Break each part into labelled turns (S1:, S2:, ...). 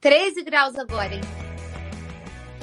S1: 13 graus agora, hein?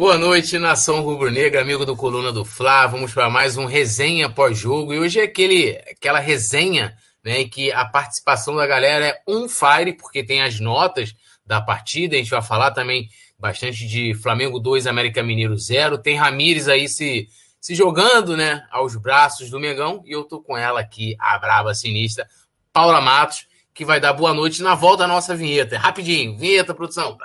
S2: Boa noite, nação rubro-negra, amigo do Coluna do Fla. Vamos para mais um resenha pós-jogo. E hoje é aquele, aquela resenha né, que a participação da galera é on fire, porque tem as notas da partida. A gente vai falar também bastante de Flamengo 2, América Mineiro 0. Tem Ramires aí se, se jogando né, aos braços do Megão. E eu tô com ela aqui, a brava sinistra, Paula Matos, que vai dar boa noite na volta da nossa vinheta. Rapidinho, vinheta, produção.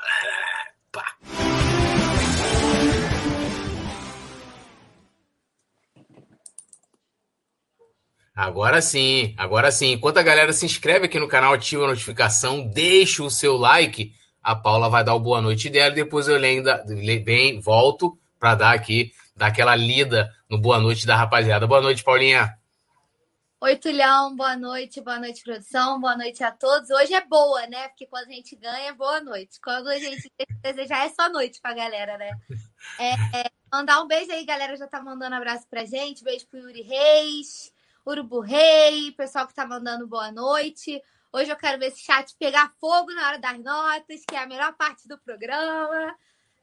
S2: Agora sim, agora sim. Enquanto a galera se inscreve aqui no canal, ativa a notificação, deixa o seu like, a Paula vai dar o boa noite dela e depois eu ainda bem, volto para dar aqui, dar aquela lida no boa noite da rapaziada. Boa noite, Paulinha.
S1: Oi, Tulhão, boa noite, boa noite, produção, boa noite a todos. Hoje é boa, né? Porque quando a gente ganha, boa noite. Quando a gente desejar, é só noite pra galera, né? É, é, mandar um beijo aí, galera já tá mandando abraço pra gente. Beijo pro Yuri Reis. Urubu Rei, pessoal que tá mandando boa noite. Hoje eu quero ver esse chat pegar fogo na hora das notas, que é a melhor parte do programa,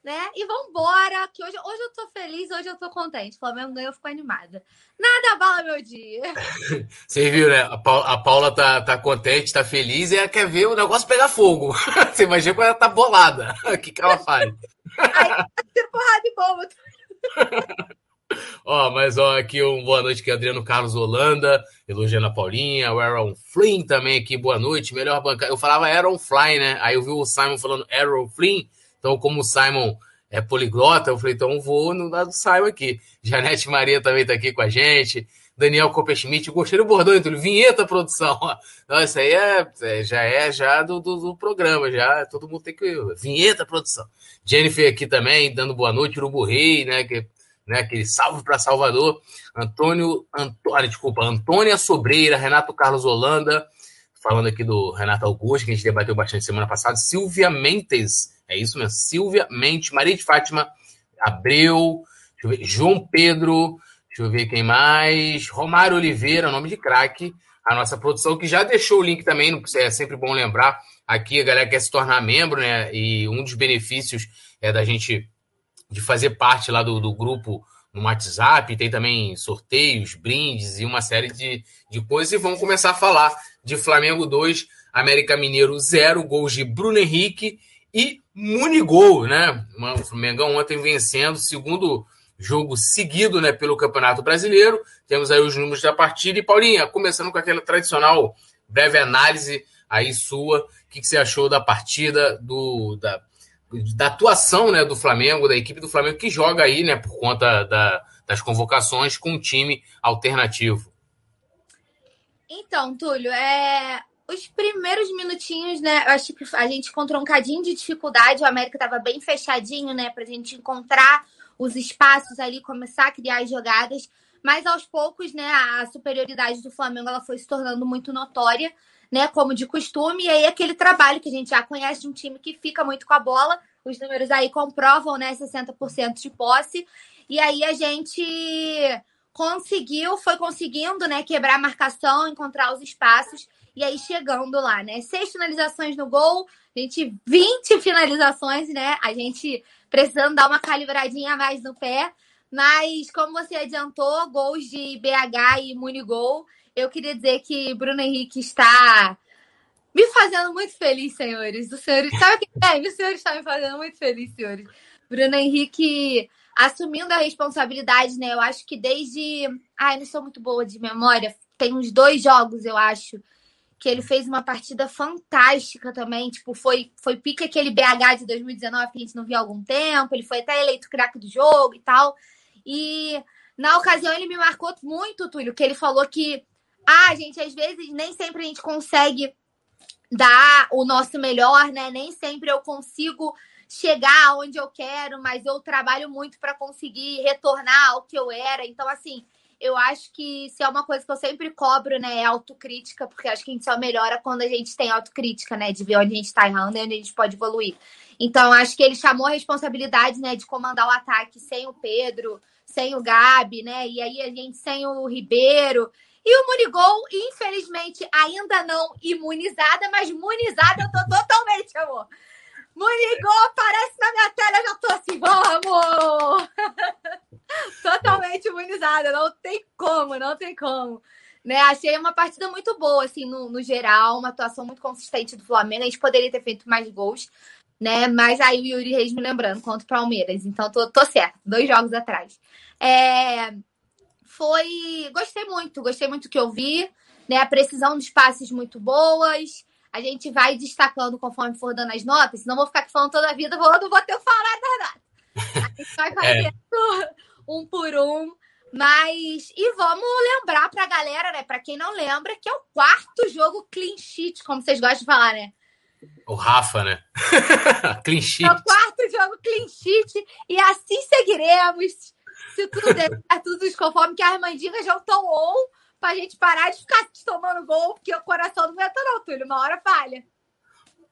S1: né? E vambora, que hoje, hoje eu tô feliz, hoje eu tô contente. O Flamengo ganhou, eu fico animada. Nada abala meu dia.
S2: Você viu, né? A Paula, a Paula tá, tá contente, tá feliz e ela quer ver o negócio pegar fogo. Você imagina quando ela tá bolada. O que, que ela faz?
S1: Aí, tá porrada de bobo.
S2: Ó, mas ó, aqui um boa noite que é Adriano Carlos Holanda, elogiando a Paulinha, o Aaron Flynn também aqui, boa noite, melhor bancada. Eu falava Aaron Fly, né? Aí eu vi o Simon falando Aaron Flynn, então como o Simon é poliglota, eu falei, então vou no lado do Simon aqui. Janete Maria também tá aqui com a gente. Daniel Copperschmidt, gostei do bordão, então, vinheta produção. Não, isso aí é, é, já é já do, do, do, programa, já todo mundo tem que. Vinheta produção. Jennifer aqui também, dando boa noite, Urubu Rei, né? Que né? Aquele salve para Salvador. Antônio, Antônio, desculpa, Antônia Sobreira, Renato Carlos Holanda, falando aqui do Renato Augusto, que a gente debateu bastante semana passada. Silvia Mentes, é isso mesmo, Silvia Mentes, Maria de Fátima, Abreu, ver, João Pedro, deixa eu ver quem mais, Romário Oliveira, nome de craque, a nossa produção, que já deixou o link também, é sempre bom lembrar, aqui a galera quer se tornar membro, né, e um dos benefícios é da gente de fazer parte lá do, do grupo no WhatsApp, tem também sorteios, brindes e uma série de, de coisas. E vamos começar a falar de Flamengo 2, América Mineiro 0, gols de Bruno Henrique e Munigol, né? O Mengão ontem vencendo, segundo jogo seguido né, pelo Campeonato Brasileiro. Temos aí os números da partida. E Paulinha, começando com aquela tradicional breve análise aí sua, o que, que você achou da partida, do, da, da atuação né, do Flamengo, da equipe do Flamengo, que joga aí, né, por conta da, das convocações, com um time alternativo.
S1: Então, Túlio, é, os primeiros minutinhos, né? Eu acho que a gente encontrou um cadinho de dificuldade. O América estava bem fechadinho, né? Para a gente encontrar os espaços ali, começar a criar as jogadas. Mas aos poucos, né? A superioridade do Flamengo ela foi se tornando muito notória né? Como de costume. E aí, aquele trabalho que a gente já conhece de um time que fica muito com a bola. Os números aí comprovam, né? 60% de posse. E aí a gente conseguiu, foi conseguindo, né? Quebrar a marcação, encontrar os espaços. E aí chegando lá, né? Seis finalizações no gol, a gente 20 finalizações, né? A gente precisando dar uma calibradinha a mais no pé. Mas, como você adiantou, gols de BH e Munigol eu queria dizer que Bruno Henrique está me fazendo muito feliz, senhores. O senhor, sabe o que é? O senhor está me fazendo muito feliz, senhores. Bruno Henrique assumindo a responsabilidade, né? Eu acho que desde. Ai, não sou muito boa de memória. Tem uns dois jogos, eu acho, que ele fez uma partida fantástica também. Tipo, foi, foi pique aquele BH de 2019 que a gente não viu há algum tempo. Ele foi até eleito craque do jogo e tal. E na ocasião ele me marcou muito, Túlio, que ele falou que ah, gente, às vezes nem sempre a gente consegue dar o nosso melhor, né? Nem sempre eu consigo chegar onde eu quero, mas eu trabalho muito para conseguir retornar ao que eu era. Então, assim, eu acho que se é uma coisa que eu sempre cobro, né, é autocrítica, porque acho que a gente só melhora quando a gente tem autocrítica, né, de ver onde a gente está errando e onde a gente pode evoluir. Então, acho que ele chamou a responsabilidade, né, de comandar o ataque sem o Pedro, sem o Gabi, né, e aí a gente sem o Ribeiro. E o Munigol, infelizmente, ainda não imunizada, mas imunizada eu tô totalmente, amor. Munigol aparece na minha tela, eu já tô assim, vamos! totalmente imunizada, não tem como, não tem como. Né, achei uma partida muito boa, assim, no, no geral, uma atuação muito consistente do Flamengo. A gente poderia ter feito mais gols, né? Mas aí o Yuri Reis me lembrando contra o Palmeiras. Então, tô, tô certo, dois jogos atrás. É, foi. Gostei muito, gostei muito do que eu vi. Né? A precisão dos passes muito boas. A gente vai destacando conforme for dando as notas, senão vou ficar aqui falando toda a vida, vou, não vou ter o falar da notas. A gente vai fazendo é. um por um. Mas, e vamos lembrar pra galera, né? Pra quem não lembra, que é o quarto jogo clean sheet, como vocês gostam de falar, né?
S2: O Rafa, né? clean sheet.
S1: É o quarto jogo clean sheet. E assim seguiremos se tudo der certo, conforme que a Armandinha já estão on pra gente parar de ficar tomando gol, porque o coração não aguenta não, Túlio, uma hora falha.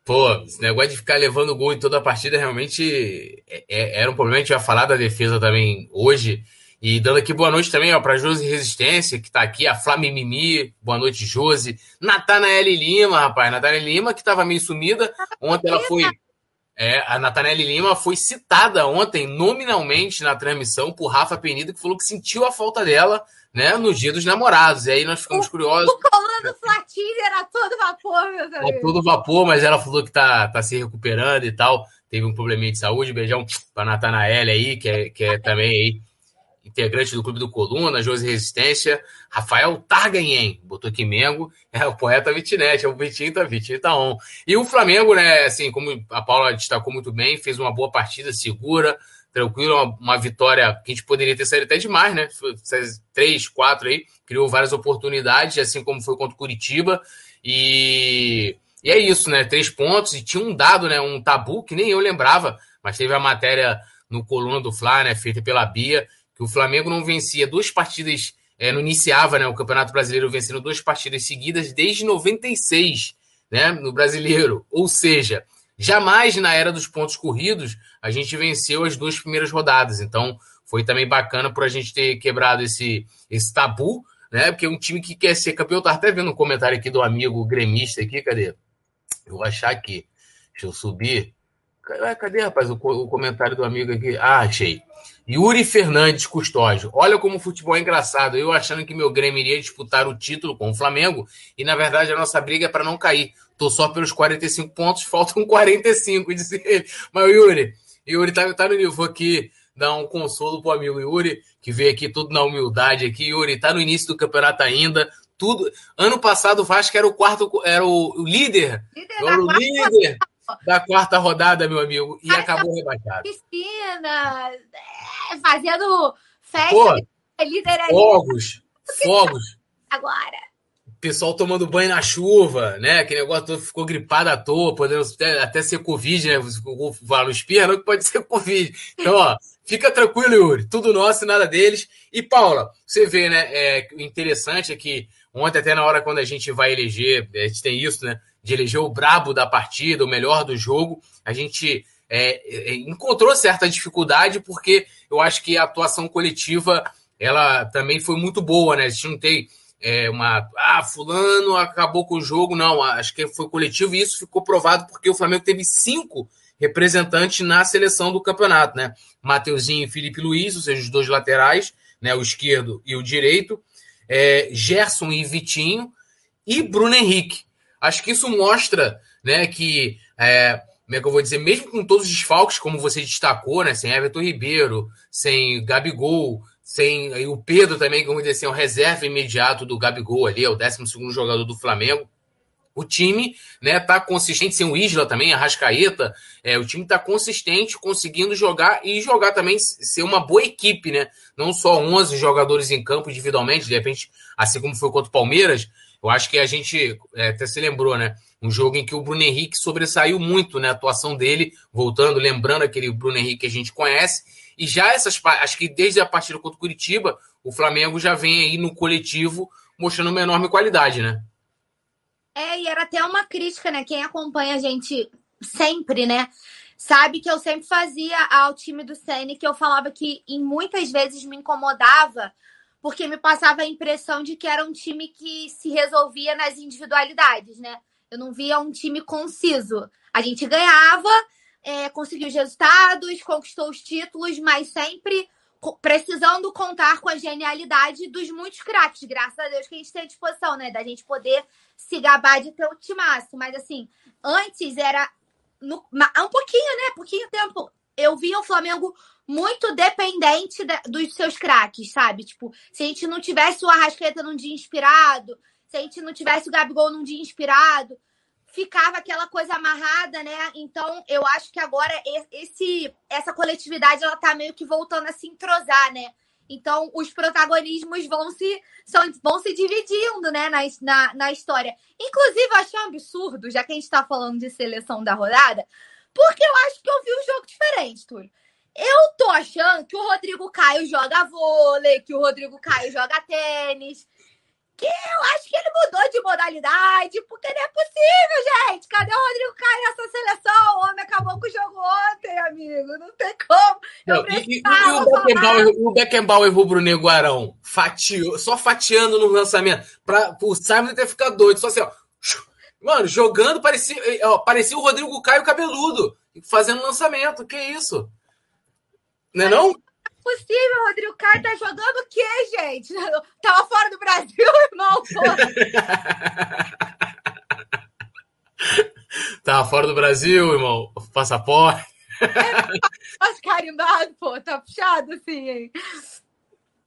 S2: Pô, esse negócio de ficar levando gol em toda a partida realmente é, é, era um problema. A gente vai falar da defesa também hoje. E dando aqui boa noite também para Josi Resistência, que está aqui, a Flamimimi, boa noite, Josi. Natanael Lima, rapaz, Natanael Lima, que estava meio sumida. Ontem ela foi é, a Natanelli Lima foi citada ontem nominalmente na transmissão por Rafa Penido, que falou que sentiu a falta dela né, no dia dos namorados. E aí nós ficamos
S1: o,
S2: curiosos.
S1: O colando Flatini era todo vapor, meu Deus.
S2: É todo vapor, mas ela falou que tá, tá se recuperando e tal. Teve um probleminha de saúde. Beijão pra Natanael aí, que é, que é também aí integrante do Clube do Coluna, Josi Resistência, Rafael Targanhen, botou aqui Mengo, é o poeta Vitinete, é o Vitinho tá, Vitinho tá on. E o Flamengo, né, assim, como a Paula destacou muito bem, fez uma boa partida, segura, tranquilo, uma, uma vitória que a gente poderia ter saído até demais, né, três, quatro aí, criou várias oportunidades, assim como foi contra o Curitiba, e... E é isso, né? Três pontos e tinha um dado, né? Um tabu que nem eu lembrava, mas teve a matéria no coluna do Fla, né? Feita pela Bia, que o Flamengo não vencia duas partidas, é, não iniciava né, o Campeonato Brasileiro vencendo duas partidas seguidas desde 96, né, no Brasileiro. Ou seja, jamais na era dos pontos corridos a gente venceu as duas primeiras rodadas. Então, foi também bacana por a gente ter quebrado esse, esse tabu, né? Porque um time que quer ser campeão, tava até vendo um comentário aqui do amigo gremista aqui, cadê? Eu vou achar aqui. Deixa eu subir. Cadê, rapaz, o, o comentário do amigo aqui? Ah, achei. Yuri Fernandes Custódio. Olha como o futebol é engraçado. Eu achando que meu Grêmio iria disputar o título com o Flamengo e na verdade a nossa briga é para não cair. Tô só pelos 45 pontos, faltam 45, disse ele. Mas o Yuri, Yuri tá, tá no nível. Vou aqui dar um consolo pro amigo Yuri, que veio aqui tudo na humildade aqui. Yuri, tá no início do campeonato ainda. Tudo. Ano passado o Vasco era o quarto, era o líder. líder era o líder da quarta rodada, meu amigo, e Ai, acabou rebaixado.
S1: Piscina, é, fazendo festa, Pô,
S2: líder ali. Fogos, fogos.
S1: Agora.
S2: Pessoal tomando banho na chuva, né? Aquele negócio todo ficou gripado à toa, podendo até, até ser Covid, né? Falar no espirra, que pode ser Covid. Então, ó, fica tranquilo, Yuri. Tudo nosso e nada deles. E, Paula, você vê, né? É, interessante é que ontem, até na hora quando a gente vai eleger, a gente tem isso, né? De eleger o brabo da partida, o melhor do jogo, a gente é, é, encontrou certa dificuldade, porque eu acho que a atuação coletiva ela também foi muito boa, né? A gente não tem é, uma. Ah, fulano acabou com o jogo. Não, acho que foi coletivo e isso ficou provado porque o Flamengo teve cinco representantes na seleção do campeonato, né? Mateuzinho e Felipe Luiz, ou seja, os dois laterais, né? O esquerdo e o direito. É, Gerson e Vitinho e Bruno Henrique. Acho que isso mostra né, que, é, como é que eu vou dizer, mesmo com todos os desfalques, como você destacou, né, sem Everton Ribeiro, sem Gabigol, sem o Pedro também, como dizer assim, é o reserva imediato do Gabigol ali, é o 12 jogador do Flamengo. O time né, tá consistente, sem o Isla também, a Rascaeta, é, o time tá consistente, conseguindo jogar e jogar também, ser uma boa equipe, né? Não só 11 jogadores em campo individualmente, de repente, assim como foi contra o Palmeiras, Eu acho que a gente é, até se lembrou, né? Um jogo em que o Bruno Henrique sobressaiu muito, né? A atuação dele, voltando, lembrando aquele Bruno Henrique que a gente conhece. E já essas, acho que desde a partida contra o Curitiba, o Flamengo já vem aí no coletivo mostrando uma enorme qualidade, né?
S1: É, e era até uma crítica, né? Quem acompanha a gente sempre, né? Sabe que eu sempre fazia ao time do Sene que eu falava que em muitas vezes me incomodava porque me passava a impressão de que era um time que se resolvia nas individualidades, né? Eu não via um time conciso. A gente ganhava, é, conseguiu os resultados, conquistou os títulos, mas sempre precisando contar com a genialidade dos muitos craques. Graças a Deus que a gente tem à disposição, né? Da gente poder se gabar de ter o timaço. Mas assim, antes era no, um pouquinho, né? Pouquinho tempo. Eu via o Flamengo muito dependente de, dos seus craques, sabe? Tipo, se a gente não tivesse o Arrascaeta num dia inspirado, se a gente não tivesse o Gabigol num dia inspirado, ficava aquela coisa amarrada, né? Então, eu acho que agora esse essa coletividade ela tá meio que voltando a se entrosar, né? Então, os protagonismos vão se, são, vão se dividindo né, na, na, na história. Inclusive, eu achei um absurdo, já que a gente está falando de seleção da rodada, porque eu acho que eu vi um jogo diferente, Túlio. Eu tô achando que o Rodrigo Caio joga vôlei, que o Rodrigo Caio joga tênis, que eu acho que ele mudou de modalidade, porque não é possível, gente. Cadê o Rodrigo Caio nessa seleção? O homem acabou com o jogo ontem, amigo. Não tem como.
S2: Não, e, e, o Beckenbauer, o Beckenbauer rubro-negro Arão, fatiou, só fatiando no lançamento, para o Simon ter ficado doido, só assim, ó. Mano, jogando, parecia, ó, parecia o Rodrigo Caio cabeludo, fazendo lançamento. Que isso? Não é não?
S1: possível, Rodrigo Caio tá jogando o quê, gente? Tava fora do Brasil, irmão?
S2: Tava fora do Brasil, irmão? Passaporte.
S1: Mas carimbado, pô, tá puxado assim, hein?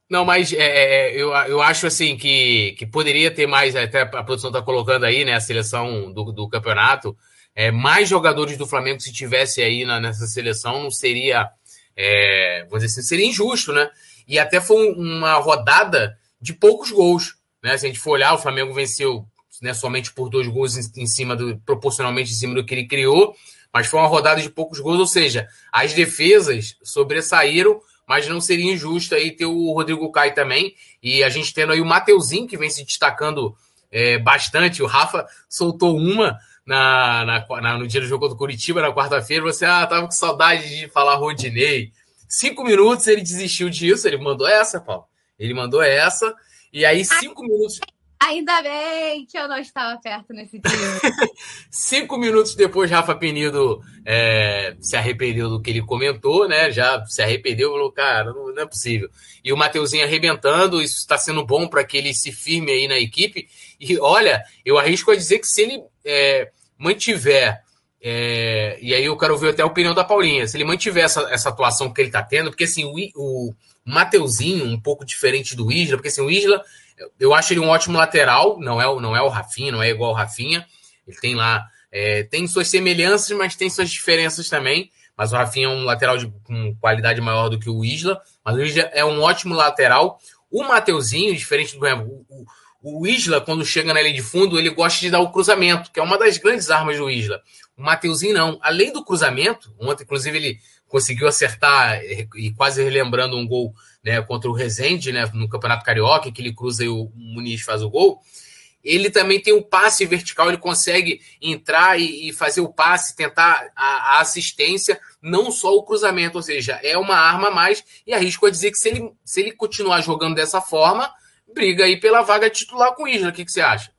S2: Não, mas é, é, é, eu, eu acho assim que, que poderia ter mais, até a produção tá colocando aí, né, a seleção do, do campeonato, é, mais jogadores do Flamengo se tivesse aí na, nessa seleção, não seria é, vamos dizer assim, seria injusto, né? E até foi uma rodada de poucos gols. Né? Se a gente for olhar, o Flamengo venceu né, somente por dois gols em, em cima do, proporcionalmente em cima do que ele criou, mas foi uma rodada de poucos gols, ou seja, as defesas sobressaíram, mas não seria injusto aí ter o Rodrigo Caio também. E a gente tendo aí o Mateuzinho, que vem se destacando é, bastante. O Rafa soltou uma na, na, na, no dia do jogo contra o Curitiba, na quarta-feira, você ah, tava com saudade de falar Rodinei. Cinco minutos ele desistiu disso, ele mandou essa, Paulo. Ele mandou essa, e aí cinco minutos.
S1: Ainda bem que eu não estava perto nesse dia.
S2: cinco minutos depois, Rafa Penido é, se arrependeu do que ele comentou, né? Já se arrependeu, falou, cara, não, não é possível. E o Mateuzinho arrebentando, isso está sendo bom para que ele se firme aí na equipe. E olha, eu arrisco a dizer que se ele é, mantiver, é, e aí eu quero ver até a opinião da Paulinha, se ele mantiver essa, essa atuação que ele está tendo, porque assim, o, o Mateuzinho, um pouco diferente do Isla, porque assim, o Isla, eu acho ele um ótimo lateral, não é, não é o Rafinha, não é igual o Rafinha, ele tem lá, é, tem suas semelhanças, mas tem suas diferenças também, mas o Rafinha é um lateral de, com qualidade maior do que o Isla, mas o Isla é um ótimo lateral, o Mateuzinho, diferente do o, o Isla, quando chega na linha de fundo, ele gosta de dar o cruzamento, que é uma das grandes armas do Isla. O Mateuzinho não. Além do cruzamento, ontem, inclusive, ele conseguiu acertar e quase relembrando um gol né, contra o Rezende, né, no Campeonato Carioca, que ele cruza e o Muniz faz o gol. Ele também tem o passe vertical, ele consegue entrar e, e fazer o passe, tentar a, a, assistência, não só o cruzamento, ou seja, é uma arma a mais. E arrisco a dizer que se ele, se ele continuar jogando dessa forma, briga aí pela vaga titular com o Isla. O que, que você acha?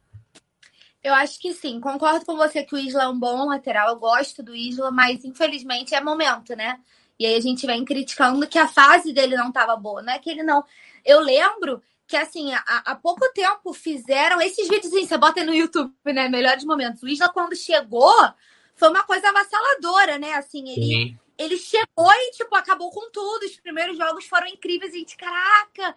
S1: Eu acho que sim. Concordo com você que o Isla é um bom lateral. Eu gosto do Isla, mas infelizmente é momento, né? E aí a gente vem criticando que a fase dele não estava boa. Não é que ele não. Eu lembro que, assim, há, pouco tempo fizeram esses vídeos, assim, você bota no YouTube, né? Melhores momentos. O Isla, quando chegou, foi uma coisa avassaladora, né? Assim, ele, ele chegou e, tipo, acabou com tudo. Os primeiros jogos foram incríveis. A gente, caraca,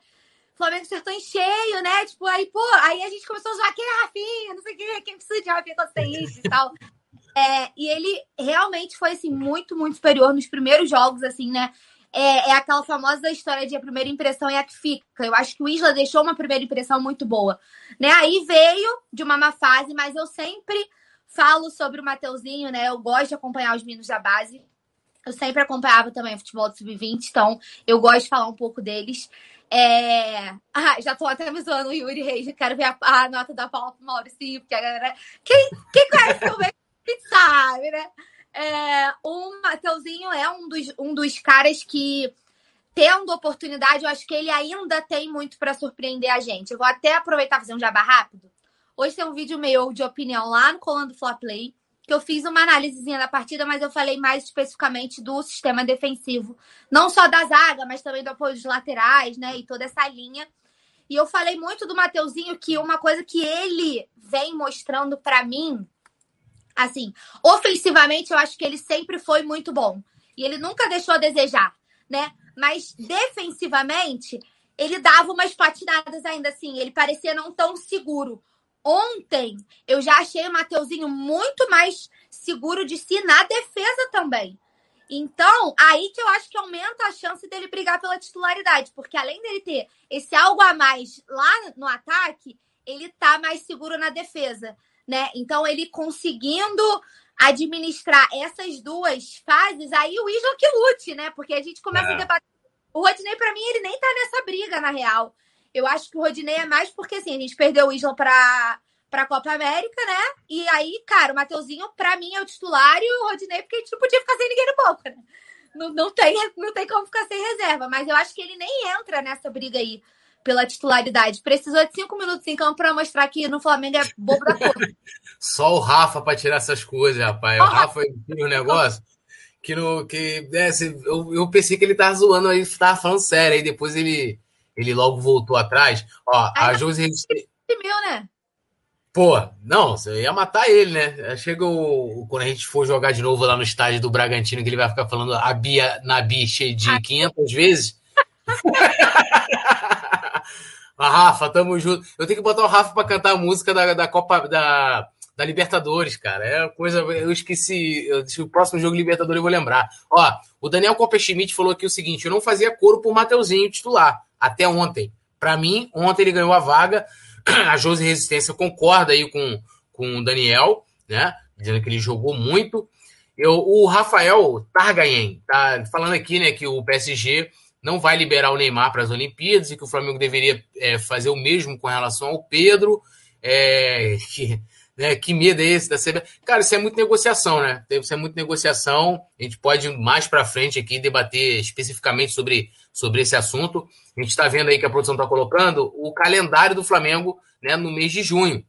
S1: Flamengo acertou em cheio, né? Tipo, aí, pô, aí a gente começou a zoar quem é Rafinha, não sei o quê, quem precisa de Rafinha quando tem isso e tal. É, e ele realmente foi, assim, muito, muito superior nos primeiros jogos, assim, né? é, é, aquela famosa história de a primeira impressão é a que fica. Eu acho que o Isla deixou uma primeira impressão muito boa. Né? Aí veio de uma má fase, mas eu sempre falo sobre o Mateuzinho, né? Eu gosto de acompanhar os meninos da base. Eu sempre acompanhava também o futebol do Sub-20, então eu gosto de falar um pouco deles. É... Ah, já tô até me zoando Yuri Reis, quero ver a, a nota da Paula pro Mauricinho, porque a galera. Quem, quem conhece o sabe, né? É, o Mateuzinho é um dos, um dos caras que, tendo oportunidade, eu acho que ele ainda tem muito para surpreender a gente. Eu vou até aproveitar e fazer um jabá rápido. Hoje tem um vídeo meu de opinião lá no Colando Fla Play, que eu fiz uma análisezinha da partida, mas eu falei mais especificamente do sistema defensivo. Não só da zaga, mas também do apoio dos laterais, né? E toda essa linha. E eu falei muito do Mateuzinho que uma coisa que ele vem mostrando para mim Assim, ofensivamente, eu acho que ele sempre foi muito bom. E ele nunca deixou a desejar, né? Mas defensivamente, ele dava umas patinadas ainda assim. Ele parecia não tão seguro. Ontem, eu já achei o Mateuzinho muito mais seguro de si na defesa também. Então, aí que eu acho que aumenta a chance dele brigar pela titularidade, porque além dele ter esse algo a mais lá no ataque, ele tá mais seguro na defesa né? Então, ele conseguindo administrar essas duas fases, aí o Isla que lute, né? Porque a gente começa é. a debater. O Rodinei, para mim, ele nem tá nessa briga, na real. Eu acho que o Rodinei é mais porque, assim, a gente perdeu o Isla pra, pra Copa América, né? E aí, cara, o Mateuzinho, pra mim, é o titular e o Rodinei, porque a gente não podia ficar sem ninguém no banco, né? Não, não, tem, não tem como ficar sem reserva, mas eu acho que ele nem entra nessa briga aí pela titularidade. Precisou de cinco minutos em campo para mostrar que no Flamengo é bobo da porra.
S2: Só o Rafa para tirar essas coisas, rapaz. O Rafa tira um negócio que no que é, eu, eu pensei que ele tava zoando aí, tava falando sério, aí depois ele ele logo voltou atrás. Ó, a Josi
S1: meu, né?
S2: Pô, não, você ia matar ele, né? Chega o, quando a gente for jogar de novo lá no estádio do Bragantino, que ele vai ficar falando a Bia na Bia cheio de 500 vezes. A Rafa, tamo junto. Eu tenho que botar o Rafa para cantar a música da, da Copa da, da Libertadores, cara. É coisa. Eu esqueci. Eu, o próximo jogo Libertadores eu vou lembrar. Ó, o Daniel Copper-Schmidt falou aqui o seguinte: eu não fazia coro por Mateuzinho titular até ontem. Para mim, ontem ele ganhou a vaga. A Josi Resistência concorda aí com, com o Daniel, né? Dizendo que ele jogou muito. Eu, o Rafael Targayen tá falando aqui, né, que o PSG não vai liberar o Neymar para as Olimpíadas e que o Flamengo deveria é, fazer o mesmo com relação ao Pedro. É, que, né, que medo é esse da CBF? Cara, isso é muito negociação, né? Isso é muito negociação. A gente pode mais para frente aqui debater especificamente sobre, sobre esse assunto. A gente está vendo aí que a produção está colocando o calendário do Flamengo né, no mês de junho.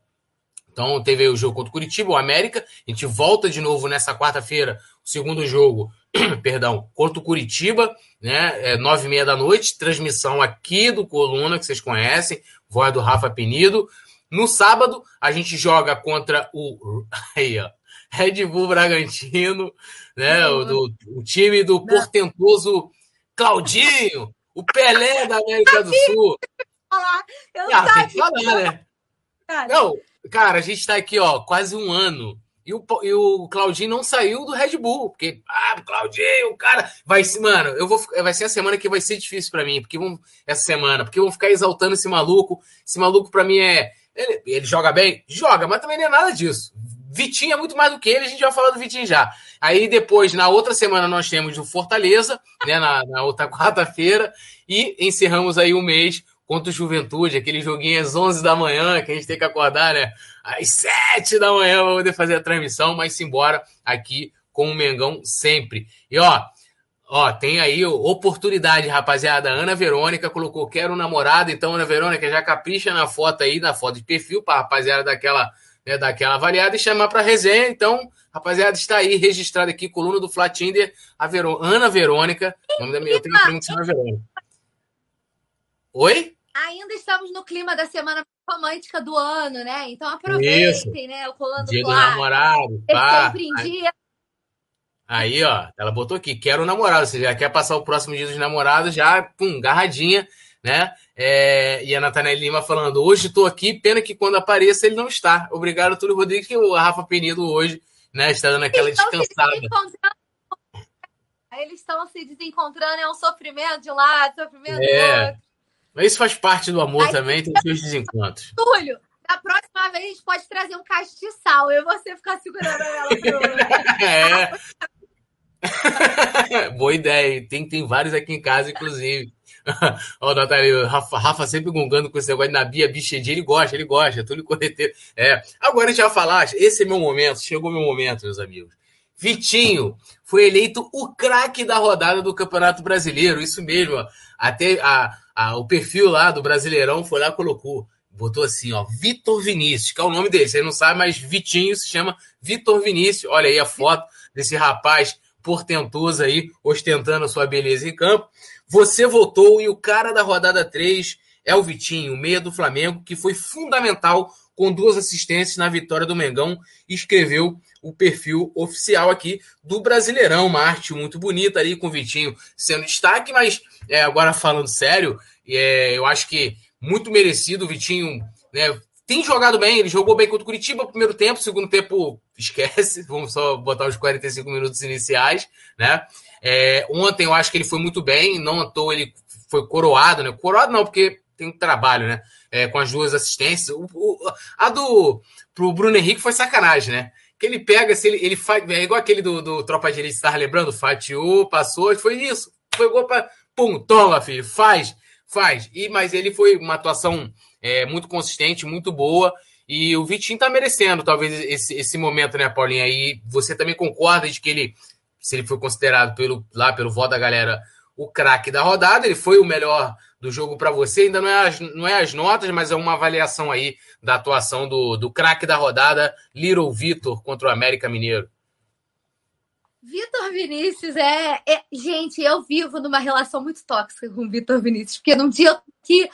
S2: Então teve o jogo contra o Curitiba, o América. A gente volta de novo nessa quarta-feira, o segundo jogo perdão, contra o Curitiba, né? É nove e meia da noite, transmissão aqui do Coluna, que vocês conhecem, voz do Rafa Penido. No sábado, a gente joga contra o aí, ó, Red Bull Bragantino, né? O, do, o time do portentoso Claudinho, o Pelé da América do Sul.
S1: Eu ah,
S2: tem que falar, né? Não, cara, a gente está aqui, ó, quase um ano e o, e o Claudinho não saiu do Red Bull, porque, ah, Claudinho, cara, vai ser, mano, eu vou, vai ser a semana que vai ser difícil para mim, porque vão, essa semana, porque vão ficar exaltando esse maluco. Esse maluco para mim é, ele, ele, joga bem? Joga, mas também não é nada disso. Vitinho é muito mais do que ele, a gente vai falar do Vitinho já. Aí depois, na outra semana, nós temos o Fortaleza, né, na, na outra quarta-feira, e encerramos aí o mês contra o Juventude, aquele joguinho às 11 da manhã, que a gente tem que acordar, né? Às 7 da manhã para poder fazer a transmissão, mas simbora aqui com o Mengão sempre. E ó, ó, tem aí oportunidade, rapaziada. Ana Verônica colocou quero um namorado, então Ana Verônica já capricha na foto aí, na foto de perfil, para rapaziada daquela, né, daquela avaliada e chamar para resenha. Então, rapaziada, está aí registrado aqui, coluna do Flat Tinder, a Verô... Ana Verônica. nome da minha, eu tenho que se chama Verônica. Oi?
S1: ainda estamos no clima da semana romântica do ano, né? Então aproveitem, Isso. né? O colando
S2: Dia do namorado.
S1: Pá. Sempre em dia.
S2: Aí, ó, ela botou aqui, quero um namorado. Você já quer passar o próximo dia dos namorados, já, pum, garradinha, né? É, e a Nathanael Lima falando, hoje estou aqui, pena que quando apareça ele não está. Obrigado, Túlio Rodrigues, que o Rafa Penido hoje, né, está dando aquela então, descansada.
S1: eles estão se desencontrando, é um sofrimento de um lado, sofrimento
S2: é.
S1: do outro.
S2: Mas isso faz parte do amor Aí, também, tem seus desencontros.
S1: Túlio, da próxima vez a gente pode trazer um castiçal e você ficar segurando ela pro...
S2: é. Boa ideia. Tem, tem vários aqui em casa, inclusive. Ó, oh, Rafa, Rafa sempre gongando com esse negócio de Nabia Bichedi, ele gosta, ele gosta, tudo correteiro. É. Agora a gente vai falar, esse é meu momento, chegou meu momento, meus amigos. Vitinho foi eleito o craque da rodada do Campeonato Brasileiro, isso mesmo. Até a, a, o perfil lá do Brasileirão foi lá colocou botou assim, ó, Vitor Vinícius, que é o nome dele. Você não sabe, mas Vitinho se chama Vitor Vinícius. Olha aí a foto desse rapaz portentoso aí, ostentando sua beleza em campo. Você votou e o cara da rodada 3 é o Vitinho, meia do Flamengo, que foi fundamental com duas assistências na vitória do Mengão escreveu o perfil oficial aqui do Brasileirão. Uma arte muito bonita ali com o Vitinho sendo destaque, mas é, agora falando sério, é, eu acho que muito merecido. O Vitinho né, tem jogado bem, ele jogou bem contra o Curitiba no primeiro tempo, segundo tempo, esquece, vamos só botar os 45 minutos iniciais, né? É, ontem eu acho que ele foi muito bem, não à toa ele foi coroado, né? Coroado não, porque tem trabalho, né? É, com as duas assistências. O, o, a do pro Bruno Henrique foi sacanagem, né? Que ele pega, se ele, ele faz. É igual aquele do, do Tropa de Elite, estava lembrando? Fatiou, passou, foi isso. Foi gol para. Pum, toma, filho, faz. Faz. E, mas ele foi uma atuação é, muito consistente, muito boa. E o Vitinho tá merecendo, talvez, esse, esse momento, né, Paulinha? E você também concorda de que ele, se ele foi considerado pelo, lá pelo voto da galera, o craque da rodada, ele foi o melhor do jogo para você. Ainda não é, as, não é as notas, mas é uma avaliação aí da atuação do, do craque da rodada, Little Vitor, contra o América Mineiro.
S1: Vitor Vinícius é, é, Gente, eu vivo numa relação muito tóxica com o Vitor Vinícius, porque num dia que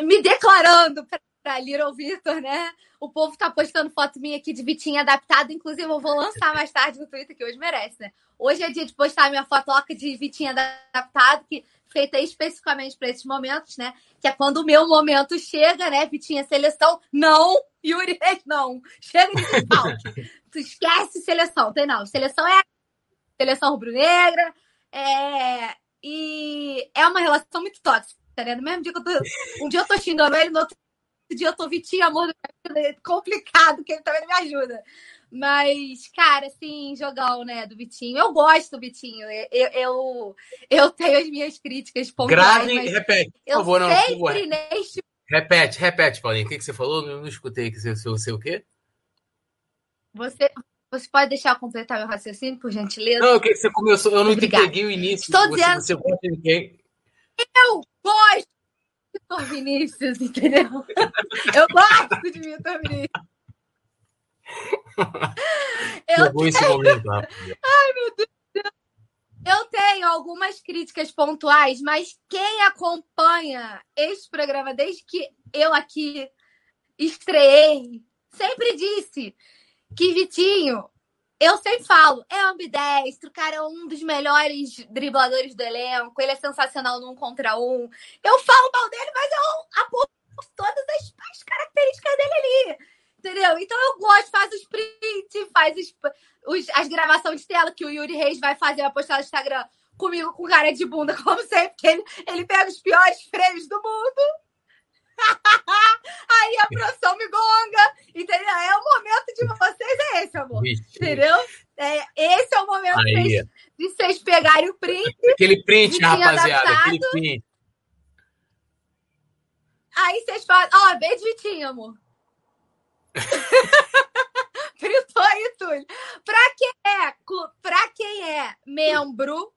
S1: me declarando para Little Vitor, né? O povo tá postando foto minha aqui de Vitinho adaptado, inclusive eu vou lançar mais tarde no Twitter, que hoje merece, né? Hoje é dia de postar minha fotoca de Vitinho adaptado, que feita especificamente para esses momentos, né? Que é quando o meu momento chega, né? Vitinha seleção, não. Yuri, não. Chega de desfalque. tu esquece seleção, tem não. Seleção é seleção rubro-negra. É, e é uma relação muito tóxica, né? No mesmo dia que eu tô. Um dia eu tô xingando ele, no outro dia eu tô Vitinho, amor do é complicado, que ele também não me ajuda. Mas, cara, assim, jogão, né, do Vitinho. Eu gosto do Vitinho. Eu, eu, eu tenho as minhas críticas
S2: pontuais. Grave, repete, por favor, não.
S1: Sempre favor. neste...
S2: Repete, repete, Paulinho. O que, que você falou? Não, não escutei que você, você, o quê?
S1: Você, você pode deixar eu completar meu raciocínio, por gentileza?
S2: Não, o que você começou? Eu não Obrigada. peguei o início.
S1: Estou você, dizendo.
S2: Você gosta de quem?
S1: Eu gosto Vitor Vinícius, entendeu? eu gosto de Vitor Vinícius.
S2: eu tenho... momento,
S1: Ai, meu Deus. Eu tenho algumas críticas pontuais, mas quem acompanha este programa desde que eu aqui estreiei, sempre disse que Vitinho, eu sempre falo, é ambidestro, cara, é um dos melhores dribladores do elenco, ele é sensacional num contra um. Eu falo mal dele, mas eu aposto todas as, as características dele ali. Entendeu? Então eu gosto, faz os prints, faz os, os, as gravações de tela que o Yuri Reis vai fazer, vai postar no Instagram comigo com cara de bunda, como sempre, porque ele, ele pega os piores freio do mundo. Aí a produção me gonga, entendeu? É o momento de vocês, é esse, amor. Entendeu? É, esse é o momento de vocês, de vocês pegarem o print.
S2: Aquele print, rapaziada, adaptado. aquele print.
S1: Aí vocês fazem. Ó, oh, beijo, Vitinho, amor. Fritou aí, Túlio. Pra quem é, pra quem é membro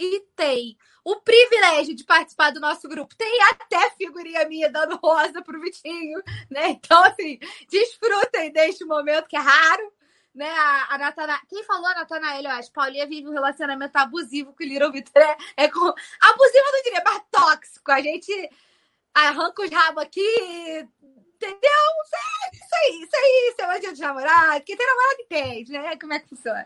S1: e tem o privilégio de participar do nosso grupo. Tem até figurinha minha dando rosa pro Vitinho, né? Então, assim, desfrutem deste momento que é raro. Né, a, a Natana... Quem falou a Natanael, eu acho, Paulinha vive um relacionamento abusivo com o Little Vitor. É, é com... Abusivo eu não diria, mas tóxico. A gente arranca os rabos aqui, entendeu? Isso aí, isso aí, isso é de namorado. Quem tem namorado entende, né? Como é que funciona.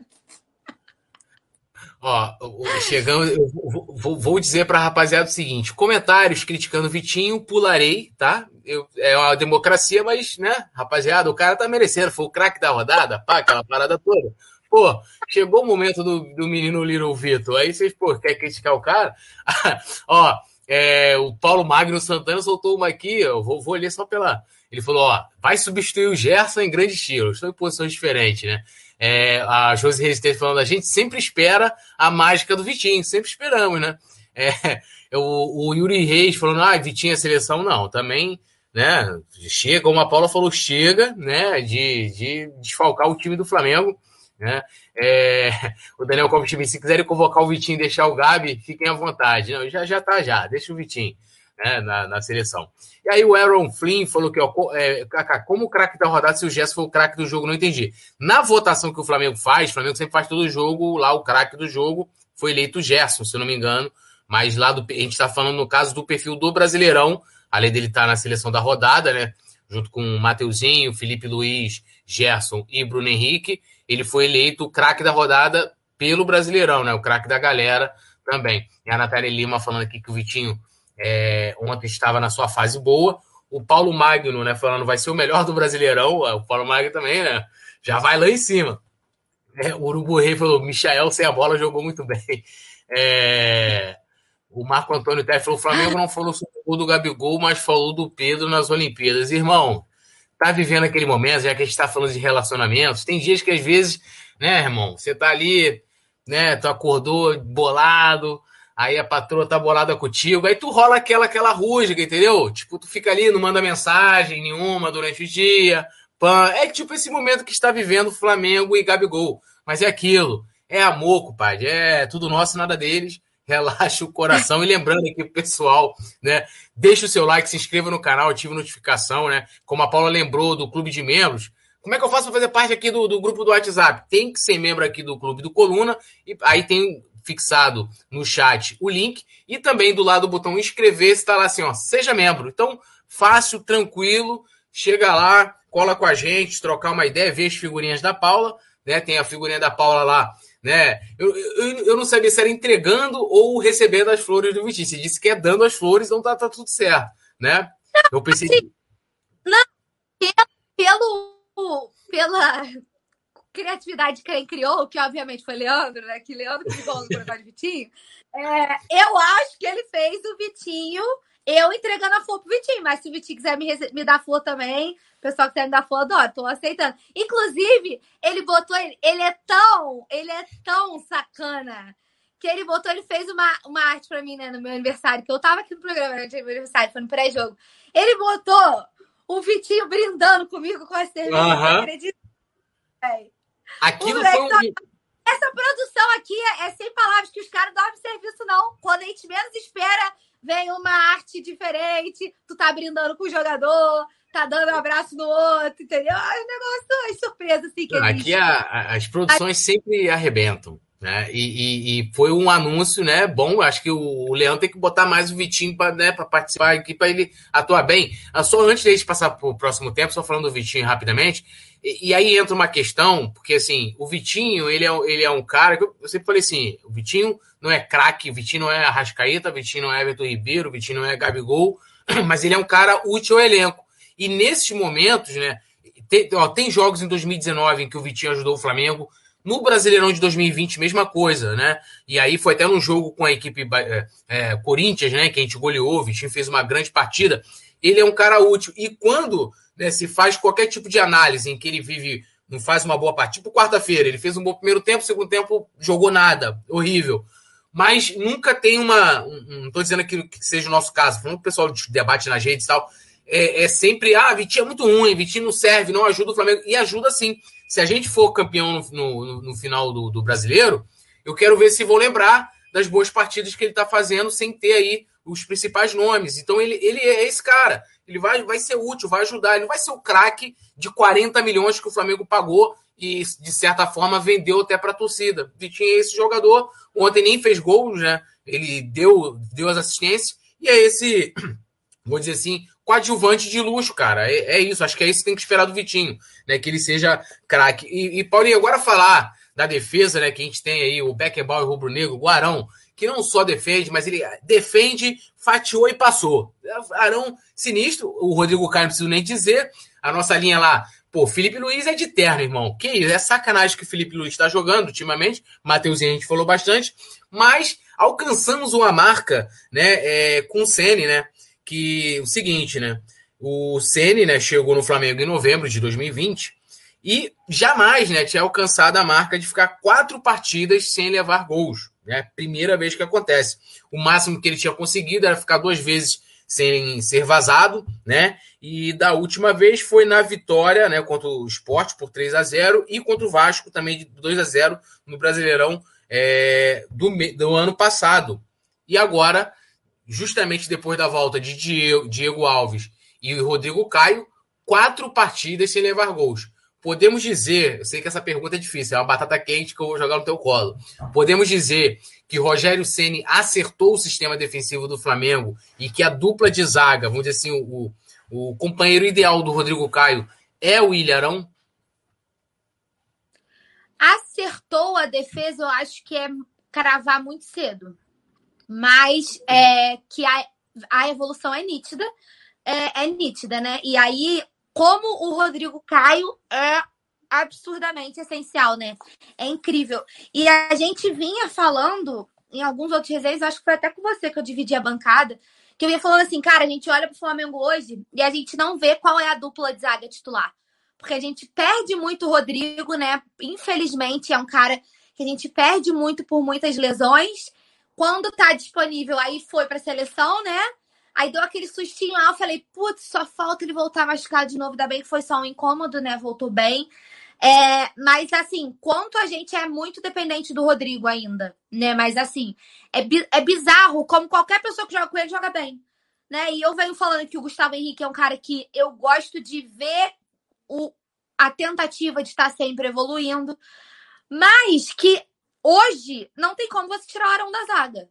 S2: Ó, chegando, eu vou, vou dizer para a rapaziada o seguinte: comentários criticando o Vitinho, pularei, tá? Eu, é uma democracia, mas, né, rapaziada, o cara tá merecendo. Foi o craque da rodada, pá, aquela parada toda. pô, chegou o momento do, do menino Little Vitor. Aí vocês, pô, quer criticar o cara? ó, é, o Paulo Magno Santana soltou uma aqui, eu vou, vou ler só pela. Ele falou: ó, vai substituir o Gerson em grande estilo. Estou em posições diferentes, né? É, a Josi Resistente falando, a gente sempre espera a mágica do Vitinho, sempre esperamos, né? É, o, o Yuri Reis falando, ah, Vitinho é seleção, não, também, né? Chega, como a Paula falou, chega, né? De, de desfalcar o time do Flamengo, né? É, o Daniel Copa se quiserem convocar o Vitinho e deixar o Gabi, fiquem à vontade. Não, já, já tá já, deixa o Vitinho né, na, na seleção. E aí o Aaron Flynn falou que, ó, é, como o craque da rodada, se o Gerson foi o craque do jogo, não entendi. Na votação que o Flamengo faz, o Flamengo sempre faz todo jogo, lá o craque do jogo foi eleito o Gerson, se eu não me engano. Mas lá do, a gente está falando no caso do perfil do Brasileirão, além dele estar tá na seleção da rodada, né? Junto com o Mateuzinho, Felipe Luiz, Gerson e Bruno Henrique, ele foi eleito o craque da rodada pelo Brasileirão, né? O craque da galera também. E a Natália Lima falando aqui que o Vitinho é, ontem estava na sua fase boa. O Paulo Magno, né, falando vai ser o melhor do Brasileirão. É, o Paulo Magno também, né? Já vai lá em cima. É, o Urubu Rei falou: Michael sem a bola jogou muito bem. É, o Marco Antônio Terra falou: o Flamengo não falou sobre o do Gabigol, mas falou do Pedro nas Olimpíadas. Irmão, tá vivendo aquele momento, já que a gente está falando de relacionamentos. Tem dias que às vezes, né, irmão, você tá ali, né, tu acordou bolado, aí a patroa tá bolada contigo, aí tu rola aquela aquela rusga, entendeu? Tipo, tu fica ali, não manda mensagem nenhuma durante o dia. Pan. É tipo esse momento que está vivendo Flamengo e Gabigol. Mas é aquilo, é amor, compadre, é tudo nosso, nada deles. Relaxa o coração e lembrando aqui pessoal, né? Deixa o seu like, se inscreva no canal, ative notificação, né? Como a Paula lembrou do clube de membros, como é que eu faço para fazer parte aqui do, do grupo do WhatsApp? Tem que ser membro aqui do Clube do Coluna, e aí tem fixado no chat o link e também do lado do botão inscrever está lá assim, ó, seja membro. Então, fácil, tranquilo, chega lá, cola com a gente, trocar uma ideia, ver as figurinhas da Paula, né? Tem a figurinha da Paula lá, né? Eu, eu, eu não sabia se era entregando ou recebendo as flores do Vitinho. Você disse que é dando as flores, então tá, tá tudo certo, né? Eu pensei.
S1: Não, pelo, pela criatividade de quem criou, que obviamente foi Leandro, né? Que Leandro que ficou no programa de Vitinho. É, eu acho que ele fez o Vitinho, eu entregando a flor pro Vitinho, mas se o Vitinho quiser me, me dar flor também, o pessoal que quiser me dar flor, adoro, tô aceitando. Inclusive, ele botou, ele, ele é tão, ele é tão sacana que ele botou, ele fez uma, uma arte pra mim, né, no meu aniversário, que eu tava aqui no programa né, de meu aniversário, foi no pré-jogo. Ele botou o Vitinho brindando comigo com a cerveja, uhum. acredita?
S2: Aquilo foi um...
S1: Essa produção aqui é, é sem palavras, que os caras dão serviço, não. Quando a gente menos espera, vem uma arte diferente, tu tá brindando com o jogador, tá dando um abraço no outro, entendeu? É um negócio, é surpresa, assim, que
S2: Aqui a, a, as produções sempre arrebentam. Né? E, e, e, foi um anúncio, né? Bom, acho que o, Leão tem que botar mais o Vitinho para né, participar aqui, para ele atuar bem. Ah, só antes de a gente passar para o próximo tempo, só falando do Vitinho rapidamente, e, aí entra uma questão, porque assim, o Vitinho, ele é, ele é um cara que eu sempre falei assim: o Vitinho não é craque, o Vitinho não é Arrascaeta, o Vitinho não é Everton Ribeiro, o Vitinho não é Gabigol, mas ele é um cara útil ao elenco. E nesses momentos, né? Tem, ó, tem jogos em 2019 em que o Vitinho ajudou o Flamengo no Brasileirão de 2020, mesma coisa, né? E aí foi até num jogo com a equipe é, é, Corinthians, né? Que a gente goleou, o Vitinho fez uma grande partida. Ele é um cara útil. E quando né, se faz qualquer tipo de análise em que ele vive, não faz uma boa partida, tipo quarta-feira, ele fez um bom primeiro tempo, segundo tempo jogou nada, horrível. Mas nunca tem uma. Não estou dizendo que seja o nosso caso, falando o pessoal debate nas redes e tal. É, é sempre, ah, Vitinho é muito ruim, Vitinho não serve, não ajuda o Flamengo. E ajuda sim se a gente for campeão no, no, no final do, do, brasileiro, eu quero ver se vou lembrar das boas partidas que ele está fazendo sem ter aí os principais nomes. Então ele, ele é esse cara. Ele vai, vai ser útil, vai ajudar. Ele não vai ser o craque de 40 milhões que o Flamengo pagou e, de certa forma, vendeu até para a torcida. Vitinho é esse jogador. Ontem nem fez gols, né? Ele deu, deu as assistências. E é esse, vou dizer assim, coadjuvante de luxo, cara. É, é, isso, acho que é isso que tem que esperar do Vitinho, né? Que ele seja craque. E, e Paulinho, agora falar da defesa, né? Que a gente tem aí o Beckenbauer Rubro Negro, o Arão, que não só defende, mas ele defende, fatiou e passou. Arão sinistro, o Rodrigo Caio não preciso nem dizer. A nossa linha lá, Pô, Felipe Luiz é de terno, irmão. Que isso? É sacanagem que o Felipe Luiz está jogando ultimamente. Mateuzinho a gente falou bastante. Mas alcançamos uma marca, né, é, com o Ceni, né? Que o seguinte, né? O Ceni, né, chegou no Flamengo em novembro de 2020 e jamais, né, tinha alcançado a marca de ficar quatro partidas sem levar gols. Né? Primeira vez que acontece. O máximo que ele tinha conseguido era ficar duas vezes sem ser vazado, né? E da última vez foi na vitória, né, contra o Sport por 3 a 0 e contra o Vasco também de 2 a 0 no Brasileirão é, do, do ano passado. E agora, justamente depois da volta de Diego, Diego Alves e Rodrigo Caio, quatro partidas sem levar gols. Podemos dizer, eu sei que essa pergunta é difícil, é uma batata quente que eu vou jogar no teu colo. Podemos dizer que Rogério Ceni acertou o sistema defensivo do Flamengo e que a dupla de zaga, vamos dizer assim, o, o companheiro ideal do Rodrigo Caio é o Ilharão?
S1: Acertou a defesa, eu acho que é cravar muito cedo. Mas é que a, a evolução é nítida, é, é nítida, né? E aí como o Rodrigo Caio é absurdamente essencial, né? É incrível. E a gente vinha falando em alguns outros resenhas, acho que foi até com você que eu dividi a bancada, que eu ia falando assim, cara, a gente olha pro Flamengo hoje e a gente não vê qual é a dupla de zaga titular. Porque a gente perde muito o Rodrigo, né? Infelizmente, é um cara que a gente perde muito por muitas lesões. Quando tá disponível, aí foi pra seleção, né? Aí deu aquele sustinho lá, eu falei, putz, só falta ele voltar a machucar de novo. Ainda bem que foi só um incômodo, né? Voltou bem. É, mas assim, quanto a gente é muito dependente do Rodrigo ainda, né? Mas assim, é, é bizarro como qualquer pessoa que joga com ele joga bem. Né? E eu venho falando que o Gustavo Henrique é um cara que eu gosto de ver o, a tentativa de estar sempre evoluindo, mas que hoje não tem como você tirar o Arão da zaga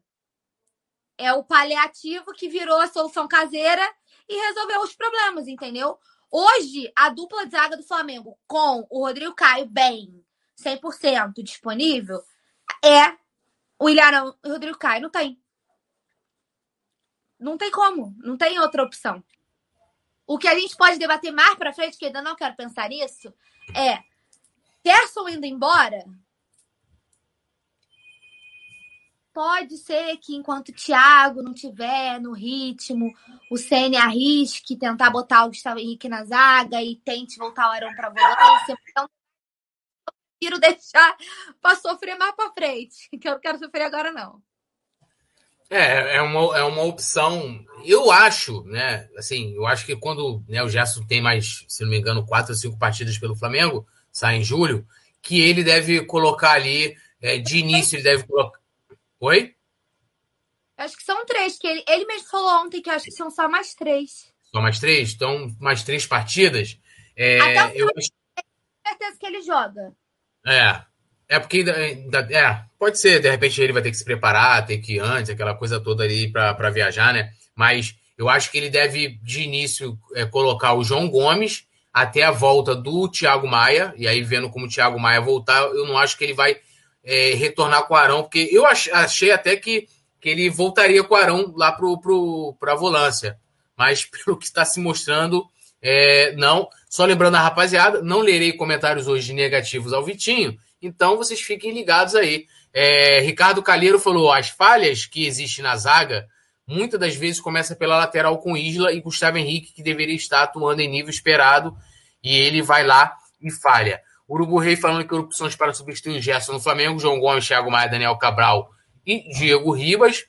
S1: é o paliativo que virou a solução caseira e resolveu os problemas, entendeu? Hoje, a dupla de zaga do Flamengo com o Rodrigo Caio bem, 100% disponível, é o Ilharão e o Rodrigo Caio. Não tem. Não tem como. Não tem outra opção. O que a gente pode debater mais para frente, que ainda não quero pensar nisso, é Gerson indo embora Pode ser que enquanto o Thiago não tiver no ritmo, o Ceni arrisque tentar botar o Gustavo Henrique na zaga e tente voltar o Arão para volância. Então, eu prefiro deixar para sofrer mais para frente, que eu não quero sofrer agora não.
S2: É, é uma, é uma opção. Eu acho, né? Assim, eu acho que quando né, o Gerson tem mais, se não me engano, quatro ou cinco partidas pelo Flamengo, sai em julho, que ele deve colocar ali, é, de início, ele deve colocar Oi?
S1: Acho que são três, que ele, ele mesmo falou ontem que acho que são só mais três.
S2: Só mais três? Então, mais três partidas? É, Até eu acho
S1: certeza que ele joga.
S2: É. É porque ainda, é, pode ser, de repente ele vai ter que se preparar, ter que ir antes, aquela coisa toda ali para viajar, né? Mas eu acho que ele deve, de início, é, colocar o João Gomes até a volta do Thiago Maia, e aí vendo como o Thiago Maia voltar, eu não acho que ele vai é, retornar com o Arão, porque eu achei até que, que ele voltaria com o Arão lá para a volância. Mas pelo que está se mostrando, é, não. Só lembrando a rapaziada, não lerei comentários hoje negativos ao Vitinho, então vocês fiquem ligados aí. É, Ricardo Calheiro falou: as falhas que existem na zaga muitas das vezes começa pela lateral com Isla e Gustavo Henrique, que deveria estar atuando em nível esperado, e ele vai lá e falha. Urubu Rei falando que opções para substituir o Gerson no Flamengo, João Gomes, Thiago Maia, Daniel Cabral e Diego Ribas.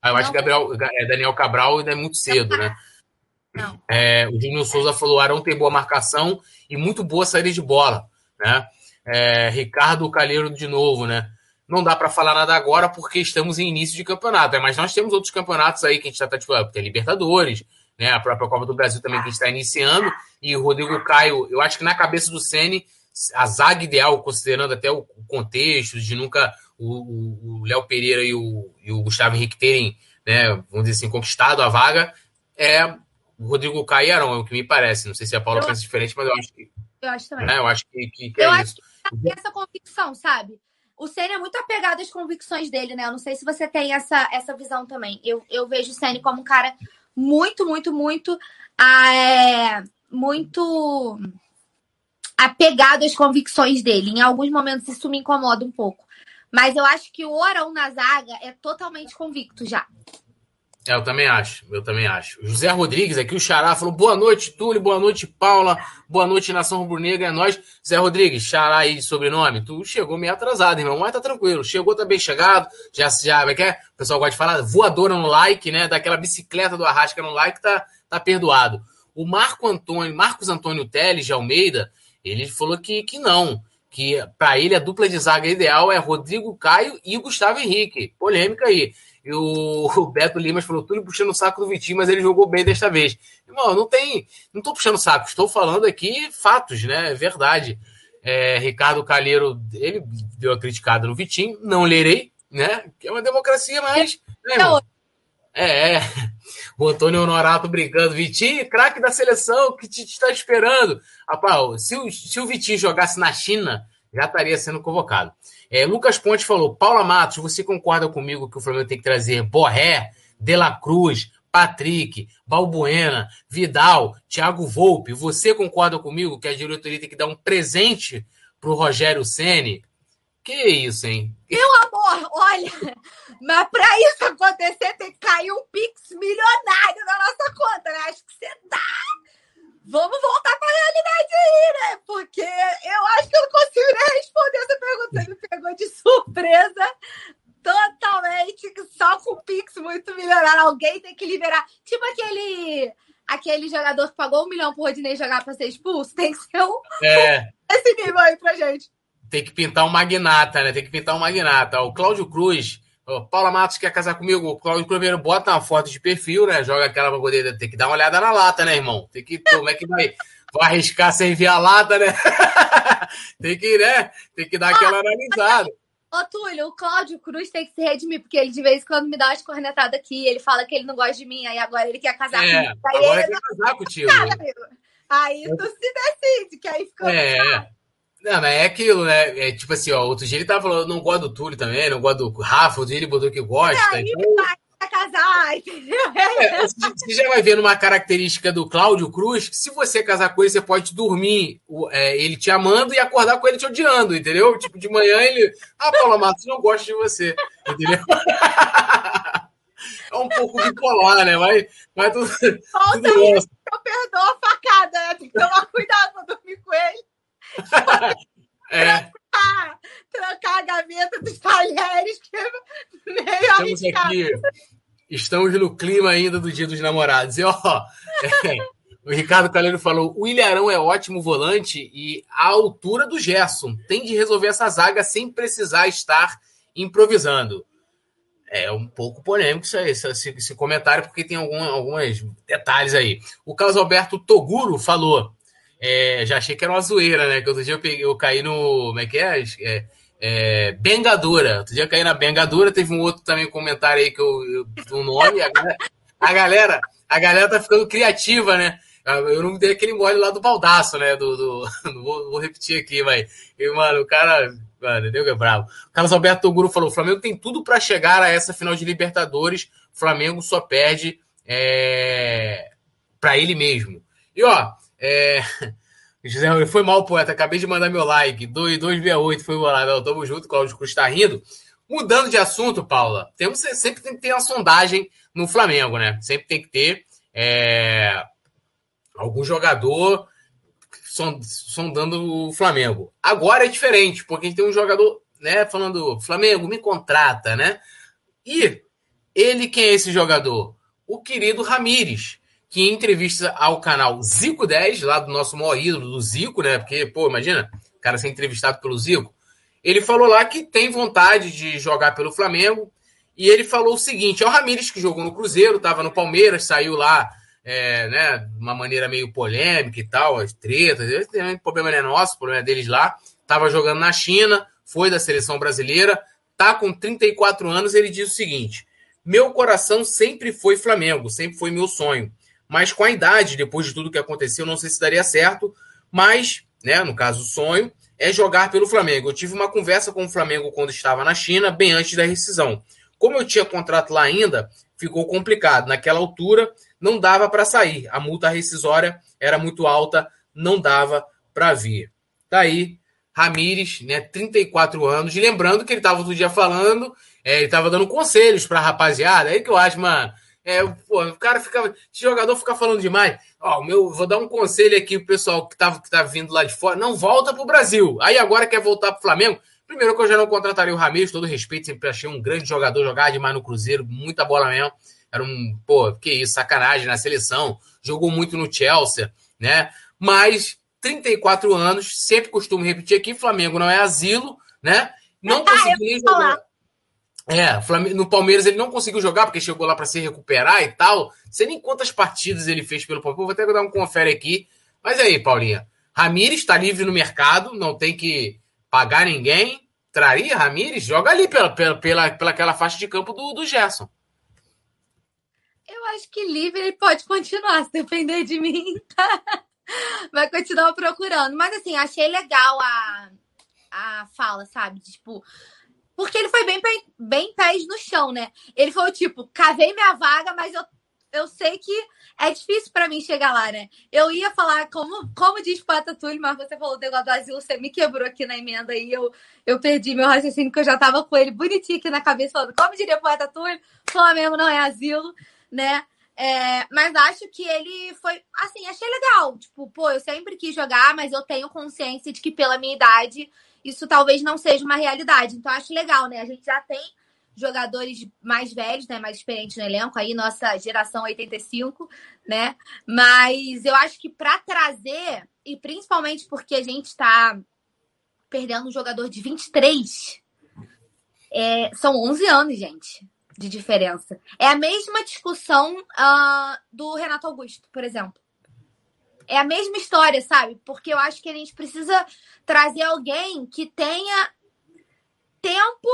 S2: Ah, eu acho que Gabriel, é, Daniel Cabral ainda é muito cedo, né? Não. É, o Júnior Souza falou: Arão tem boa marcação e muito boa saída de bola, né? É, Ricardo Calheiro de novo, né? Não dá para falar nada agora porque estamos em início de campeonato, né? mas nós temos outros campeonatos aí que a gente está tá, tipo, tem Libertadores, né? A própria Copa do Brasil também que está iniciando. E o Rodrigo Caio, eu acho que na cabeça do Ceni a zaga ideal, considerando até o contexto de nunca o Léo Pereira e o, e o, Gustavo Henrique terem, né, vamos dizer assim, conquistado a vaga, é o Rodrigo Caio e Arão, é o que me parece. Não sei se a Paula eu, pensa diferente, mas eu acho que.
S1: Eu acho também.
S2: Né, eu acho que, que, que eu
S1: é
S2: acho isso.
S1: que essa convicção, sabe? O Ceni é muito apegado às convicções dele, né? Eu não sei se você tem essa, essa visão também. Eu, eu vejo o Ceni como um cara muito, muito, muito. Ah, é, muito. apegado às convicções dele. Em alguns momentos isso me incomoda um pouco. Mas eu acho que o Orão na zaga é totalmente convicto já.
S2: É, eu também acho, eu também acho. José Rodrigues aqui, o Xará, falou boa noite, Túlio, boa noite, Paula, boa noite, Nação Rubro-Negra, é nós. Zé Rodrigues, Xará aí de sobrenome, tu chegou meio atrasado, irmão, mas tá tranquilo, chegou, tá bem chegado, já, já, é que é? O pessoal gosta de falar, voadora no like, né, daquela bicicleta do Arrasca no like, tá, tá perdoado. O Marco Antônio, Marcos Antônio Teles de Almeida, ele falou que, que não, que para ele a dupla de zaga ideal é Rodrigo Caio e Gustavo Henrique. Polêmica aí. E o, Beto Limas falou tudo puxando o saco do Vitinho, mas ele jogou bem desta vez. Irmão, não tem. Não estou puxando saco, estou falando aqui fatos, né? É verdade. É, Ricardo Calheiro, ele deu a criticada no Vitinho, não lerei, né? Que é uma democracia, mas. Né, é, é. O Antônio Honorato brincando. Vitinho, craque da seleção, que te está esperando. Rapaz, se o, se o Vitinho jogasse na China, já estaria sendo convocado. É, Lucas Ponte falou: Paula Matos, você concorda comigo que o Flamengo tem que trazer Borré, De La Cruz, Patrick, Balbuena, Vidal, Thiago Volpe? Você concorda comigo que a diretoria tem que dar um presente para o Rogério Ceni? Que isso, hein?
S1: Meu amor, olha, mas para isso acontecer tem que cair um pix milionário na nossa conta, né? Acho que você dá vamos voltar para a realidade aí, né? Porque eu acho que eu não consigo nem responder essa pergunta. Você me pegou de surpresa totalmente, só com o Pix muito milionário. Alguém tem que liberar. Tipo aquele aquele jogador que pagou um milhão pro Rodinei jogar para ser expulso. Tem que ser um,
S2: é.
S1: esse nível aí pra gente.
S2: Tem que pintar um magnata, né? Tem que pintar um magnata. O Cláudio Cruz Paula Matos quer casar comigo. O Claudio Cruzeiro bota uma foto de perfil, né? Joga aquela pra poder. Tem que dar uma olhada na lata, né, irmão? Tem que. Como é que vai? Vai arriscar sem ver a lata, né? tem que, né? Tem que dar aquela analisada.
S1: Ô, Túlio, o Cláudio Cruz tem que se redimir, porque ele de vez em quando me dá umas cornetadas aqui. Ele fala que ele não gosta de mim, aí agora ele quer casar
S2: é,
S1: comigo.
S2: Aí agora ele quer casar contigo.
S1: aí tu se decide, que aí fica.
S2: É. Não, mas é aquilo, né? É tipo assim, ó, outro dia ele tava falando, não gosto do Túlio também, não gosto do Rafa, outro dia ele botou que gosta.
S1: É, então... vai casar, entendeu?
S2: É, você já vai ver numa característica do Cláudio Cruz que se você casar com ele, você pode dormir é, ele te amando e acordar com ele te odiando, entendeu? Tipo, de manhã ele. Ah, Paula Matos, não gosto de você, entendeu? é um pouco bipolar, né? Mas, mas tudo.
S1: Falta tudo isso, eu perdoo a facada, né? Tem que tomar cuidado pra dormir com ele
S2: é.
S1: Trocar, trocar a gaveta dos talheres, que é meio
S2: Estamos aqui. Estamos no clima ainda do Dia dos Namorados. E ó, é, o Ricardo Calheiro falou: o Ilharão é ótimo volante e a altura do Gerson. Tem de resolver essa zaga sem precisar estar improvisando. É um pouco polêmico isso aí, esse, esse comentário, porque tem algum, alguns detalhes aí. O Carlos Alberto Toguro falou: é, já achei que era uma zoeira, né? Que outro dia eu, peguei, eu caí no. Como é que é? é, é Bengadura. Outro dia eu caí na Bengadura, teve um outro também comentário aí que eu. eu um nome. A galera, a galera, a galera tá ficando criativa, né? Eu não dei aquele mole lá do baldaço, né? Do, do, vou, vou, repetir aqui, mas. E, mano, o cara. Mano, deu que é bravo. Carlos Alberto Toguro falou: o Flamengo tem tudo para chegar a essa final de Libertadores. Flamengo só perde é, para ele mesmo. E ó, é... José, foi mal, poeta. Acabei de mandar meu like. 2268 foi lá. Tamo junto, Cláudio Cruz tá rindo. Mudando de assunto, Paula, temos, sempre tem que ter uma sondagem no Flamengo, né? Sempre tem que ter é, algum jogador sondando o Flamengo. Agora é diferente, porque a gente tem um jogador, né, falando, Flamengo, me contrata, né? E ele, quem é esse jogador? O querido Ramires que em entrevista ao canal Zico 10, lá do nosso maior ídolo, do Zico, né? Porque, pô, imagina, o cara ser entrevistado pelo Zico. Ele falou lá que tem vontade de jogar pelo Flamengo. E ele falou o seguinte: é o Ramires que jogou no Cruzeiro, estava no Palmeiras, saiu lá, é, né, de uma maneira meio polêmica e tal, as tretas. O problema não é nosso, o problema é deles lá. Estava jogando na China, foi da seleção brasileira, tá com 34 anos. Ele diz o seguinte: meu coração sempre foi Flamengo, sempre foi meu sonho mas com a idade, depois de tudo que aconteceu, não sei se daria certo, mas, né, no caso, o sonho é jogar pelo Flamengo. Eu tive uma conversa com o Flamengo quando estava na China, bem antes da rescisão. Como eu tinha contrato lá ainda, ficou complicado. Naquela altura, não dava para sair. A multa rescisória era muito alta, não dava para vir. Tá aí, Ramires, né? 34 anos. Lembrando que ele tava outro dia falando, é, ele tava dando conselhos pra rapaziada. É aí que eu acho, mano. É, pô, o cara fica. Esse jogador fica falando demais. Ó, meu, vou dar um conselho aqui pro pessoal que tá, que tá vindo lá de fora. Não volta pro Brasil. Aí agora quer voltar pro Flamengo. Primeiro que eu já não contrataria o Ramires, todo respeito, sempre achei um grande jogador, jogar demais no Cruzeiro, muita bola mesmo. Era um, pô, que isso, sacanagem na seleção. Jogou muito no Chelsea, né? Mas 34 anos, sempre costumo repetir aqui, Flamengo não é asilo, né? Não ah, conseguiu jogar. É, no Palmeiras ele não conseguiu jogar porque chegou lá para se recuperar e tal. Não sei nem quantas partidas ele fez pelo Palmeiras. Vou até dar um confere aqui. Mas aí, Paulinha. Ramires está livre no mercado, não tem que pagar ninguém. Traria Ramires? Joga ali pela, pela, pela, pela aquela faixa de campo do, do Gerson.
S1: Eu acho que livre ele pode continuar, se depender de mim. Vai continuar procurando. Mas assim, achei legal a, a fala, sabe? Tipo, porque ele foi bem, bem pés no chão, né? Ele foi tipo, cavei minha vaga, mas eu, eu sei que é difícil para mim chegar lá, né? Eu ia falar, como, como diz o Poeta Túlio, mas você falou do negócio do asilo, você me quebrou aqui na emenda e eu, eu perdi meu raciocínio, que eu já tava com ele bonitinho aqui na cabeça, falando, como diria o Poeta Túlio, Flamengo não é asilo, né? É, mas acho que ele foi, assim, achei legal. Tipo, pô, eu sempre quis jogar, mas eu tenho consciência de que pela minha idade isso talvez não seja uma realidade. Então, acho legal, né? A gente já tem jogadores mais velhos, né, mais experientes no elenco, aí nossa geração 85, né? Mas eu acho que para trazer, e principalmente porque a gente está perdendo um jogador de 23, é, são 11 anos, gente, de diferença. É a mesma discussão uh, do Renato Augusto, por exemplo é a mesma história, sabe? Porque eu acho que a gente precisa trazer alguém que tenha tempo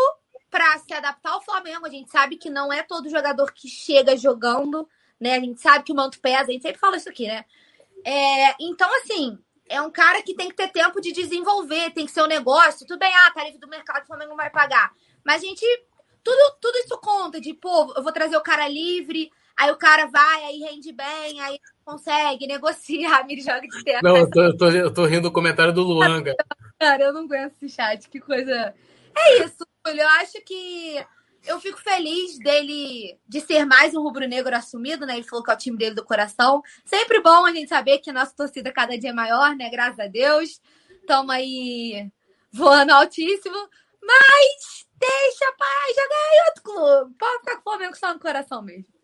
S1: para se adaptar ao Flamengo. A gente sabe que não é todo jogador que chega jogando, né? A gente sabe que o manto pesa, a gente sempre fala isso aqui, né? É, então, assim, é um cara que tem que ter tempo de desenvolver, tem que ser um negócio. Tudo bem, ah, tá livre do mercado, o Flamengo vai pagar. Mas a gente. Tudo, tudo isso conta de, pô, eu vou trazer o cara livre, aí o cara vai, aí rende bem, aí consegue, negocia, me joga de terra.
S2: Não, eu tô, eu, tô, eu tô rindo do comentário do Luan, cara.
S1: Eu não aguento esse chat, que coisa. É isso, Julio. Eu acho que eu fico feliz dele de ser mais um rubro-negro assumido, né? Ele falou que é o time dele do coração. Sempre bom a gente saber que a nossa torcida cada dia é maior, né? Graças a Deus. Estamos aí voando altíssimo. Mas deixa pai jogar em outro clube. Pode ficar com o Flamengo só no coração mesmo.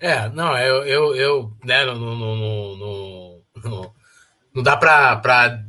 S2: É, não, eu, eu, eu né, não, não, dá pra, pra,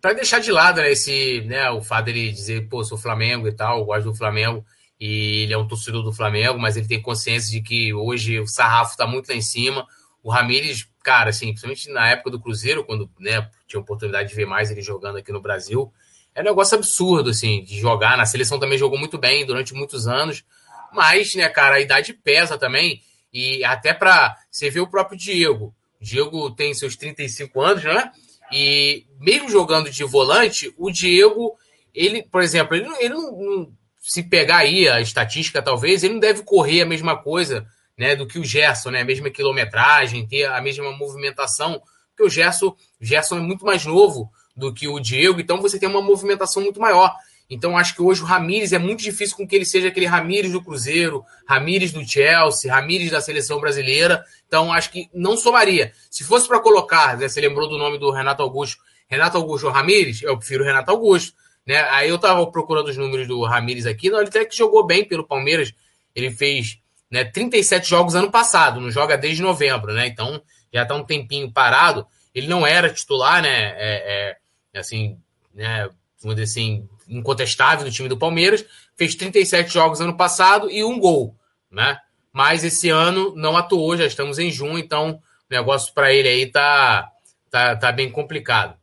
S2: pra deixar de lado né, esse, né, o fato dele dizer, pô, sou Flamengo e tal, gosto do Flamengo, e ele é um torcedor do Flamengo, mas ele tem consciência de que hoje o sarrafo tá muito lá em cima. O Ramires, cara, assim, principalmente na época do Cruzeiro, quando né, tinha oportunidade de ver mais ele jogando aqui no Brasil, é um negócio absurdo, assim, de jogar. Na seleção também jogou muito bem durante muitos anos, mas, né, cara, a idade pesa também. E até para você ver o próprio Diego. O Diego tem seus 35 anos, né? E mesmo jogando de volante, o Diego, ele, por exemplo, ele, ele não, não, se pegar aí a estatística, talvez, ele não deve correr a mesma coisa né, do que o Gerson, né? A mesma quilometragem, ter a mesma movimentação, porque o Gerson, o Gerson é muito mais novo do que o Diego, então você tem uma movimentação muito maior. Então acho que hoje o Ramires é muito difícil com que ele seja aquele Ramires do Cruzeiro, Ramires do Chelsea, Ramires da seleção brasileira. Então acho que não somaria. Se fosse para colocar, né, você lembrou do nome do Renato Augusto, Renato Augusto ou Ramires, eu prefiro Renato Augusto. Né? Aí eu estava procurando os números do Ramires aqui, não, ele até que jogou bem pelo Palmeiras. Ele fez né, 37 jogos ano passado, não joga desde novembro, né? Então já está um tempinho parado. Ele não era titular, né? É, é, assim, né? Vamos dizer assim, incontestável do time do Palmeiras, fez 37 jogos ano passado e um gol, né? Mas esse ano não atuou, já estamos em junho, então o negócio para ele aí tá, tá, tá bem complicado.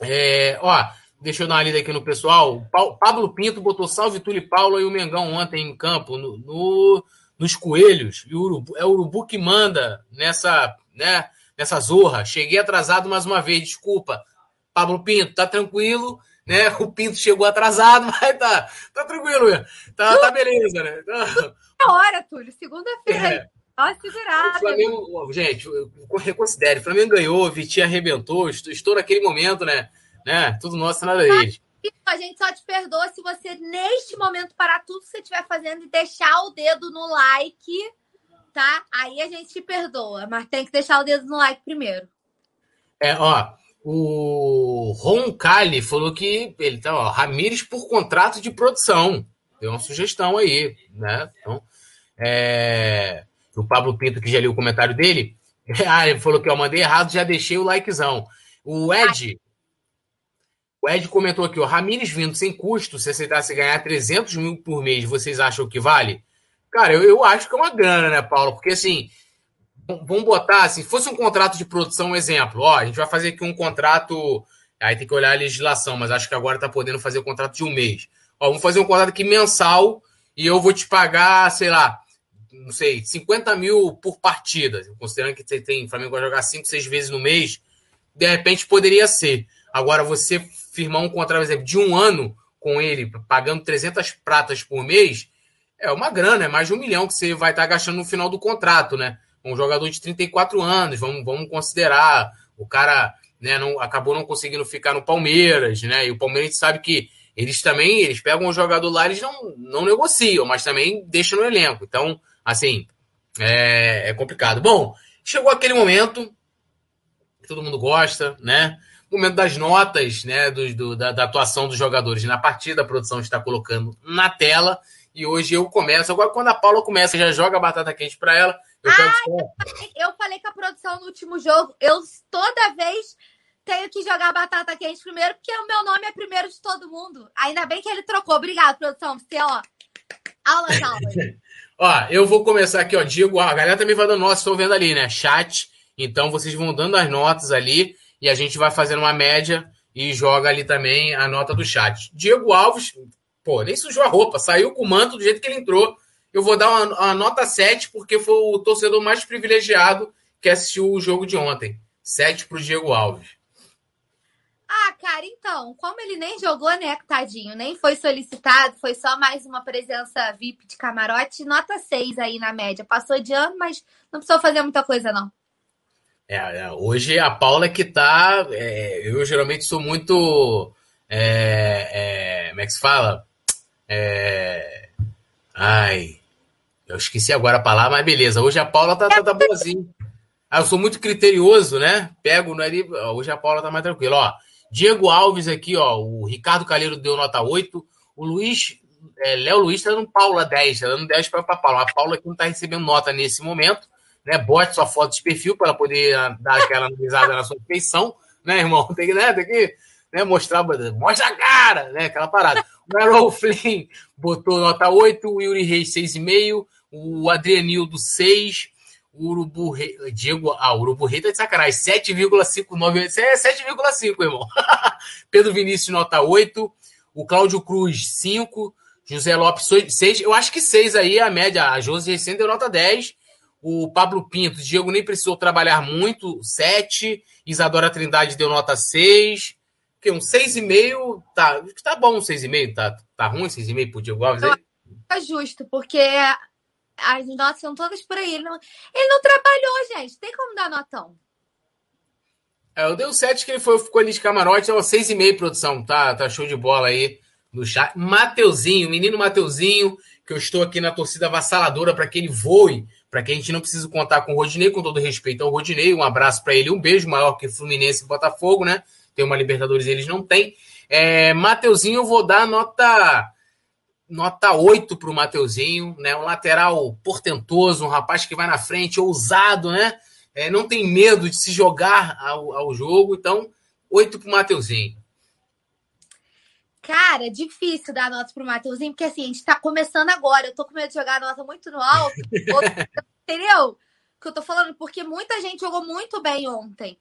S2: É, ó, deixa eu dar uma lida aqui no pessoal. Pablo Pinto botou salve Tule Paulo e o Mengão ontem em campo, no, no, nos Coelhos. E o Urubu, é o Urubu que manda nessa, né, nessa zorra. Cheguei atrasado mais uma vez, desculpa. Pablo Pinto, tá tranquilo né? O Pinto chegou atrasado, mas tá, tá tranquilo, tá, tá beleza, né?
S1: Tá. É hora, Túlio, segunda-feira. É. Ó, segurado.
S2: Flamengo, gente, reconsidere, o Flamengo ganhou, o Vitinho arrebentou, estou naquele momento, né? né? Tudo nosso, nada deles.
S1: A gente só te perdoa se você, neste momento, parar tudo que você estiver fazendo e deixar o dedo no like, tá? Aí a gente te perdoa, mas tem que deixar o dedo no like primeiro.
S2: É, ó, o Roncalli falou que ele tá, ó, Ramires por contrato de produção. Deu uma sugestão aí, né? Então, é... o Pablo Pinto, que já leu o comentário dele, ah, ele falou que eu mandei errado, já deixei o likezão. O Ed, o Ed comentou aqui, ó, Ramires vindo sem custo, se aceitasse ganhar 300 mil por mês, vocês acham que vale? Cara, eu, eu acho que é uma grana, né, Paulo? Porque assim, vamos botar, assim, se fosse um contrato de produção, um exemplo, ó, a gente vai fazer aqui um contrato, aí tem que olhar a legislação, mas acho que agora tá podendo fazer o um contrato de um mês. Ó, vamos fazer um contrato aqui mensal e eu vou te pagar, sei lá, não sei, 50 mil por partida, considerando que você tem, o Flamengo vai jogar 5, 6 vezes no mês, de repente poderia ser. Agora, você firmar um contrato, exemplo, de um ano com ele, pagando 300 pratas por mês, é uma grana, é mais de um milhão que você vai estar gastando no final do contrato, né? Um jogador de 34 anos, vamos, vamos considerar. O cara né, não, acabou não conseguindo ficar no Palmeiras, né? E o Palmeiras sabe que eles também, eles pegam o jogador lá, eles não, não negociam, mas também deixam no elenco. Então, assim, é, é complicado. Bom, chegou aquele momento que todo mundo gosta, né? momento das notas, né, do, do da, da, atuação dos jogadores na partida, a produção está colocando na tela. E hoje eu começo. Agora, quando a Paula começa, já joga a batata quente para ela.
S1: Eu, ah, eu, falei, eu falei que a produção no último jogo, eu toda vez tenho que jogar batata quente primeiro, porque o meu nome é primeiro de todo mundo. Ainda bem que ele trocou. Obrigado, produção. Você, ó. Aulas, aulas.
S2: ó, eu vou começar aqui, ó. Diego, a galera também vai dando notas, estou vendo ali, né? Chat. Então vocês vão dando as notas ali e a gente vai fazendo uma média e joga ali também a nota do chat. Diego Alves, pô, nem sujou a roupa, saiu com o manto do jeito que ele entrou. Eu vou dar uma, uma nota 7, porque foi o torcedor mais privilegiado que assistiu o jogo de ontem. 7 para o Diego Alves.
S1: Ah, cara, então, como ele nem jogou, né, tadinho, nem foi solicitado, foi só mais uma presença VIP de camarote, nota 6 aí na média. Passou de ano, mas não precisou fazer muita coisa, não.
S2: É, é, hoje a Paula que tá. É, eu geralmente sou muito. É, é como é que se fala? É, ai. Eu esqueci agora a palavra, mas beleza. Hoje a Paula tá, tá, tá boazinha. Ah, eu sou muito criterioso, né? Pego no ali. Hoje a Paula tá mais tranquila. Ó, Diego Alves aqui, ó. O Ricardo Calheiro deu nota 8. O Luiz. É, Léo Luiz tá dando Paula 10, tá dando 10 para a Paula. A Paula que não tá recebendo nota nesse momento né? Bote sua foto de perfil para poder ah, dar aquela analisada na sua feição, né, irmão? Tem que, né, tem que né, mostrar, mostra a cara, né? Aquela parada. O Errol Flynn botou nota 8, o Yuri Reis 6,5, o Adrianildo 6, o Urubu Rei, Diego, ah, Urubu Rei tá de sacanagem, 7,59, é 7,5, irmão. Pedro Vinícius nota 8, o Cláudio Cruz 5, José Lopes 6, eu acho que 6 aí é a média, a Josi recém deu nota 10, o Pablo Pinto, Diego nem precisou trabalhar muito, 7. Isadora Trindade deu nota 6. Que um 6,5 tá, tá bom, um 6,5, tá, tá ruim 6,5 pro Diego Alves?
S1: Tá justo, porque as notas são todas por aí. Ele não, ele não trabalhou, gente. Tem como dar notão.
S2: É, eu dei o 7 que ele foi, ficou ali de camarote, é 6,5 produção. Tá, tá show de bola aí no chat. Mateuzinho, menino Mateuzinho, que eu estou aqui na torcida avassaladora para que ele voe para que a gente não precise contar com o Rodinei, com todo respeito ao Rodinei, um abraço para ele, um beijo maior que Fluminense e Botafogo, né? Tem uma Libertadores, eles não têm. É, Mateuzinho, eu vou dar nota nota 8 para o Mateuzinho, né? Um lateral portentoso, um rapaz que vai na frente, ousado, né? É, não tem medo de se jogar ao, ao jogo, então 8 para o Mateuzinho.
S1: Cara, difícil dar nota pro Matheusinho, porque assim, a gente tá começando agora. Eu tô com medo de jogar a nota muito no alto. entendeu? O que eu tô falando? Porque muita gente jogou muito bem ontem.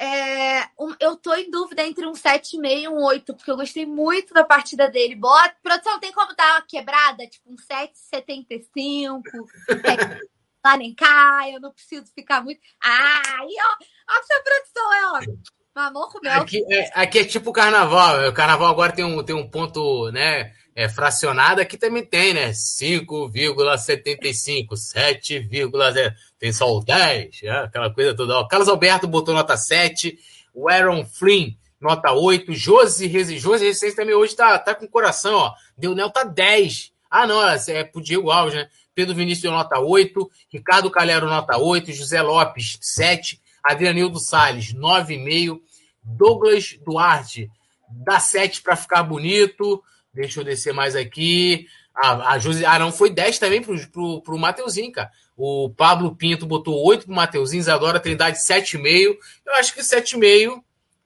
S1: É, um, eu tô em dúvida entre um 7,5 e um 8, porque eu gostei muito da partida dele. Bota, produção, tem como dar uma quebrada? Tipo um 7,75. lá nem cai, eu não preciso ficar muito. Ah, aí, ó, a sua produção é óbvio. Mamão com mel.
S2: Aqui é, aqui é tipo carnaval. O carnaval agora tem um, tem um ponto, né? É, fracionado, aqui também tem, né? 5,75, 7,0. Tem só o 10, é, aquela coisa toda. Ó, Carlos Alberto botou nota 7. O Aaron Flynn nota 8. Josi Resistência. Josi Resistência também hoje tá, tá com coração, ó. Deu nota 10. Ah, não, é pro Diego Alves, né? Pedro Vinícius deu nota 8. Ricardo Calero, nota 8. José Lopes, 7. Adrianildo Salles, 9,5. Douglas Duarte, dá 7 para ficar bonito. Deixa eu descer mais aqui. A, a José Arão foi 10 também pro, pro, pro Mateuzinho, cara. O Pablo Pinto botou 8 pro Mateuzinho. Isadora Trindade, 7,5. Eu acho que 7,5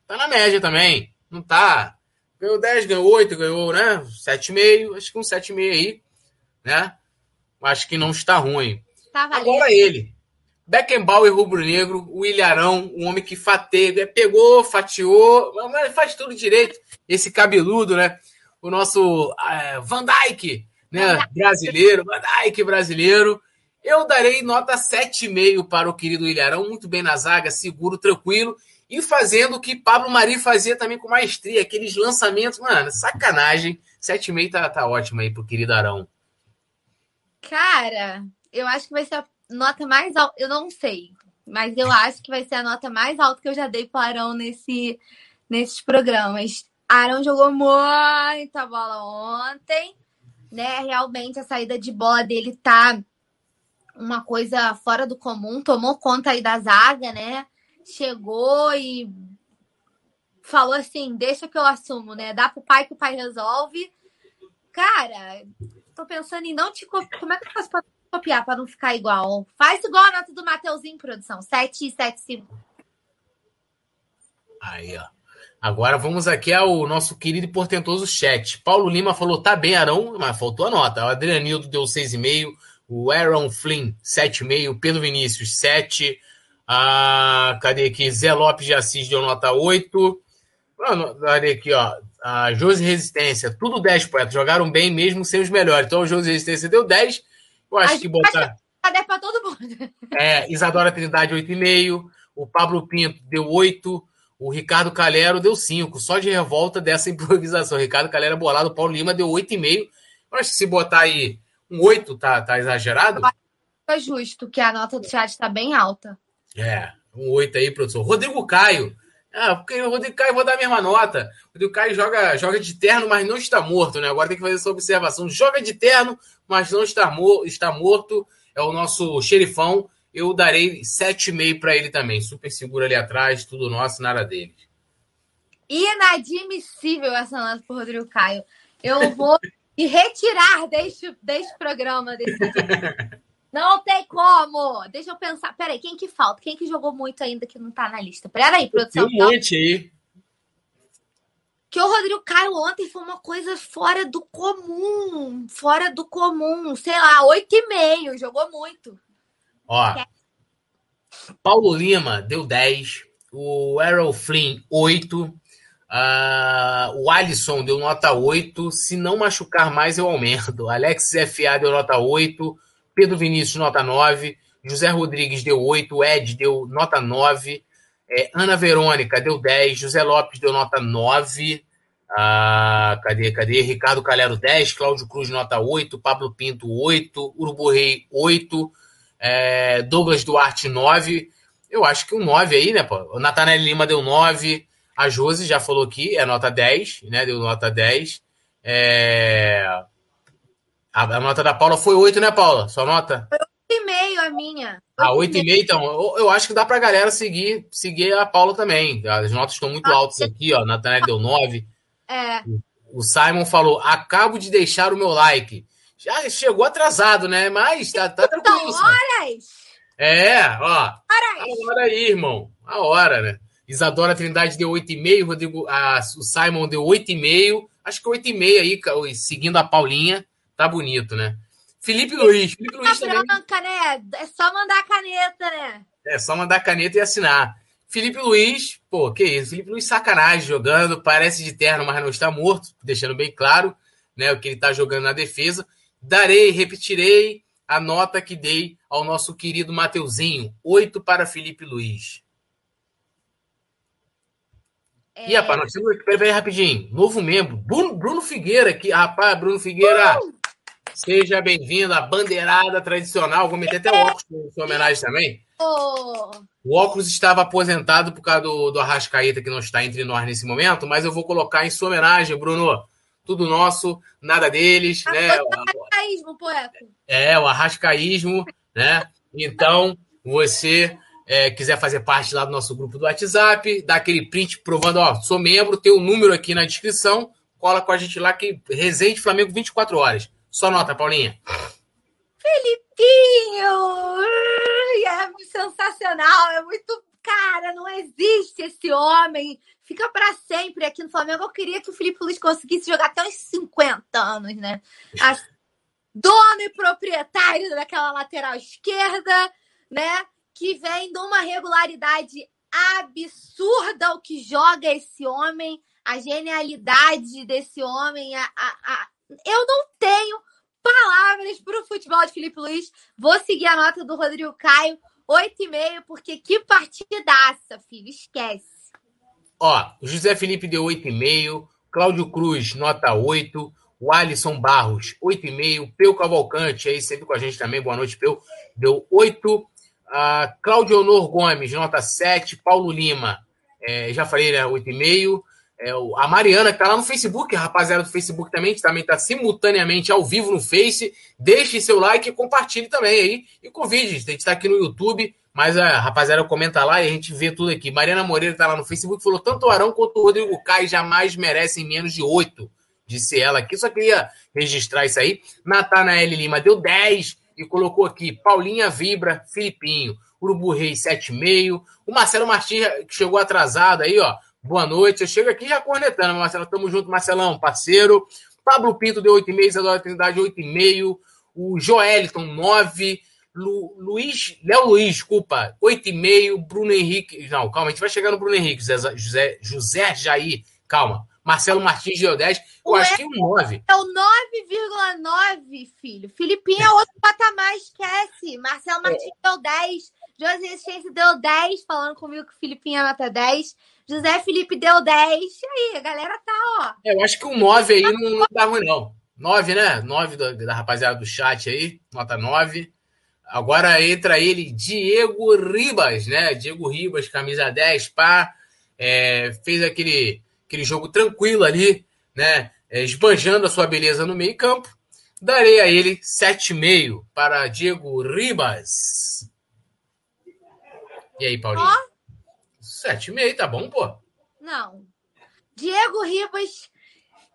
S2: tá na média também. Não tá. Ganhou 10, ganhou 8, ganhou, né? 7,5. Acho que um 7,5 aí, né? Acho que não está ruim. Tá Agora ele. Beckenbauer rubro-negro, o Ilharão, um homem que fateia, pegou, fatiou, mas faz tudo direito. Esse cabeludo, né? O nosso é, Van Dijk, né? Brasileiro, Van Dijk brasileiro. Eu darei nota 7,5 para o querido Ilharão, muito bem na zaga, seguro, tranquilo, e fazendo o que Pablo Mari fazia também com maestria, aqueles lançamentos, mano, sacanagem. 7,5 tá, tá ótimo aí pro querido Arão.
S1: Cara, eu acho que vai ser a nota mais alta. Eu não sei, mas eu acho que vai ser a nota mais alta que eu já dei pro Arão nesse, nesses programas. Arão jogou muita bola ontem, né? Realmente a saída de bola dele tá uma coisa fora do comum, tomou conta aí da zaga, né? Chegou e falou assim: deixa que eu assumo, né? Dá pro pai que o pai resolve. Cara, tô pensando em não te copiar. Como é que eu faço pra copiar para não ficar igual? Faz igual a nota do Mateuzinho, produção. 7 e 7, 5.
S2: Aí, ó. Agora vamos aqui ao nosso querido e portentoso chat. Paulo Lima falou, tá bem, Arão, mas faltou a nota. O Adrianildo deu 6,5. O Aaron Flynn, 7,5. Pedro Vinícius, 7. Ah, cadê aqui? Zé Lopes de Assis deu nota 8. Mano, cadê aqui, ó? A Josi Resistência, tudo 10 poetas. Jogaram bem mesmo sem os melhores. Então, o Josi Resistência deu 10. Eu acho que botar.
S1: Cadê para todo mundo?
S2: É, Isadora Trindade, 8,5. O Pablo Pinto deu 8. O Ricardo Calero deu 5. Só de revolta dessa improvisação. O Ricardo Calero bolado. O Paulo Lima deu 8,5. Eu acho que se botar aí um 8, tá, tá exagerado?
S1: É justo, que a nota do chat está bem alta.
S2: É, um 8 aí, professor. Rodrigo Caio. Ah, porque o Rodrigo Caio vou dar a mesma nota. O Rodrigo Caio joga, joga de terno, mas não está morto, né? Agora tem que fazer essa observação. Joga de terno, mas não está, mo está morto. É o nosso xerifão. Eu darei 7,5 para ele também. Super seguro ali atrás, tudo nosso, nada dele.
S1: Inadmissível essa nota pro Rodrigo Caio. Eu vou me retirar deste, deste programa. Desse... Não tem como! Deixa eu pensar. Peraí, quem que falta? Quem que jogou muito ainda que não tá na lista? Peraí, produção.
S2: Tem um monte aí.
S1: Que o Rodrigo Caio ontem foi uma coisa fora do comum. Fora do comum. Sei lá, oito e meio. Jogou muito.
S2: Ó. Paulo Lima deu 10. O Errol Flynn, 8. Uh, o Alisson deu nota 8. Se não machucar mais, eu aumento. Alex FA deu nota 8. Pedro Vinícius, nota 9. José Rodrigues deu 8. Ed deu nota 9. É, Ana Verônica deu 10. José Lopes deu nota 9. Ah, cadê, cadê? Ricardo Calero 10. Cláudio Cruz, nota 8. Pablo Pinto, 8. Urubu Rei, 8. É, Douglas Duarte, 9. Eu acho que um 9 aí, né, pô? O Natanel Lima deu 9. A Josi já falou aqui, é nota 10, né? Deu nota 10. É... A, a, nota da Paula foi 8, né, Paula? Sua nota?
S1: Foi 8,5 a minha.
S2: Ah, 8,5, então. Eu, eu, acho que dá pra galera seguir, seguir a Paula também. As notas estão muito ah, altas aqui, ó. Nathanael deu 9.
S1: É.
S2: O Simon falou: acabo de deixar o meu like. Já chegou atrasado, né? Mas tá, tá tranquilo.
S1: São horas!
S2: É, ó. Horas. A hora aí, irmão. A hora, né? Isadora Trindade deu 8,5, Rodrigo, a, o Simon deu 8,5. Acho que 8,5 aí, seguindo a Paulinha. Tá bonito, né? Felipe Luiz. Felipe Luiz
S1: tá também. branca, né? É só mandar a caneta, né?
S2: É só mandar a caneta e assinar. Felipe Luiz, pô, que isso? Felipe Luiz sacanagem jogando, parece de terno, mas não está morto, deixando bem claro, né, o que ele está jogando na defesa. Darei, repetirei a nota que dei ao nosso querido Mateuzinho, 8 para Felipe Luiz. É... E, rapaz, nós temos. Peraí, rapidinho. Novo membro. Bruno, Bruno Figueira aqui. Rapaz, Bruno Figueira. Uh! Seja bem-vindo à bandeirada tradicional. Vou meter até o óculos em sua homenagem também. O óculos estava aposentado por causa do, do Arrascaeta, que não está entre nós nesse momento, mas eu vou colocar em sua homenagem, Bruno. Tudo nosso, nada deles,
S1: Ah,
S2: né?
S1: o arrascaísmo, poeta.
S2: É, o arrascaísmo, né? Então, você é, quiser fazer parte lá do nosso grupo do WhatsApp, dá aquele print provando, ó, sou membro, tem o um número aqui na descrição, cola com a gente lá que Resende Flamengo 24 horas. Só nota, Paulinha.
S1: Filipinho! É sensacional, é muito. Cara, não existe esse homem. Fica para sempre aqui no Flamengo. Eu queria que o Felipe Luiz conseguisse jogar até uns 50 anos, né? As... Dono e proprietário daquela lateral esquerda, né? Que vem de uma regularidade absurda o que joga esse homem, a genialidade desse homem. A, a, a... Eu não tenho palavras para o futebol de Felipe Luiz. Vou seguir a nota do Rodrigo Caio, 8,5, porque que partidaça, filho. Esquece.
S2: Ó, o José Felipe deu 8,5, Cláudio Cruz, nota 8, o Alisson Barros, 8,5, Peu Cavalcante, aí sempre com a gente também, boa noite, Peu, deu 8, uh, Cláudio Honor Gomes, nota 7, Paulo Lima, é, já falei, né, 8,5, é, a Mariana, que tá lá no Facebook, rapaziada do Facebook também, que também tá simultaneamente ao vivo no Face. Deixe seu like e compartilhe também aí. E convide, a gente tá aqui no YouTube, mas a rapaziada comenta lá e a gente vê tudo aqui. Mariana Moreira tá lá no Facebook, falou: tanto o Arão quanto o Rodrigo Caio jamais merecem menos de 8. Disse ela aqui, só queria registrar isso aí. Natanael Lima deu 10 e colocou aqui: Paulinha Vibra, Filipinho, Urubu Rei 7,5. O Marcelo Martins que chegou atrasado aí, ó. Boa noite. Eu chego aqui já cornetando, Marcelo. Tamo junto, Marcelão, parceiro. Pablo Pinto deu 8,5, Isadora Trindade 8,5. O Joeliton, 9. Lu, Luiz, Léo Luiz, desculpa, 8,5. Bruno Henrique. Não, calma, a gente vai chegar no Bruno Henrique. José, José, José Jair, calma. Marcelo Martins deu 10. Eu
S1: O
S2: acho que um 9.
S1: É o 9,9, filho. Filipinho é outro patamar, esquece. Marcelo Martins deu 10. José Chance deu 10, falando comigo que o Filipinho é nota 10. José Felipe deu 10. E aí, a galera tá, ó.
S2: Eu acho que um 9 aí não, não dá ruim, não. 9, né? 9 da, da rapaziada do chat aí, nota 9. Agora entra ele, Diego Ribas, né? Diego Ribas, camisa 10, pá. É, fez aquele, aquele jogo tranquilo ali, né? É, esbanjando a sua beleza no meio campo. Darei a ele 7,5 para Diego Ribas. E aí, Paulinho?
S1: Ó.
S2: 7,5, tá bom, pô?
S1: Não. Diego Ribas,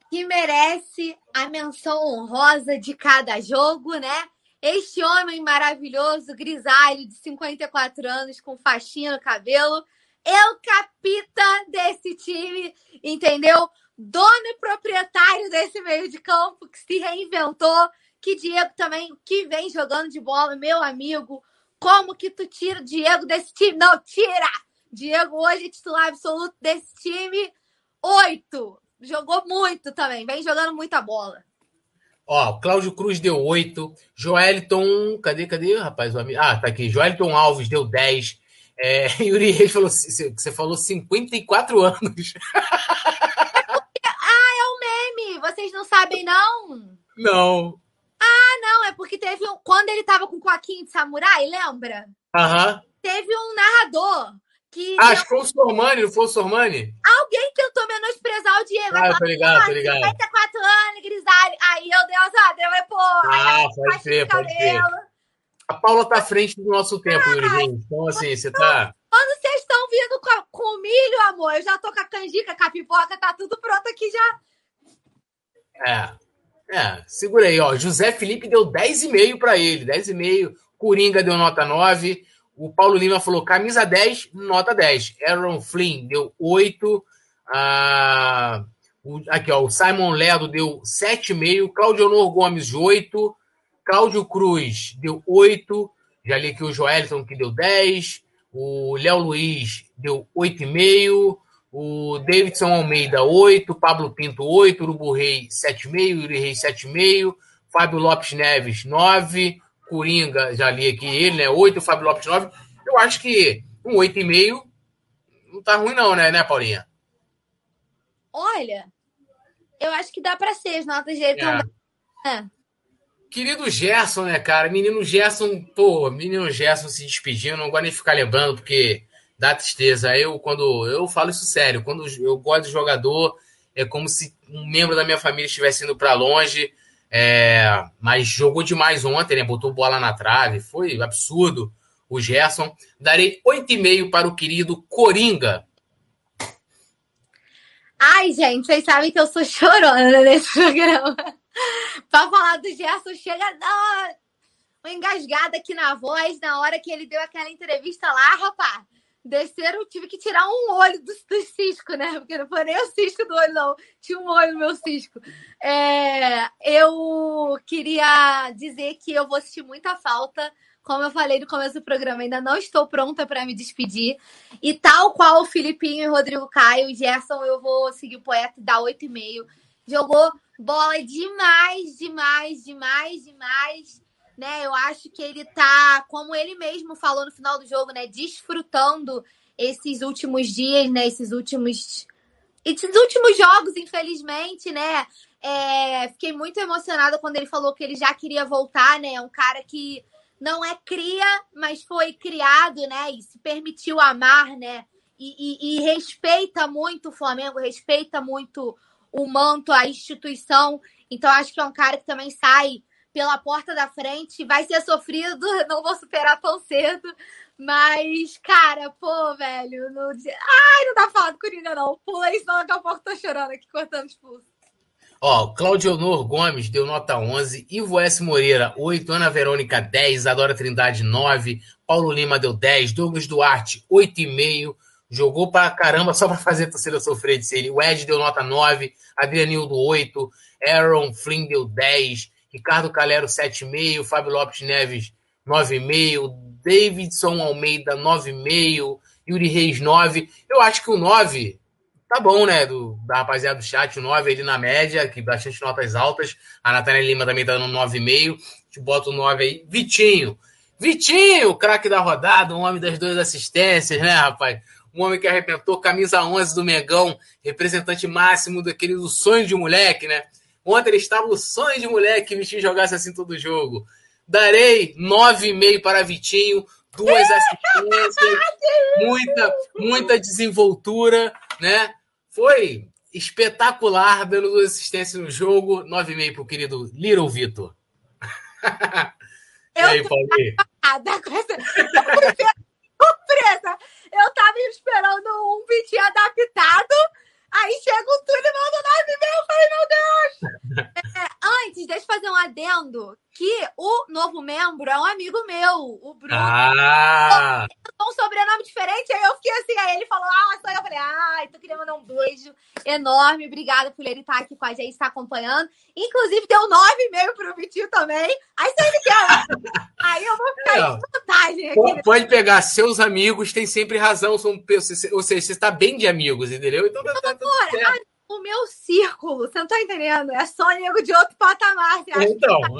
S1: que merece a menção honrosa de cada jogo, né? Este homem maravilhoso, grisalho, de 54 anos, com faixinha no cabelo, é o capita desse time, entendeu? Dono e proprietário desse meio de campo que se reinventou. Que Diego também, que vem jogando de bola, meu amigo. Como que tu tira o Diego desse time? Não, tira! Diego hoje é titular absoluto desse time. Oito. Jogou muito também. Vem jogando muita bola.
S2: Ó, Cláudio Cruz deu 8. Joeliton. Cadê, cadê, rapaz? O amigo? Ah, tá aqui. Joeliton Alves deu 10. É, Yuri Reis falou. Você falou 54 anos.
S1: Ah, é um meme. Vocês não sabem, não?
S2: Não.
S1: Ah, não. É porque teve um. Quando ele tava com o coquinho de samurai, lembra?
S2: Aham.
S1: Teve um narrador que.
S2: Ah, acho que foi o Sormani, não foi o Sormani?
S1: Alguém tentou menosprezar o Diego.
S2: Ah, eu tô ligado, tô ligado.
S1: 54 anos, grisalho. Aí eu dei uma deu pô.
S2: Ah, pode ser, pode. A Paula tá à frente do nosso tempo, Yuri Reis. Então, assim, você tá.
S1: Quando vocês estão vindo com, com milho, amor, eu já tô com a canjica, com a pipoca, tá tudo pronto aqui já.
S2: É. É, segura aí, ó. José Felipe deu 10,5 para ele, 10,5. Coringa deu nota 9. O Paulo Lima falou camisa 10, nota 10. Aaron Flynn deu 8. Ah, o, aqui, ó, o Simon Ledo deu 7,5. Claudio Honor Gomes, 8. Cláudio Cruz deu 8. Já li aqui o Joelson, que deu 10. O Léo Luiz deu 8,5. O Davidson Almeida, 8. Pablo Pinto, 8. Urubu Rei, 7,5. Yuri Rei, 7,5. Fábio Lopes Neves, 9. Coringa, já li aqui ele, né? 8. Fábio Lopes, 9. Eu acho que um 8,5 não tá ruim, não, né, né, Paulinha?
S1: Olha, eu acho que dá para ser. As notas dele.
S2: É.
S1: É.
S2: Querido Gerson, né, cara? Menino Gerson, pô, menino Gerson se despedindo, não gosto nem de ficar lembrando, porque dá tristeza. Eu, quando. Eu falo isso sério, quando eu gosto do jogador, é como se um membro da minha família estivesse indo para longe. É, mas jogou demais ontem, né? Botou bola na trave, foi absurdo o Gerson. Darei 8,5 para o querido Coringa.
S1: Ai, gente, vocês sabem que eu sou chorona nesse programa. para falar do Gerson, chega a dar uma engasgada aqui na voz na hora que ele deu aquela entrevista lá, rapaz. Desceram, tive que tirar um olho do, do cisco, né? Porque não foi nem o cisco do olho, não. Tinha um olho no meu cisco. É, eu queria dizer que eu vou assistir muita falta como eu falei no começo do programa, ainda não estou pronta para me despedir. E tal qual o Filipinho e Rodrigo Caio, o Gerson, eu vou seguir o poeta e dar 8,5. Jogou bola demais, demais, demais, demais. Né? Eu acho que ele tá, como ele mesmo falou no final do jogo, né? Desfrutando esses últimos dias, né? Esses últimos. Esses últimos jogos, infelizmente, né? É... Fiquei muito emocionada quando ele falou que ele já queria voltar, né? É um cara que não é cria, mas foi criado, né? E se permitiu amar, né? E, e, e, respeita muito o Flamengo, respeita muito o manto, a instituição. Então, acho que é um cara que também sai pela porta da frente. Vai ser sofrido, não vou superar tão cedo. Mas, cara, pô, velho. No... Ai, não dá pra falar do Coringa, não. Pula isso, não, daqui a pouco tô chorando aqui, cortando expulso.
S2: Ó, Claudio Honor Gomes deu nota 11, Ivo S. Moreira 8, Ana Verônica 10, Adora Trindade 9, Paulo Lima deu 10, Douglas Duarte 8,5, jogou pra caramba só pra fazer a torcida sofrer de ser. O Ed deu nota 9, Adrianildo 8, Aaron Flynn deu 10, Ricardo Calero 7,5, Fábio Lopes Neves 9,5, Davidson Almeida 9,5, Yuri Reis 9. Eu acho que o 9 tá bom, né? Do, da rapaziada do chat, o 9 ali na média, que bastante notas altas. A Natália Lima também tá dando 9,5. A gente bota o 9 aí. Vitinho. Vitinho, craque da rodada, um homem das duas assistências, né, rapaz? Um homem que arrebentou camisa 11 do Mengão, representante máximo daquele do sonho de moleque, né? Ontem ele estava o sonho de moleque que Vitinho jogasse assim todo jogo. Darei 9,5 para Vitinho, duas assistências, muita, muita desenvoltura, né? Foi espetacular, dando duas assistências no jogo. 9,5 pro querido Little Vitor.
S1: e aí, Paulinho? Surpresa! Eu tava esperando um Vitinho adaptado Aí chega o Túlio e manda 9,5. Eu falei, meu Deus! É, antes, deixa eu fazer um adendo. Que o novo membro é um amigo meu, o Bruno.
S2: Ah!
S1: Um sobrenome diferente, aí eu fiquei assim, aí ele falou, ah, só eu falei, ah, então eu queria mandar um beijo enorme, obrigada por ele estar aqui com a gente, estar acompanhando. Inclusive, deu 9,5 pro Vitinho também. Aí se ele quer. aí eu vou ficar é, em vantagem aqui.
S2: Pode pegar, seus amigos têm sempre razão, são, ou seja, você está bem de amigos, entendeu? Então tá, tá,
S1: tá o meu círculo, você não tá entendendo? É só nego de outro patamar. Você acha
S2: então.
S1: Que...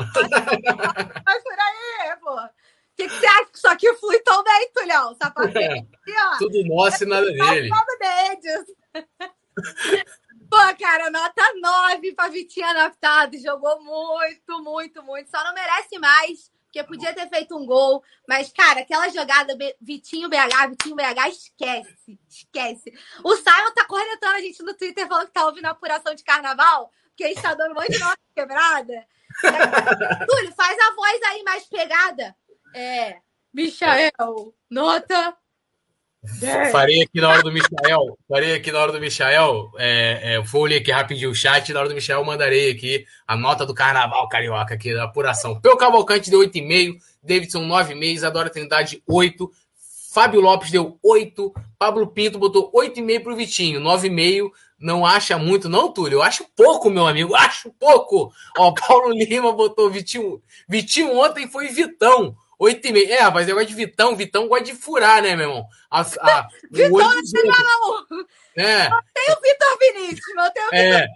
S1: Mas por aí, pô. O que, que você acha que isso aqui flui tão bem, Tulhão?
S2: É, tudo nosso e nada dele.
S1: Nada deles. Pô, cara, nota 9 pra Vitinho adaptado. Jogou muito, muito, muito. Só não merece mais porque podia ter feito um gol. Mas, cara, aquela jogada Vitinho BH, Vitinho BH, esquece, esquece. O Simon tá cornetando a gente no Twitter falando que tá ouvindo a apuração de carnaval, porque a gente tá dando um monte de nota quebrada. Túlio, faz a voz aí mais pegada. É, Michael, nota
S2: Farei aqui na hora do Michael. Farei aqui na hora do Michael. É, é, vou ler aqui rapidinho o chat. Na hora do Michael, mandarei aqui a nota do carnaval carioca aqui da apuração. Peu Cavalcante deu 8,5. Davidson 9,5. Adora Trindade 8. Fábio Lopes deu 8. Pablo Pinto botou 8,5 pro Vitinho. 9,5. Não acha muito, não, Túlio? Eu acho pouco, meu amigo. Acho pouco. Ó, Paulo Lima botou Vitinho. Vitinho ontem foi Vitão. 8 e meia. É, rapaz, negócio de Vitão. Vitão gosta de furar, né, meu irmão? A, a,
S1: Vitão não! É. Não tem o Vitor Vinícius, não tem o Vitor
S2: é.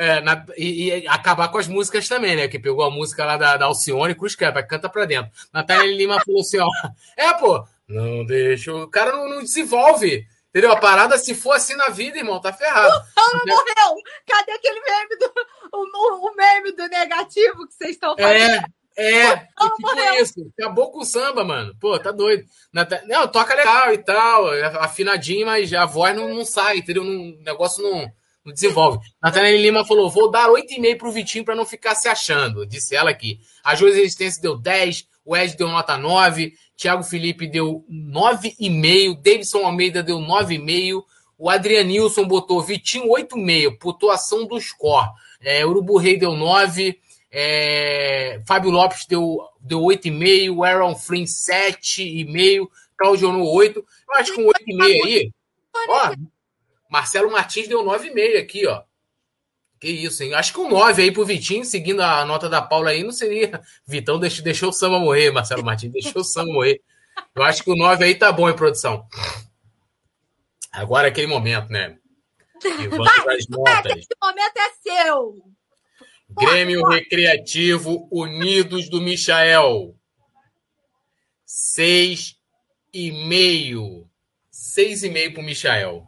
S2: É, na, e, e, acabar com as músicas também, né? Que pegou a música lá da, da Alcione Cruz Crepa, canta pra dentro. Natália Lima falou assim: ó, é, pô, não deixa. O cara não, não desenvolve. Entendeu? A parada, se for assim na vida, irmão, tá ferrado.
S1: O não morreu! Cadê aquele meme do. O, o, meme meme do negativo que vocês estão fazendo.
S2: É, é, tipo isso. Acabou com o samba, mano. Pô, tá doido. Não, toca legal e tal, afinadinho, mas a voz não, não sai, entendeu? O negócio não, não desenvolve. Nathanael Lima falou: vou dar 8,5 pro Vitinho para não ficar se achando. Disse ela aqui. A Josi Resistência deu 10, o Ed deu nota 9, Thiago Felipe deu 9,5, Davidson Almeida deu 9,5. O Adrianilson botou Vitinho 8,5, pontuação do score. É, Urubu Rei deu 9. É, Fábio Lopes deu, deu 8,5. O Aaron Flynn 7,5. Claudio 8. Eu acho que um 8,5 aí. Ó, Marcelo Martins deu 9,5 aqui, ó. Que isso, hein? Acho que um 9 aí pro Vitinho, seguindo a nota da Paula aí, não seria. Vitão deixou, deixou o samba morrer, Marcelo Martins, deixou o samba morrer. Eu acho que o 9 aí tá bom em produção. Agora é aquele momento, né?
S1: Vai, esse momento é seu.
S2: Grêmio. Recreativo Unidos do Michael. Seis e meio. Seis e meio pro Michael.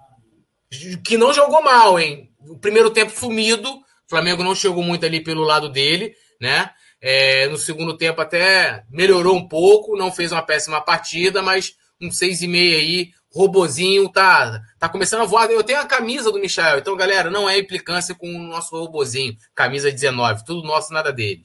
S2: Que não jogou mal, hein? O primeiro tempo fumido. O Flamengo não chegou muito ali pelo lado dele, né? É, no segundo tempo até melhorou um pouco, não fez uma péssima partida, mas um seis e meio aí robozinho tá, tá começando a voar. Eu tenho a camisa do Michel, então, galera, não é implicância com o nosso robozinho. Camisa 19, tudo nosso, nada dele.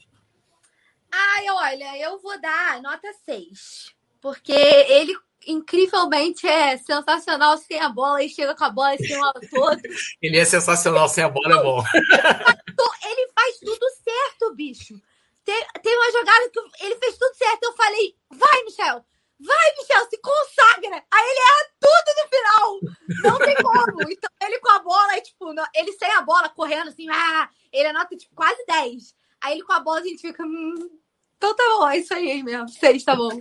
S1: Ai, olha, eu vou dar nota 6. Porque ele incrivelmente é sensacional sem a bola e chega com a bola em cima todo.
S2: ele é sensacional sem a bola, é bom.
S1: ele faz tudo certo, bicho. Tem, tem uma jogada que ele fez tudo certo. Eu falei, vai, Michel, Vai, Michel, se consagra! Aí ele erra tudo no final! Não tem como! Então ele com a bola, tipo, ele sem a bola, correndo assim, ah, ele anota tipo quase 10. Aí ele com a bola, a gente fica. Hum, então tá bom, é isso aí mesmo. 6, tá bom.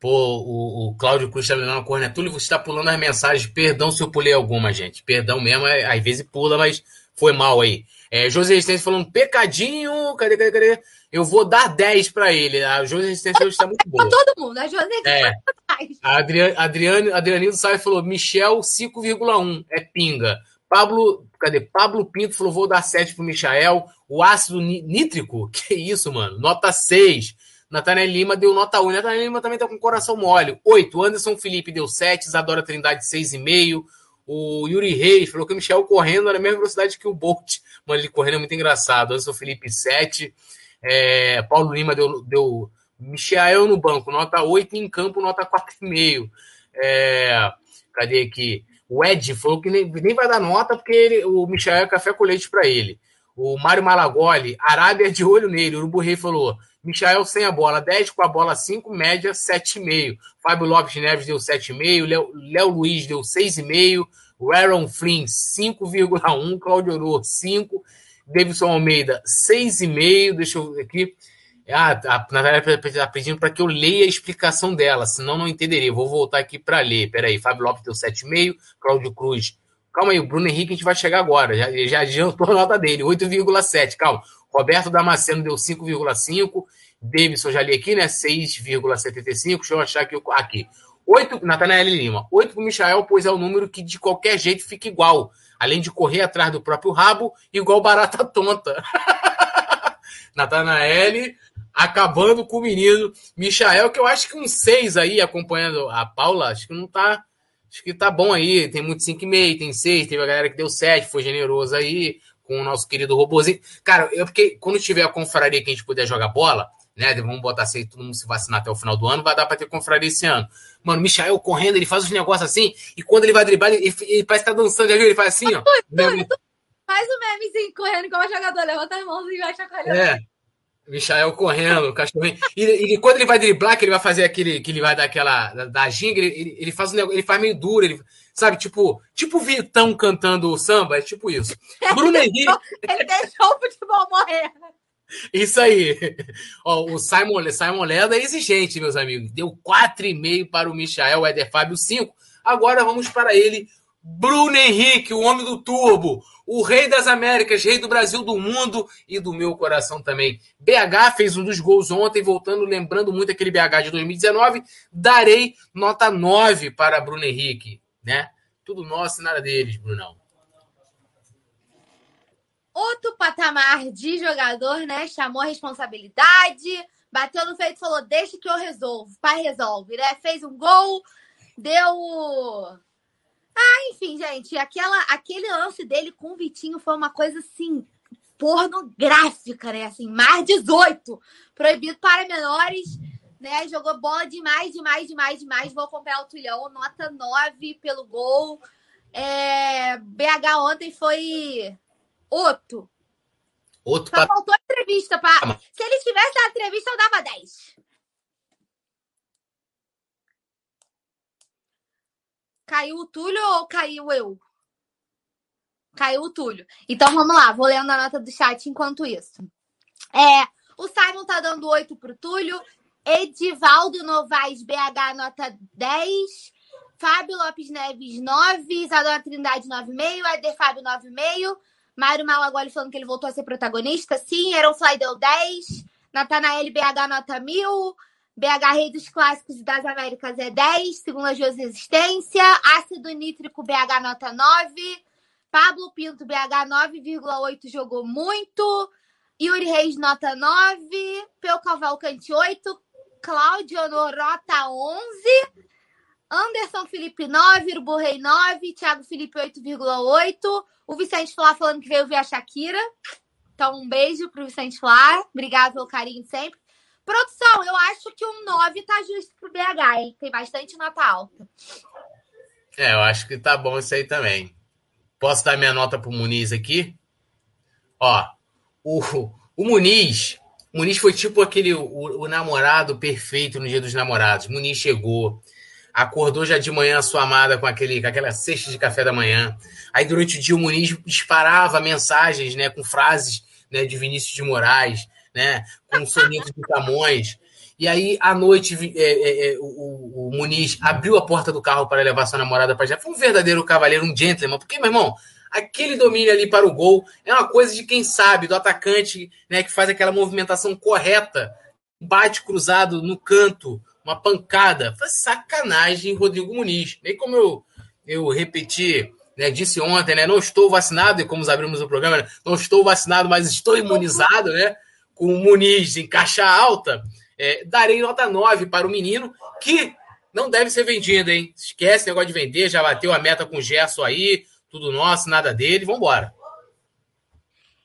S2: Pô, o, o Cláudio Cruz tá me uma você tá pulando as mensagens. Perdão se eu pulei alguma, gente. Perdão mesmo, é, às vezes pula, mas foi mal aí. É, José Resistência falando, pecadinho. Cadê, cadê, cadê? Eu vou dar 10 para ele. A José Resistência hoje está muito boa.
S1: todo mundo, a José
S2: é. A Adriane, Adriane, Adrianino Sai falou, Michel 5,1. É pinga. Pablo, cadê? Pablo Pinto falou, vou dar 7 pro Michael. O ácido nítrico? Que isso, mano? Nota 6. Nathanael Lima deu nota 1. Nathanael Lima também tá com coração mole. 8. Anderson Felipe deu 7. Isadora Trindade 6,5. O Yuri Reis falou que o Michel correndo era a mesma velocidade que o Bolt. Mano, ele correndo é muito engraçado. Anderson Felipe 7. É, Paulo Lima deu, deu Michael no banco, nota 8, em campo, nota 4,5. É, cadê aqui? O Ed falou que nem, nem vai dar nota porque ele, o Michael é café com leite para ele. O Mário Malagoli, Arábia de olho nele. O Urubu falou: Michael sem a bola, 10 com a bola, 5, média 7,5. Fábio Lopes Neves deu 7,5. Léo, Luiz deu 6,5. O Aaron Flynn, 5,1. Claudio Oro, 5. Davidson Almeida, 6,5. Deixa eu ver aqui. Ah, a Natália está pedindo para que eu leia a explicação dela, senão não entenderia. Vou voltar aqui para ler. Peraí, Fábio Lopes deu 7,5. Cláudio Cruz. Calma aí, o Bruno Henrique a gente vai chegar agora. Já, já adiantou a nota dele, 8,7. Calma. Roberto Damasceno deu 5,5. Davidson já li aqui, né? 6,75. Deixa eu achar aqui. Aqui. 8, Natanael Lima. 8 para o Michael, pois é o número que de qualquer jeito fica igual além de correr atrás do próprio rabo, igual barata tonta. Natanael acabando com o menino. Michael, que eu acho que um 6 aí, acompanhando a Paula, acho que não tá. Acho que tá bom aí. Tem muito 5,5, tem 6, teve a galera que deu 7, foi generoso aí, com o nosso querido robozinho. Cara, eu porque quando tiver a confraria que a gente puder jogar bola, né? Vamos botar assim, todo mundo se vacinar até o final do ano, vai dar para ter confraria esse ano. Mano, o Michael correndo, ele faz os negócios assim, e quando ele vai driblar, ele, ele parece que tá dançando, já viu? Ele faz assim, ó.
S1: Faz o memezinho correndo como jogador, levanta as mãos e vai chacoalhando. É.
S2: Michael correndo, o cachorrinho. E, e, quando ele vai driblar, que ele vai fazer aquele. que ele vai dar aquela. da, da ginga, ele, ele, faz um negócio, ele faz meio duro, ele, sabe? Tipo, tipo Vitão cantando samba, é tipo isso.
S1: Bruno Henrique. ele deixou o futebol morrer.
S2: Isso aí. Ó, o Simon, Simon Leda é exigente, meus amigos. Deu 4,5 para o Michael, Eder Fábio 5. Agora vamos para ele, Bruno Henrique, o homem do turbo, o rei das Américas, rei do Brasil, do mundo e do meu coração também. BH fez um dos gols ontem, voltando, lembrando muito aquele BH de 2019. Darei nota 9 para Bruno Henrique, né? Tudo nosso e nada deles, Brunão.
S1: Outro patamar de jogador, né? Chamou a responsabilidade, bateu no peito e falou: deixa que eu resolvo. Pai resolve, né? Fez um gol, deu. Ah, enfim, gente, aquela, aquele lance dele com o Vitinho foi uma coisa assim, pornográfica, né? Assim, mais 18, proibido para menores, né? Jogou bola demais, demais, demais, demais. Vou comprar o Tulhão, nota 9 pelo gol. É, BH ontem foi outro.
S2: Outro
S1: Só faltou entrevista. Pra... Ah, Se ele tivesse dado entrevista, eu dava 10. Caiu o Túlio ou caiu eu? Caiu o Túlio. Então vamos lá, vou lendo a nota do chat enquanto isso. É, o Simon tá dando 8 pro Túlio. Edivaldo Novaes, BH, nota 10. Fábio Lopes Neves, 9. Isadora Trindade, 9,5. Eder Fábio, 9,5. Mário Malagoli falando que ele voltou a ser protagonista. Sim, Aaron Fly deu 10. Natanael BH, nota 1000. BH Rei dos Clássicos e das Américas é 10, segundo a José Existência. Ácido Nítrico BH, nota 9. Pablo Pinto, BH 9,8, jogou muito. Yuri Reis, nota 9. Peu Cavalcante, 8. Cláudio Norota, 11. Anderson Felipe, 9. Urbo Rei, 9. Thiago Felipe, 8,8. O Vicente Flá falando que veio ver a Shakira. Então, um beijo pro Vicente Flá. Obrigado pelo carinho sempre. Produção, eu acho que um 9 tá justo pro BH, hein? Tem bastante nota alta.
S2: É, eu acho que tá bom isso aí também. Posso dar minha nota pro Muniz aqui? Ó, o, o Muniz, o Muniz foi tipo aquele o, o, namorado perfeito no dia dos namorados. O Muniz chegou, acordou já de manhã a sua amada com aquele com aquela cesta de café da manhã. Aí durante o dia o Muniz disparava mensagens, né, com frases, né, de Vinícius de Moraes, né, com sonetos de Camões. E aí, à noite, é, é, é, o, o, Muniz abriu a porta do carro para levar sua namorada para já. Foi um verdadeiro cavaleiro, um gentleman. Porque, meu irmão, aquele domínio ali para o gol é uma coisa de quem sabe, do atacante, né, que faz aquela movimentação correta, bate cruzado no canto, uma pancada. Foi sacanagem, Rodrigo Muniz. Nem como eu, eu repeti, né, disse ontem, né, não estou vacinado, e como abrimos o programa, né, não estou vacinado, mas estou imunizado, né, com o Muniz em caixa alta. É, darei nota 9 para o menino, que não deve ser vendido, hein? Esquece o negócio de vender, já bateu a meta com o Gerson aí, tudo nosso, nada dele, vambora.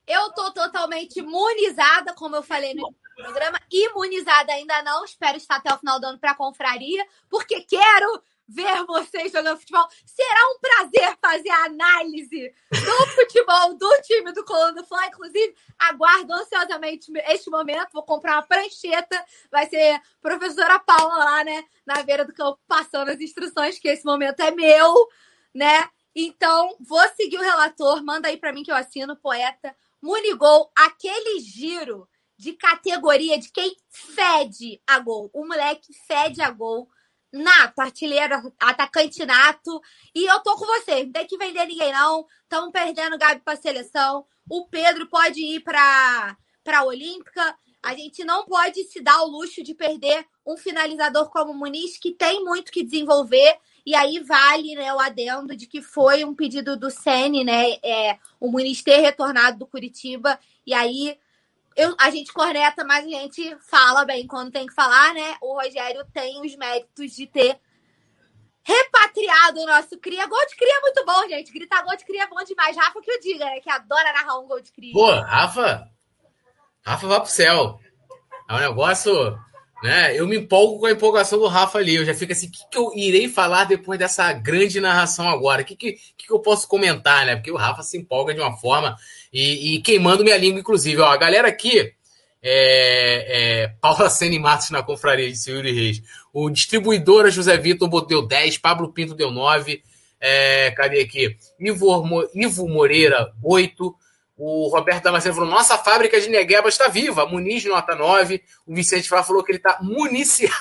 S1: Eu tô totalmente imunizada, como eu falei no programa, imunizada ainda não, espero estar até o final do ano para a confraria, porque quero ver vocês jogando futebol. Será um prazer fazer a análise do futebol do time do Coluna do Fly. Inclusive, aguardo ansiosamente este momento. Vou comprar uma prancheta. Vai ser professora Paula lá, né? Na beira do campo, passando as instruções, que esse momento é meu, né? Então, vou seguir o relator. Manda aí para mim que eu assino, poeta. Munigol, aquele giro de categoria de quem fede a gol. O moleque fede a gol nato, artilheiro, atacante nato. E eu tô com você, não tem que vender ninguém, não. Estamos perdendo o Gabi para seleção. O Pedro pode ir para a Olímpica. A gente não pode se dar o luxo de perder um finalizador como o Muniz, que tem muito que desenvolver. E aí vale né, o adendo de que foi um pedido do Sene, né? É, o Muniz ter retornado do Curitiba. E aí eu, a gente corneta, mas a gente fala bem quando tem que falar, né? O Rogério tem os méritos de ter repatriado o nosso cria. Gol de cria é muito bom, gente. Gritar gol de cria é bom demais. Rafa que eu diga, né? Que adora narrar um gol de cria.
S2: Pô, Rafa, Rafa vai pro céu. É um negócio, né? Eu me empolgo com a empolgação do Rafa ali. Eu já fico assim, o que, que eu irei falar depois dessa grande narração agora? O que, que, que eu posso comentar, né? Porque o Rafa se empolga de uma forma e, e queimando minha língua, inclusive. Ó, a galera aqui, é, é, Paula Sene Matos na confraria de Yuri Reis. O distribuidora José Vitor deu 10, Pablo Pinto deu 9. É, cadê aqui? Ivo, Ivo Moreira, 8. O Roberto Damasceno falou: nossa fábrica de Negueba está viva. Muniz, nota 9. O Vicente Flá falou que ele está municiado.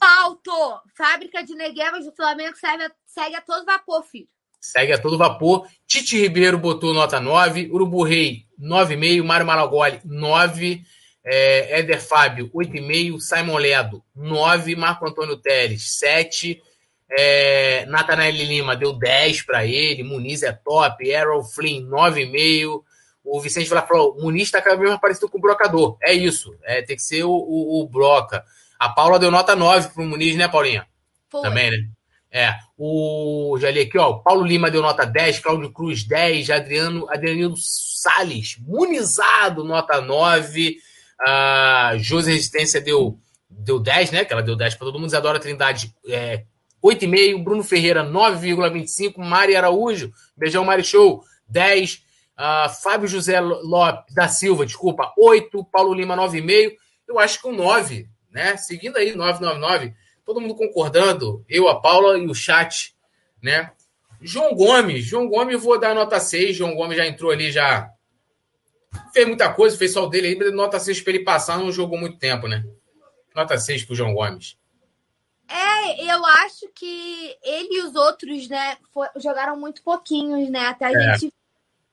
S1: Alto! Fábrica de Negueba do Flamengo segue, segue a todo vapor, filho.
S2: Segue a todo vapor. Tite Ribeiro botou nota 9. Urubu Rei, 9,5. Mário Malagoli, 9. É, Éder Fábio, 8,5. Simon Ledo, 9. Marco Antônio Teles, 7. É, Natanael Lima deu 10 para ele. Muniz é top. Errol Flynn, 9,5. O Vicente vai falou: o Muniz está cada vez mais parecido com o Brocador. É isso. É, tem que ser o, o, o Broca. A Paula deu nota 9 pro Muniz, né, Paulinha? Foi. Também, né? É. O, já li aqui, ó. Paulo Lima deu nota 10, Cláudio Cruz 10, Adriano, Adriano Salles, munizado, nota 9. A uh, José Resistência deu, deu 10, né? Que ela deu 10 para todo mundo. Isadora Trindade, é, 8,5. Bruno Ferreira, 9,25. Mari Araújo, beijão, Mari Show, 10. Uh, Fábio José Lopes da Silva, desculpa, 8. Paulo Lima, 9,5. Eu acho que o 9, né? Seguindo aí, 999. Todo mundo concordando. Eu, a Paula e o chat, né? João Gomes. João Gomes, vou dar nota 6. João Gomes já entrou ali, já fez muita coisa, fez só o dele aí, nota 6 para ele passar, não jogou muito tempo, né? Nota 6 pro João Gomes.
S1: É, eu acho que ele e os outros, né, jogaram muito pouquinhos, né? Até a é. gente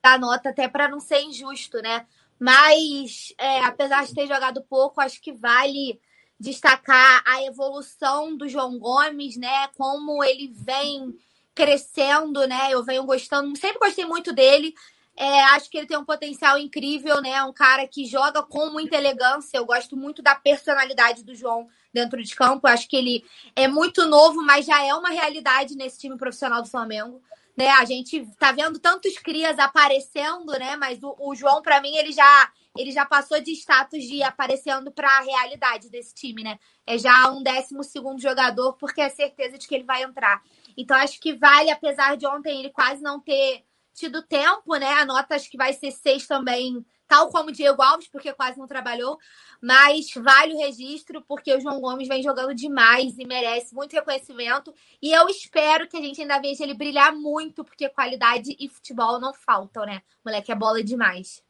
S1: dar nota, até para não ser injusto, né? Mas, é, apesar de ter jogado pouco, acho que vale destacar a evolução do João Gomes, né? Como ele vem crescendo, né? Eu venho gostando, sempre gostei muito dele. É, acho que ele tem um potencial incrível, né? Um cara que joga com muita elegância. Eu gosto muito da personalidade do João dentro de campo. acho que ele é muito novo, mas já é uma realidade nesse time profissional do Flamengo. Né? A gente tá vendo tantos crias aparecendo, né? Mas o, o João, para mim, ele já ele já passou de status de aparecendo para a realidade desse time, né? É já um décimo segundo jogador, porque é certeza de que ele vai entrar. Então acho que vale, apesar de ontem ele quase não ter tido tempo, né? A nota acho que vai ser seis também, tal como o Diego Alves, porque quase não trabalhou. Mas vale o registro, porque o João Gomes vem jogando demais e merece muito reconhecimento. E eu espero que a gente ainda veja ele brilhar muito, porque qualidade e futebol não faltam, né? Moleque é bola demais.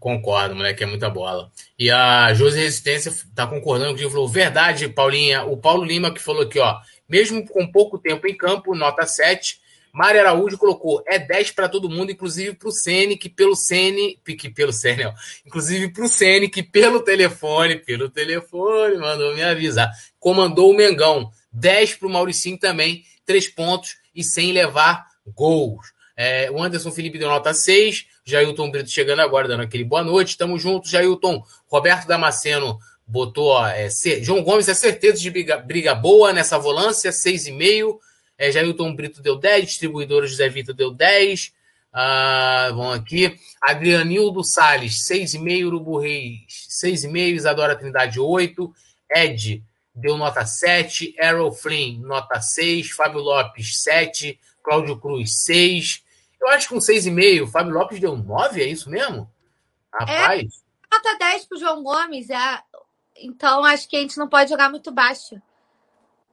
S2: Concordo, moleque, é muita bola. E a Josi Resistência tá concordando o falou: verdade, Paulinha. O Paulo Lima que falou aqui, ó. Mesmo com pouco tempo em campo, nota 7. Mário Araújo colocou é 10 para todo mundo, inclusive para o Sene, que pelo Sene, que pelo Sene, ó, inclusive para o Sene, que pelo telefone, pelo telefone, mandou me avisar, comandou o Mengão. 10 para o Mauricinho também, 3 pontos e sem levar gols. É, o Anderson Felipe deu nota 6, Jailton Brito chegando agora, dando aquele boa noite, tamo junto, Jailton. Roberto Damasceno botou, ó, é, João Gomes é certeza de briga, briga boa nessa volância, 6,5. É, Jailton Brito deu 10, distribuidora José Vitor deu 10. Ah, vamos aqui. Adrianildo Salles, 6,5. Urubu Reis, 6,5. Isadora Trindade, 8. Ed deu nota 7. Errol Flynn, nota 6. Fábio Lopes, 7. Cláudio Cruz, 6. Eu acho que com 6,5. Fábio Lopes deu 9, é isso mesmo?
S1: Rapaz. É, nota 10 pro João Gomes. É... Então acho que a gente não pode jogar muito baixo.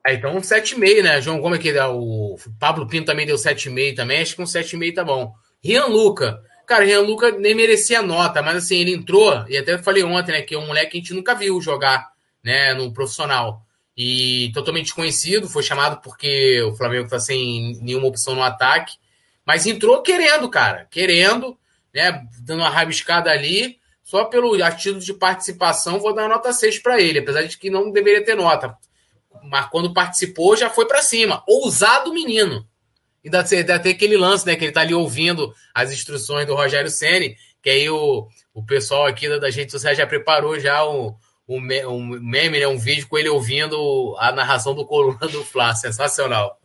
S2: É, então um 7,5, né? João Gomes, que dá o Pablo Pinto também deu 7,5 também. Acho que um 7,5 tá bom. Rian Luca. Cara, Rian Luca nem merecia nota, mas assim, ele entrou, e até falei ontem, né, que é um moleque que a gente nunca viu jogar, né, no profissional. E totalmente desconhecido, foi chamado porque o Flamengo tá sem nenhuma opção no ataque. Mas entrou querendo, cara, querendo, né, dando uma rabiscada ali. Só pelo título de participação, vou dar nota 6 para ele, apesar de que não deveria ter nota mas quando participou já foi para cima. Ousado menino. Ainda tem, ainda tem aquele lance, né? Que ele tá ali ouvindo as instruções do Rogério Ceni, que aí o, o pessoal aqui da gente sociais já preparou já um, um, um meme, né? Um vídeo com ele ouvindo a narração do Coluna do Fla. Sensacional.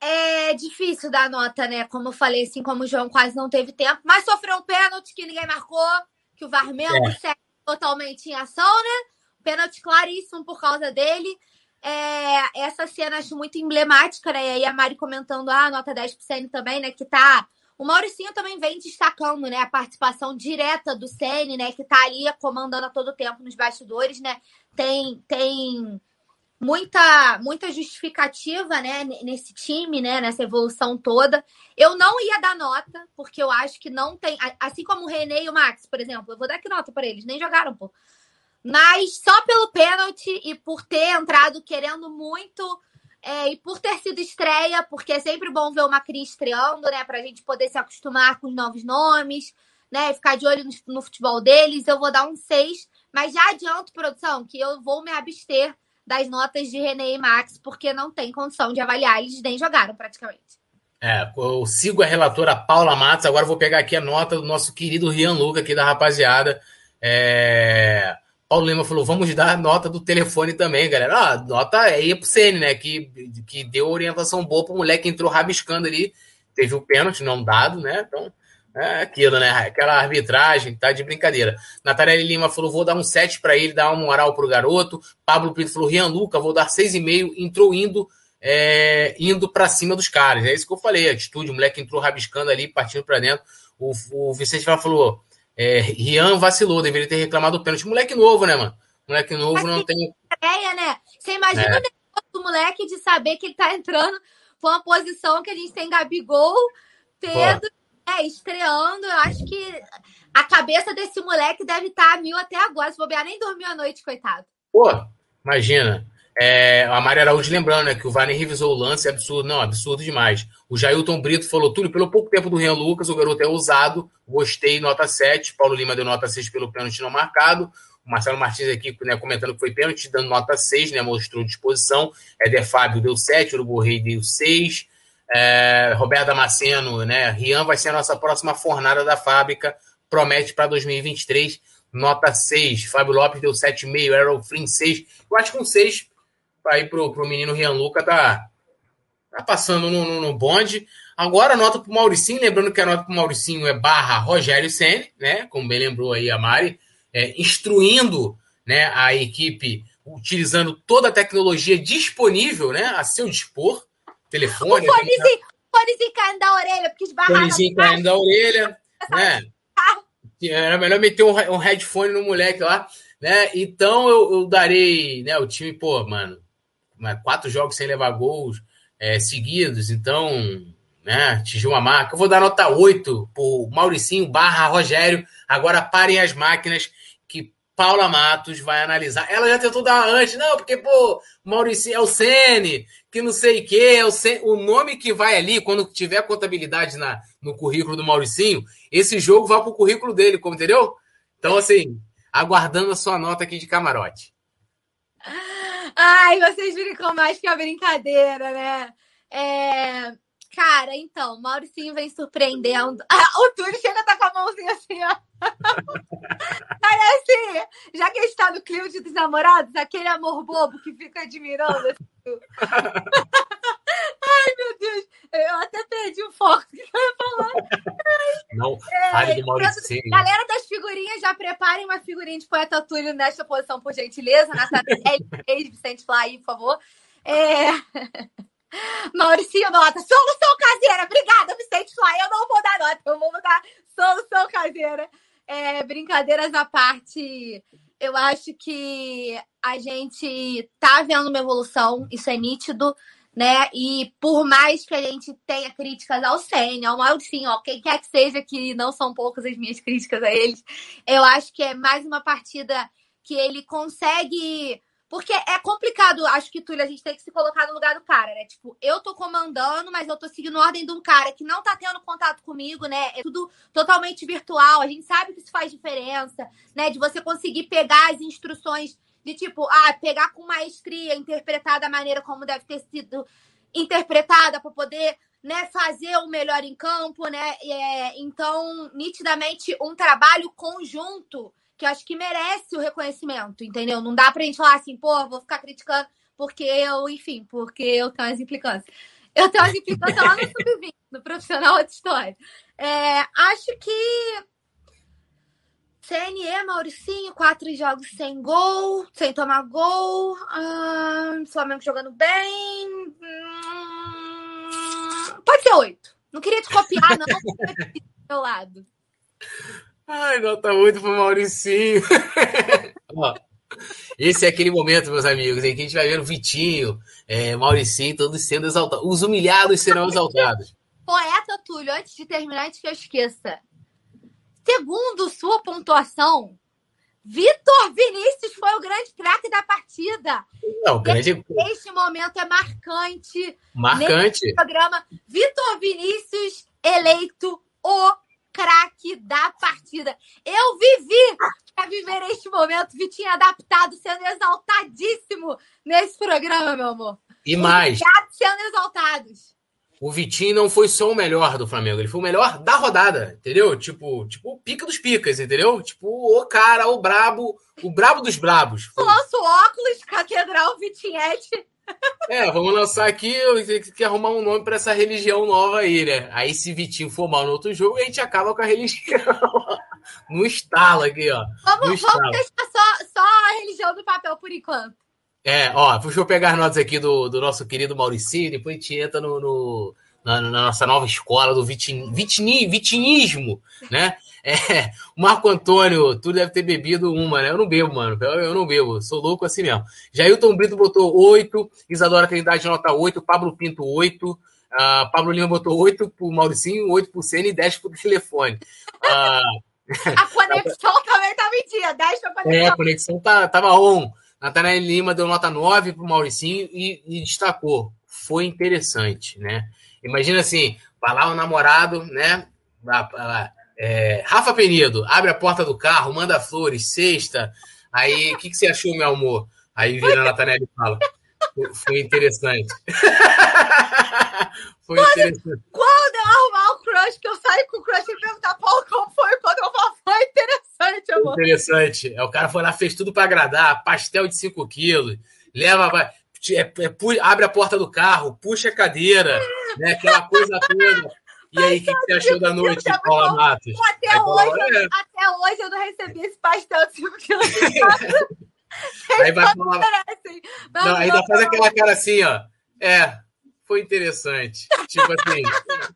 S1: É difícil dar nota, né? Como eu falei, assim, como o João quase não teve tempo, mas sofreu um pênalti que ninguém marcou, que o Varmelo é. totalmente em ação, né? Pênalti claríssimo por causa dele. É, essa cena acho muito emblemática, né? E aí a Mari comentando, ah, nota 10 pro Senna também, né? Que tá. O Mauricinho também vem destacando, né? A participação direta do Senna, né? Que tá ali comandando a todo tempo nos bastidores, né? Tem, tem muita, muita justificativa, né? Nesse time, né? Nessa evolução toda. Eu não ia dar nota, porque eu acho que não tem. Assim como o René e o Max, por exemplo, eu vou dar que nota para eles? Nem jogaram, pô. Mas só pelo pênalti e por ter entrado querendo muito é, e por ter sido estreia, porque é sempre bom ver uma Cris estreando, né? Pra gente poder se acostumar com os novos nomes, né? Ficar de olho no, no futebol deles. Eu vou dar um 6, mas já adianto, produção, que eu vou me abster das notas de René e Max, porque não tem condição de avaliar, eles nem jogaram praticamente.
S2: É, eu sigo a relatora Paula Matos, agora vou pegar aqui a nota do nosso querido Rian Luca, aqui da rapaziada. É... Paulo Lima falou: vamos dar nota do telefone também, galera. Ah, nota aí pro Cn, né? Que, que deu orientação boa pro moleque que entrou rabiscando ali. Teve o pênalti não dado, né? Então, é aquilo, né? Aquela arbitragem, tá de brincadeira. Natália Lima falou: vou dar um 7 para ele, dar uma moral pro garoto. Pablo Pinto falou: Rian Luca, vou dar 6,5. Entrou indo é, indo para cima dos caras. É isso que eu falei, atitude, o moleque entrou rabiscando ali, partindo para dentro. O, o Vicente falou: é, Rian vacilou, deveria ter reclamado do pênalti. Moleque novo, né, mano? Moleque novo não tem.
S3: Ideia, né? Você imagina é. o moleque de saber que ele tá entrando pra uma posição que a gente tem Gabigol, Pedro, é, estreando. Eu acho que a cabeça desse moleque deve estar tá a mil até agora. Se bobear, nem dormiu a noite, coitado.
S2: Pô, imagina. É, a Maria Araújo lembrando né, que o Varney revisou o lance, é absurdo, não, absurdo demais. O Jailton Brito falou, Túlio, pelo pouco tempo do Rian Lucas, o garoto é ousado, gostei, nota 7. Paulo Lima deu nota 6 pelo pênalti não marcado. O Marcelo Martins aqui né, comentando que foi pênalti, dando nota 6, né, mostrou disposição. Éder Fábio deu 7, Urubu Rei deu 6. É, Roberto Damasceno, né, Rian vai ser a nossa próxima fornada da fábrica, promete para 2023, nota 6. Fábio Lopes deu 7,5, Errol Flynn 6. Eu acho que um 6 aí pro, pro menino Rian Luca tá, tá passando no, no, no bonde. Agora nota pro Mauricinho, lembrando que a nota pro Mauricinho é barra Rogério Senna, né? Como bem lembrou aí a Mari, é, instruindo né, a equipe, utilizando toda a tecnologia disponível né, a seu dispor. Telefone. O
S3: fonezinho, fonezinho caindo da orelha, porque esbarrava.
S2: Fonezinho caindo da orelha, né? Era melhor meter um, um headphone no moleque lá, né? Então eu, eu darei, né? O time, pô, mano, quatro jogos sem levar gols é, seguidos, então, né, atingiu uma marca. Eu vou dar nota 8 por Mauricinho barra Rogério. Agora parem as máquinas que Paula Matos vai analisar. Ela já tentou dar antes, não, porque, pô, Mauricinho é o Sene, que não sei o que, é o, o nome que vai ali, quando tiver contabilidade na, no currículo do Mauricinho, esse jogo vai pro currículo dele, como entendeu? Então, assim, aguardando a sua nota aqui de camarote.
S3: Ai, vocês brincam mais que a brincadeira, né? É... Cara, então, Mauricinho vem surpreendendo. Ah, o Túlio chega tá com a mãozinha assim, ó. Parece, já que a gente tá no clima dos namorados, aquele amor bobo que fica admirando. Assim. Ai, meu Deus. Eu até perdi o foco que eu ia falar.
S2: Não, fale é, do Maurício.
S3: Galera figurinhas, já preparem uma figurinha de poeta Túlio nesta posição, por gentileza. Nathaniel, Vicente Fly, por favor. É... Mauricinho, nota. Solução caseira. Obrigada, Vicente Fly. Eu não vou dar nota, eu vou dar solução caseira. É, brincadeiras à parte, eu acho que a gente tá vendo uma evolução, isso é nítido né? E por mais que a gente tenha críticas ao Senna, ao Mauricinho, ó, quem quer que seja, que não são poucas as minhas críticas a eles, eu acho que é mais uma partida que ele consegue. Porque é complicado, acho que, Túlio, a gente tem que se colocar no lugar do cara, né? Tipo, eu tô comandando, mas eu tô seguindo a ordem de um cara que não tá tendo contato comigo, né? É tudo totalmente virtual. A gente sabe que isso faz diferença, né? De você conseguir pegar as instruções de tipo, ah, pegar com maestria, interpretar da maneira como deve ter sido interpretada para poder né, fazer o melhor em campo, né? É, então, nitidamente, um trabalho conjunto que eu acho que merece o reconhecimento, entendeu? Não dá pra gente falar assim, pô, vou ficar criticando porque eu, enfim, porque eu tenho as implicâncias. Eu tenho as implicâncias lá no sub-20, no profissional outra história. É, acho que CNE, Mauricinho, quatro jogos sem gol, sem tomar gol. Ah, Flamengo jogando bem. Hum, pode ser oito. Não queria te copiar, não. do meu lado.
S2: Ai, nota oito pro Mauricinho. Ó, esse é aquele momento, meus amigos, em que a gente vai ver o Vitinho, é, Mauricinho, todos sendo exaltados. Os humilhados serão exaltados.
S3: Poeta Túlio, antes de terminar, antes que eu esqueça. Segundo sua pontuação, Vitor Vinícius foi o grande craque da partida.
S2: Não, grande...
S3: Este momento é marcante.
S2: Marcante.
S3: Programa, Vitor Vinícius eleito o craque da partida. Eu vivi para viver este momento. Vitinho adaptado, sendo exaltadíssimo nesse programa, meu amor.
S2: E mais.
S3: sendo exaltados.
S2: O Vitinho não foi só o melhor do Flamengo, ele foi o melhor da rodada, entendeu? Tipo, tipo o pica dos picas, entendeu? Tipo, o cara, o brabo, o brabo dos brabos.
S3: Lança óculos, catedral Vitinhete.
S2: É, vamos lançar aqui, eu tenho que arrumar um nome para essa religião nova aí, né? Aí se Vitinho for mal no outro jogo, a gente acaba com a religião. no estalo aqui, ó.
S3: Vamos, vamos deixar só, só a religião do papel por enquanto.
S2: É, ó, deixa eu pegar as notas aqui do, do nosso querido Mauricinho, depois a gente entra no, no na, na, nossa nova escola do vitin, vitini, vitinismo, né? É, Marco Antônio, tu deve ter bebido uma, né? Eu não bebo, mano. Eu, eu não bebo, sou louco assim mesmo. Jailton Brito botou 8, Isadora Trindade nota 8, Pablo Pinto 8, uh, Pablo Lima botou 8 pro Mauricinho, 8 pro Senna e 10 pro telefone.
S3: Uh... a conexão também tava em dia, 10 pra conexão.
S2: É, a conexão tá, tava on. Natanael Lima deu nota 9 para o Mauricinho e, e, destacou. Foi interessante, né? Imagina assim, vai lá o namorado, né? É, Rafa Penido, abre a porta do carro, manda flores, sexta. Aí, o que, que você achou, meu amor? Aí vira a Natanael e fala. Foi interessante.
S3: Foi quando, interessante. Quando eu arrumar o crush, que eu saio com o crush e perguntar, Paulo, como foi? Quando eu interessante.
S2: É, o cara foi lá, fez tudo para agradar, pastel de 5 quilos, leva, é, é, abre a porta do carro, puxa a cadeira, né? Aquela coisa toda. E aí, o que, que, você achou da noite, Paula Matos?
S3: Até, aí, hoje, até hoje eu não recebi esse pastel de 5 quilos.
S2: aí vai falar. Não, ainda faz aquela cara assim, ó. É, foi interessante. Tipo assim,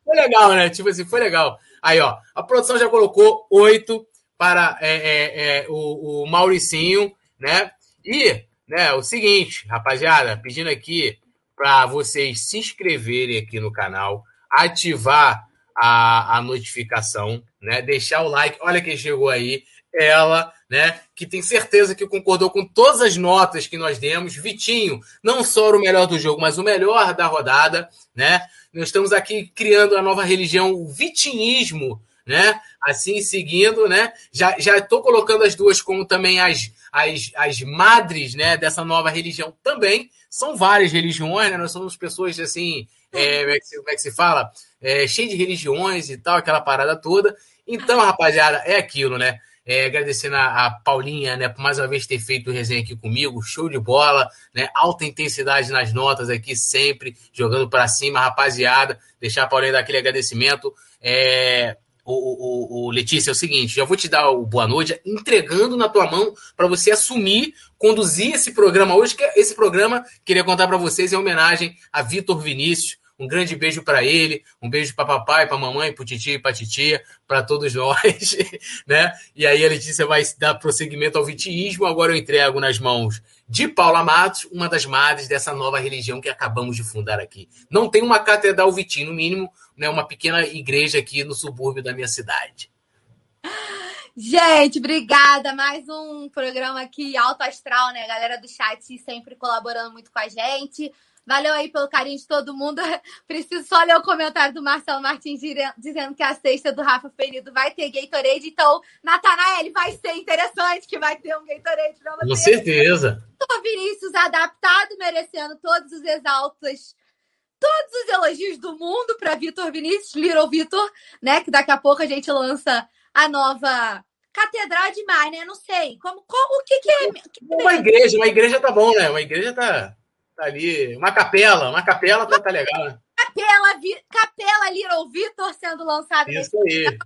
S2: foi legal, né? Tipo assim, foi legal. Aí, ó, a produção já colocou oito para é, é, é, o, o Mauricinho, né? E, né, o seguinte, rapaziada, pedindo aqui para vocês se inscreverem aqui no canal, ativar a, a notificação, né? Deixar o like. Olha quem chegou aí ela, né, que tem certeza que concordou com todas as notas que nós demos. Vitinho, não só o melhor do jogo, mas o melhor da rodada, né? Nós estamos aqui criando a nova religião, o vitinismo, né? Assim seguindo, né? Já já estou colocando as duas como também as, as, as madres, né, dessa nova religião também. São várias religiões, né? Nós somos pessoas assim, é, como, é se, como, é que se, fala? É, cheio de religiões e tal, aquela parada toda. Então, rapaziada, é aquilo, né? É, agradecendo a, a, Paulinha, né, por mais uma vez ter feito o resenha aqui comigo. Show de bola, né? Alta intensidade nas notas aqui, sempre jogando para cima, rapaziada. Deixar a Paulinha dar aquele agradecimento. É, o, o, o, Letícia, é o seguinte: já vou te dar o boa noite, entregando na tua mão para você assumir, conduzir esse programa hoje. Que esse programa, queria contar para vocês, em homenagem a Vitor Vinícius um grande beijo para ele, um beijo para papai, para mamãe, para titi e para titia, para todos nós, né? E aí a Letícia vai dar prosseguimento ao vitiismo. Agora eu entrego nas mãos de Paula Matos, uma das madres dessa nova religião que acabamos de fundar aqui. Não tem uma catedral Viti, no mínimo, né, uma pequena igreja aqui no subúrbio da minha cidade.
S3: Gente, obrigada. Mais um programa aqui alto astral, né? Galera do chat sempre colaborando muito com a gente. Valeu aí pelo carinho de todo mundo. Preciso só ler o comentário do Marcelo Martins dizendo que a sexta do Rafa Ferido vai ter Gatorade. Então, Natanael, vai ser interessante que vai ter um Gatorade pra
S2: você. Com certeza.
S3: O Vinícius adaptado, merecendo todos os exaltos todos os elogios do mundo para Vitor Vinícius, Little Vitor, né? Que daqui a pouco a gente lança a nova Catedral de Mar, né? Não sei. Como, como o que, que é?
S2: Uma igreja, uma igreja tá bom, né? Uma igreja tá. Tá ali. Uma capela, uma capela tá, tá legal, né?
S3: Capela, vi, capela Little Vitor sendo lançado.
S2: Isso aí.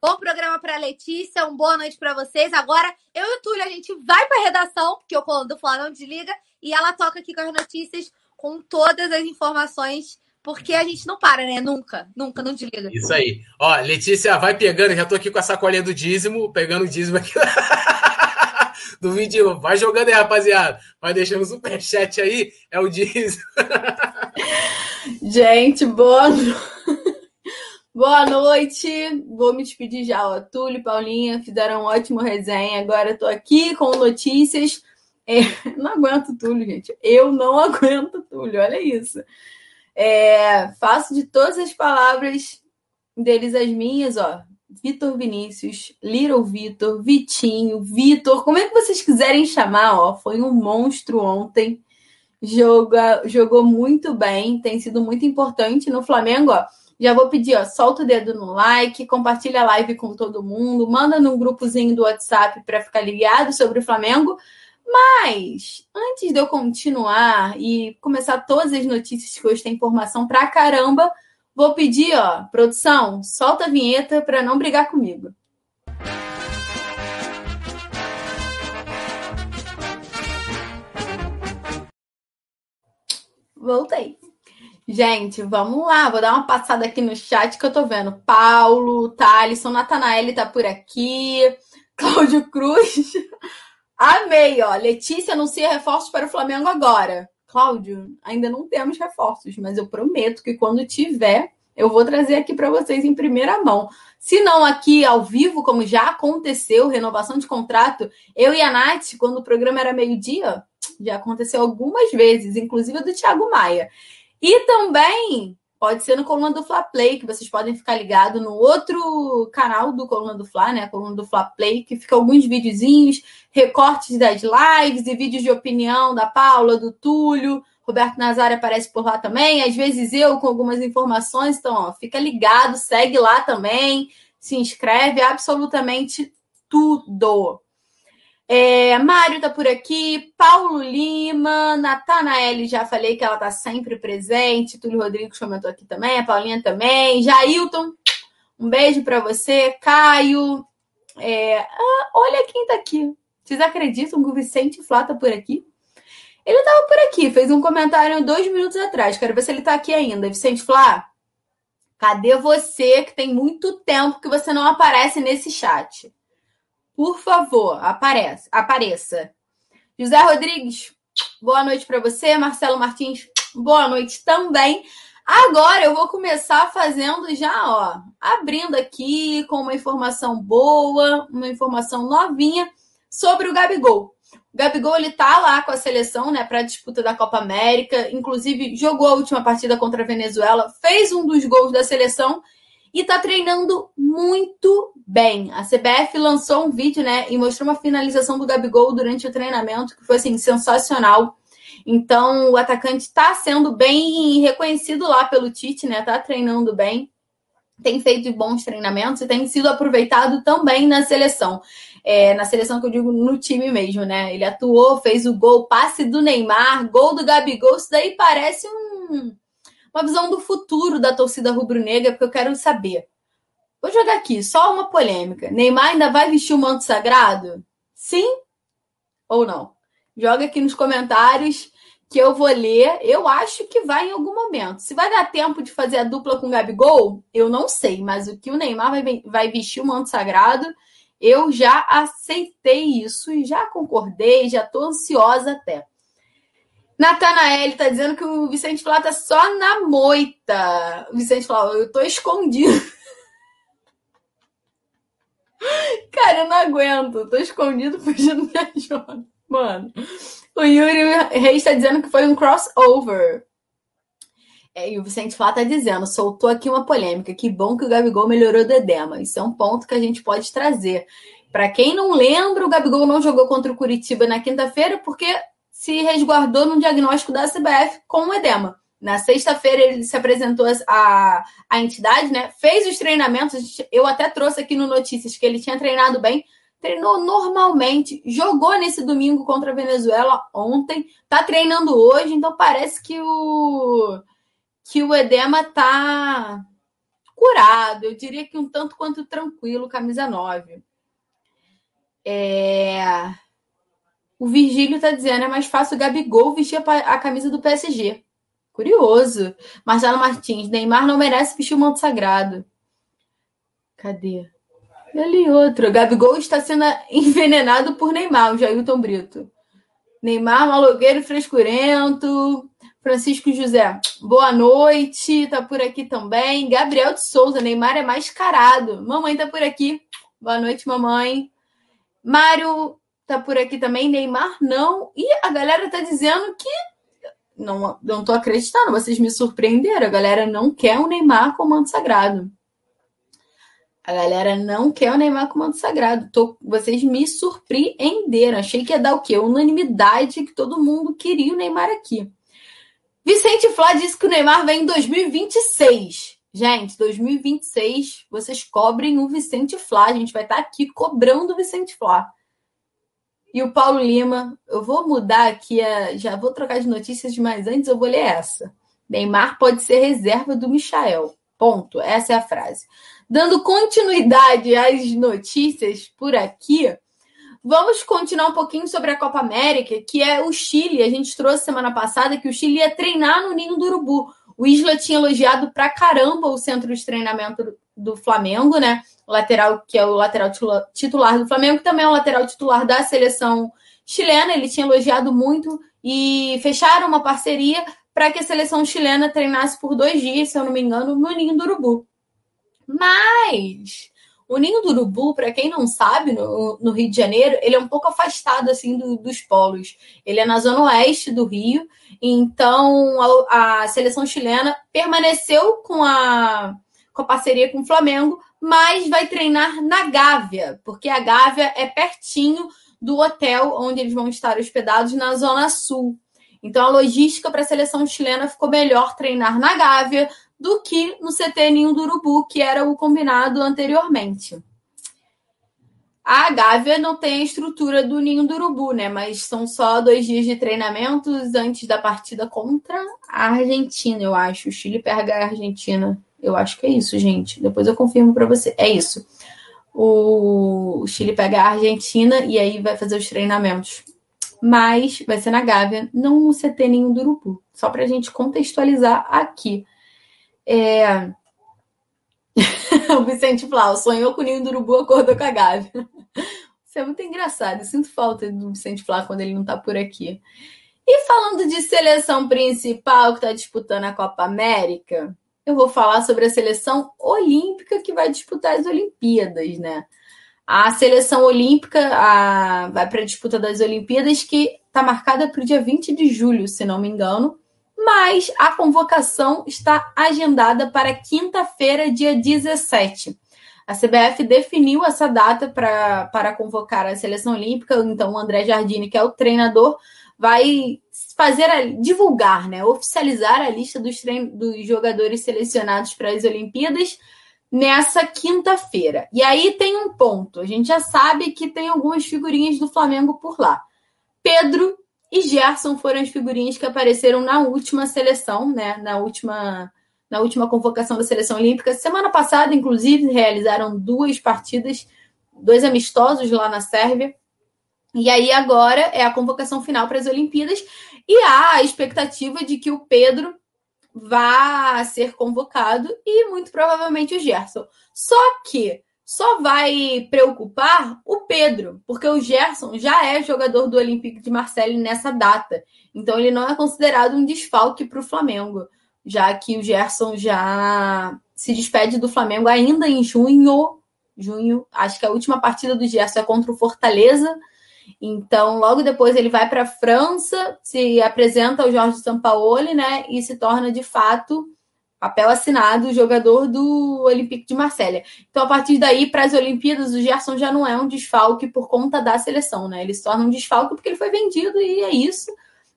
S3: Bom programa para Letícia, uma boa noite para vocês. Agora, eu e o Túlio, a gente vai para redação, porque o colo do Flá não desliga, e ela toca aqui com as notícias com todas as informações, porque a gente não para, né? Nunca, nunca, não desliga.
S2: Isso aí. Ó, Letícia, vai pegando, já tô aqui com a sacolinha do dízimo, pegando o dízimo aqui. do vídeo. Vai jogando aí, rapaziada. Vai deixando o superchat aí. É o Diz.
S1: Gente, boa Boa noite. Vou me despedir já. Ó. Túlio Paulinha fizeram um ótimo resenha. Agora estou aqui com notícias. É, não aguento Túlio, gente. Eu não aguento Túlio. Olha isso. É, faço de todas as palavras deles as minhas, ó. Vitor Vinícius, Little Vitor, Vitinho, Vitor, como é que vocês quiserem chamar, ó, foi um monstro ontem. joga, jogou muito bem, tem sido muito importante no Flamengo. Ó, já vou pedir, ó, solta o dedo no like, compartilha a live com todo mundo, manda num grupozinho do WhatsApp para ficar ligado sobre o Flamengo. Mas, antes de eu continuar e começar todas as notícias que hoje tem informação pra caramba, vou pedir, ó, produção, solta a vinheta para não brigar comigo. Voltei. Gente, vamos lá. Vou dar uma passada aqui no chat que eu tô vendo. Paulo, Thalisson, Natanael tá por aqui. Cláudio Cruz. Amei, ó. Letícia anuncia reforços para o Flamengo agora. Cláudio, ainda não temos reforços, mas eu prometo que quando tiver, eu vou trazer aqui para vocês em primeira mão. Se não aqui ao vivo, como já aconteceu, renovação de contrato, eu e a Nath, quando o programa era meio-dia, já aconteceu algumas vezes, inclusive do Thiago Maia. E também pode ser no Coluna do Fla Play, que vocês podem ficar ligados no outro canal do Coluna do Fla, né? Coluna do Fla Play, que fica alguns videozinhos, recortes das lives e vídeos de opinião da Paula, do Túlio. Roberto Nazário aparece por lá também, às vezes eu com algumas informações. Então, ó, fica ligado, segue lá também, se inscreve, absolutamente tudo. É, Mário tá por aqui, Paulo Lima, Natanael, já falei que ela tá sempre presente, Túlio Rodrigues comentou aqui também, a Paulinha também, Jailton, um beijo para você, Caio, é, ah, olha quem tá aqui, vocês acreditam que o Vicente Flá tá por aqui? Ele tava por aqui, fez um comentário dois minutos atrás, quero ver se ele tá aqui ainda, Vicente Flá, cadê você que tem muito tempo que você não aparece nesse chat? Por favor, apareça. apareça. José Rodrigues, boa noite para você. Marcelo Martins, boa noite também. Agora eu vou começar fazendo já, ó, abrindo aqui com uma informação boa, uma informação novinha sobre o Gabigol. O Gabigol ele tá lá com a seleção, né, para a disputa da Copa América, inclusive jogou a última partida contra a Venezuela, fez um dos gols da seleção e tá treinando muito bem. A CBF lançou um vídeo, né, e mostrou uma finalização do Gabigol durante o treinamento que foi assim sensacional. Então, o atacante está sendo bem reconhecido lá pelo Tite, né? Tá treinando bem, tem feito bons treinamentos e tem sido aproveitado também na seleção. É, na seleção que eu digo no time mesmo, né? Ele atuou, fez o gol, passe do Neymar, gol do Gabigol. Isso daí parece um uma visão do futuro da torcida rubro-negra, porque eu quero saber. Vou jogar aqui, só uma polêmica. Neymar ainda vai vestir o manto sagrado? Sim ou não? Joga aqui nos comentários que eu vou ler. Eu acho que vai em algum momento. Se vai dar tempo de fazer a dupla com o Gabigol, eu não sei. Mas o que o Neymar vai, vai vestir o manto sagrado, eu já aceitei isso e já concordei, já estou ansiosa até. Natanael está dizendo que o Vicente Flá tá só na moita. O Vicente Flá, eu tô escondido. Cara, eu não aguento. Tô escondido fugindo me ajuda. Mano. O Yuri Reis está dizendo que foi um crossover. É, e o Vicente Flá tá dizendo, soltou aqui uma polêmica. Que bom que o Gabigol melhorou do edema. Isso é um ponto que a gente pode trazer. Para quem não lembra, o Gabigol não jogou contra o Curitiba na quinta-feira porque se resguardou no diagnóstico da CBF com o edema. Na sexta-feira ele se apresentou à, à entidade, né? Fez os treinamentos. Eu até trouxe aqui no Notícias que ele tinha treinado bem, treinou normalmente, jogou nesse domingo contra a Venezuela ontem, tá treinando hoje, então parece que o que o edema tá curado. Eu diria que um tanto quanto tranquilo, camisa 9. É... O Virgílio tá dizendo, é mais fácil o Gabigol vestir a camisa do PSG. Curioso. Marcelo Martins, Neymar não merece vestir o manto sagrado. Cadê? E ali outro. Gabigol está sendo envenenado por Neymar, o Jailton Brito. Neymar, malogueiro frescurento. Francisco José, boa noite. Tá por aqui também. Gabriel de Souza, Neymar é mais carado. Mamãe tá por aqui. Boa noite, mamãe. Mário tá por aqui também, Neymar não. E a galera tá dizendo que não, não tô acreditando, vocês me surpreenderam. A galera não quer o Neymar com manto sagrado. A galera não quer o Neymar com manto sagrado. Tô, vocês me surpreenderam. Achei que ia dar o quê? Unanimidade que todo mundo queria o Neymar aqui. Vicente Flá disse que o Neymar vem em 2026. Gente, 2026, vocês cobrem o Vicente Flá. A gente vai estar tá aqui cobrando o Vicente Flá. E o Paulo Lima, eu vou mudar aqui, a, já vou trocar de notícias, mas antes eu vou ler essa. Neymar pode ser reserva do Michael. Ponto. Essa é a frase. Dando continuidade às notícias por aqui, vamos continuar um pouquinho sobre a Copa América, que é o Chile. A gente trouxe semana passada que o Chile ia treinar no Ninho do Urubu. O Isla tinha elogiado pra caramba o centro de treinamento do Flamengo, né? Lateral, que é o lateral titular do Flamengo, que também é o lateral titular da seleção chilena. Ele tinha elogiado muito e fecharam uma parceria para que a seleção chilena treinasse por dois dias, se eu não me engano, no Ninho do Urubu. Mas o Ninho do Urubu, para quem não sabe, no, no, Rio de Janeiro, ele é um pouco afastado assim do, dos polos. Ele é na zona oeste do Rio, então a, a, seleção chilena permaneceu com a, com a parceria com o Flamengo, mas vai treinar na Gávea, porque a Gávea é pertinho do hotel onde eles vão estar hospedados na zona sul. Então a logística para a seleção chilena ficou melhor treinar na Gávea do que no CT Ninho do Urubu, que era o combinado anteriormente. A Gávea não tem a estrutura do Ninho do Urubu, né? Mas são só dois dias de treinamentos antes da partida contra a Argentina, eu acho. O Chile pega a Argentina. Eu acho que é isso, gente. Depois eu confirmo para você. É isso. O Chile pega a Argentina e aí vai fazer os treinamentos. Mas vai ser na Gávea, não no CT Ninho do Urubu. Só para a gente contextualizar aqui. É... o Vicente Flau sonhou com o ninho do urubu, acordou com a Gabi. Isso é muito engraçado. Eu sinto falta do Vicente Flá quando ele não tá por aqui. E falando de seleção principal que está disputando a Copa América, eu vou falar sobre a seleção olímpica que vai disputar as Olimpíadas, né? A seleção olímpica a... vai para a disputa das Olimpíadas, que está marcada para o dia 20 de julho, se não me engano mas a convocação está agendada para quinta-feira, dia 17. A CBF definiu essa data para convocar a seleção olímpica, então o André Jardine, que é o treinador, vai fazer a, divulgar, né, oficializar a lista dos, dos jogadores selecionados para as Olimpíadas nessa quinta-feira. E aí tem um ponto, a gente já sabe que tem algumas figurinhas do Flamengo por lá. Pedro e Gerson foram as figurinhas que apareceram na última seleção, né? Na última, na última convocação da seleção olímpica. Semana passada, inclusive, realizaram duas partidas, dois amistosos lá na Sérvia. E aí agora é a convocação final para as Olimpíadas e há a expectativa de que o Pedro vá ser convocado e muito provavelmente o Gerson. Só que só vai preocupar o Pedro, porque o Gerson já é jogador do Olympique de Marseille nessa data. Então ele não é considerado um desfalque para o Flamengo, já que o Gerson já se despede do Flamengo ainda em junho. Junho, acho que a última partida do Gerson é contra o Fortaleza. Então, logo depois ele vai para a França, se apresenta ao Jorge Sampaoli, né, e se torna de fato papel assinado, jogador do Olympique de Marselha. Então, a partir daí, para as Olimpíadas, o Gerson já não é um desfalque por conta da seleção, né? Ele se torna um desfalque porque ele foi vendido e é isso.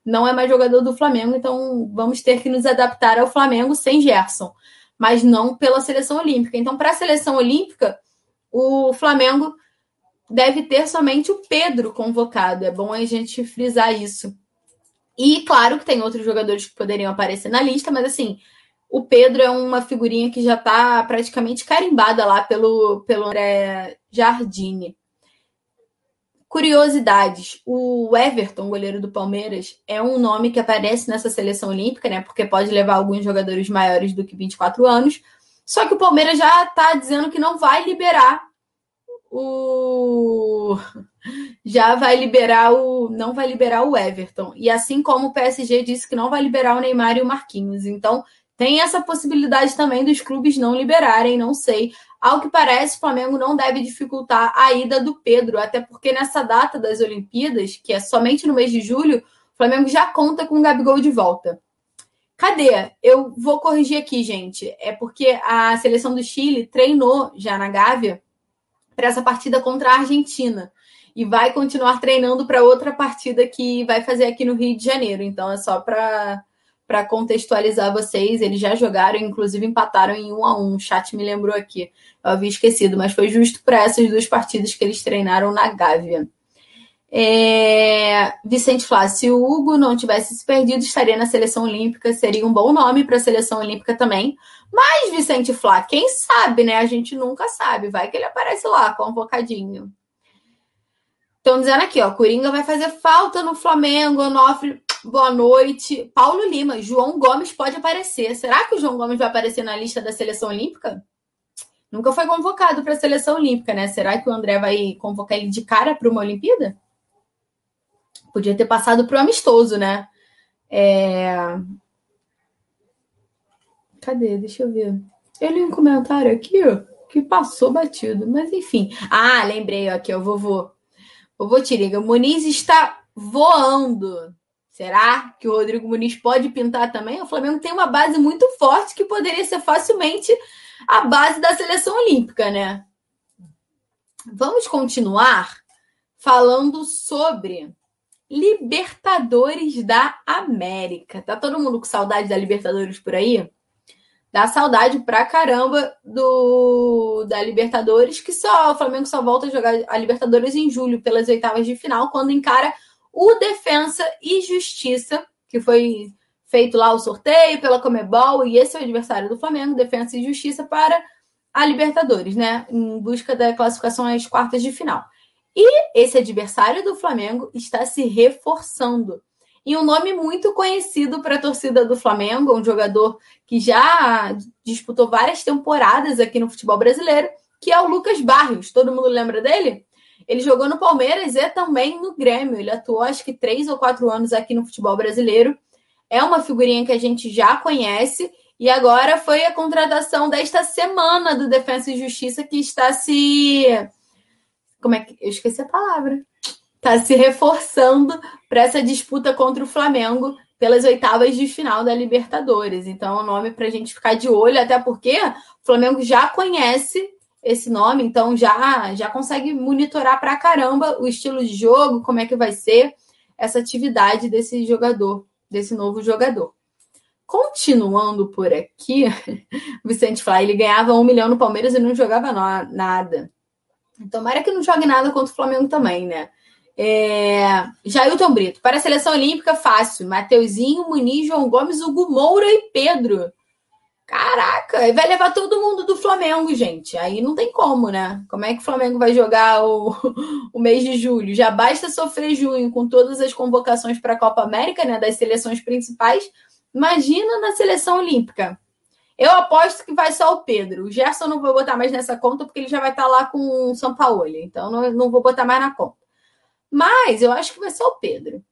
S1: Não é mais jogador do Flamengo, então vamos ter que nos adaptar ao Flamengo sem Gerson, mas não pela seleção olímpica. Então, para a seleção olímpica, o Flamengo deve ter somente o Pedro convocado. É bom a gente frisar isso. E claro que tem outros jogadores que poderiam aparecer na lista, mas assim, o Pedro é uma figurinha que já está praticamente carimbada lá pelo, pelo André Jardine. Curiosidades: o Everton, goleiro do Palmeiras, é um nome que aparece nessa seleção olímpica, né? Porque pode levar alguns jogadores maiores do que 24 anos. Só que o Palmeiras já está dizendo que não vai liberar o já vai liberar o não vai liberar o Everton. E assim como o PSG disse que não vai liberar o Neymar e o Marquinhos. Então, tem essa possibilidade também dos clubes não liberarem, não sei. Ao que parece, o Flamengo não deve dificultar a ida do Pedro, até porque nessa data das Olimpíadas, que é somente no mês de julho, o Flamengo já conta com o Gabigol de volta. Cadê? Eu vou corrigir aqui, gente. É porque a seleção do Chile treinou já na Gávea para essa partida contra a Argentina e vai continuar treinando para outra partida que vai fazer aqui no Rio de Janeiro. Então é só para para contextualizar vocês, eles já jogaram, inclusive empataram em um a um. O chat me lembrou aqui, eu havia esquecido, mas foi justo para essas duas partidas que eles treinaram na Gávea. É... Vicente Flá, se o Hugo não tivesse se perdido, estaria na seleção olímpica, seria um bom nome para a seleção olímpica também. Mas, Vicente Flá, quem sabe, né? A gente nunca sabe. Vai que ele aparece lá, convocadinho. Estão dizendo aqui, ó, Coringa vai fazer falta no Flamengo, Onofre, boa noite. Paulo Lima, João Gomes pode aparecer. Será que o João Gomes vai aparecer na lista da seleção olímpica? Nunca foi convocado para a seleção olímpica, né? Será que o André vai convocar ele de cara para uma Olimpíada? Podia ter passado para o amistoso, né? É... Cadê? Deixa eu ver. Eu li um comentário aqui, ó, que passou batido, mas enfim. Ah, lembrei, ó, aqui, o vovô. Vovô Tiriga, Muniz está voando. Será que o Rodrigo Muniz pode pintar também? O Flamengo tem uma base muito forte que poderia ser facilmente a base da seleção olímpica, né? Vamos continuar falando sobre Libertadores da América. Tá todo mundo com saudade da Libertadores por aí? Dá saudade pra caramba do da Libertadores, que só o Flamengo só volta a jogar a Libertadores em julho pelas oitavas de final, quando encara o Defensa e Justiça, que foi feito lá o sorteio pela Comebol, e esse é o adversário do Flamengo, Defensa e Justiça, para a Libertadores, né? Em busca da classificação às quartas de final. E esse adversário do Flamengo está se reforçando. E um nome muito conhecido para a torcida do Flamengo, um jogador que já disputou várias temporadas aqui no futebol brasileiro, que é o Lucas Barrios. Todo mundo lembra dele? Ele jogou no Palmeiras e também no Grêmio. Ele atuou acho que três ou quatro anos aqui no futebol brasileiro. É uma figurinha que a gente já conhece. E agora foi a contratação desta semana do Defensa e Justiça que está se como é que. Eu esqueci a palavra. Está se reforçando para essa disputa contra o Flamengo pelas oitavas de final da Libertadores. Então, é um nome para a gente ficar de olho, até porque o Flamengo já conhece esse nome, então já, já consegue monitorar para caramba o estilo de jogo, como é que vai ser essa atividade desse jogador, desse novo jogador. Continuando por aqui, Vicente Fly, ele ganhava um milhão no Palmeiras e não jogava nada. Tomara que não jogue nada contra o Flamengo também, né? É... Jailton Brito. Para a seleção olímpica, fácil. Mateuzinho, Muniz, João Gomes, Hugo Moura e Pedro. Caraca, vai levar todo mundo do Flamengo, gente. Aí não tem como, né? Como é que o Flamengo vai jogar o, o mês de julho? Já basta sofrer junho com todas as convocações para a Copa América, né? Das seleções principais. Imagina na seleção olímpica. Eu aposto que vai só o Pedro. O Gerson não vou botar mais nessa conta porque ele já vai estar tá lá com o São Paulo. Então não, não vou botar mais na conta. Mas eu acho que vai ser o Pedro.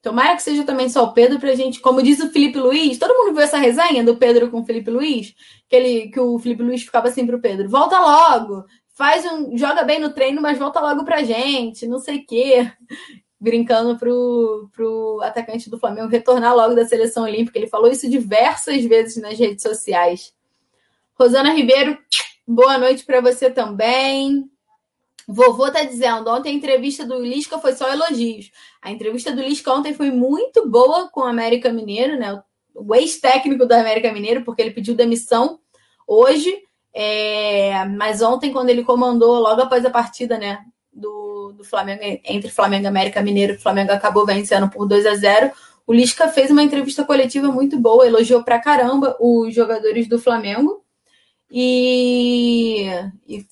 S1: Tomara que seja também só o Pedro pra gente, como diz o Felipe Luiz. Todo mundo viu essa resenha do Pedro com o Felipe Luiz? Que, ele, que o Felipe Luiz ficava assim pro Pedro: volta logo, faz um. joga bem no treino, mas volta logo pra gente, não sei o quê brincando pro, pro atacante do Flamengo retornar logo da seleção olímpica. Ele falou isso diversas vezes nas redes sociais. Rosana Ribeiro, boa noite para você também. Vovô tá dizendo, ontem a entrevista do Lisca foi só elogios. A entrevista do Lisca ontem foi muito boa com o América Mineiro, né? O ex-técnico do América Mineiro, porque ele pediu demissão hoje. É... Mas ontem, quando ele comandou, logo após a partida, né? do, Flamengo, entre Flamengo e América Mineiro, o Flamengo acabou vencendo por 2 a 0 o Lisca fez uma entrevista coletiva muito boa, elogiou pra caramba os jogadores do Flamengo. E, e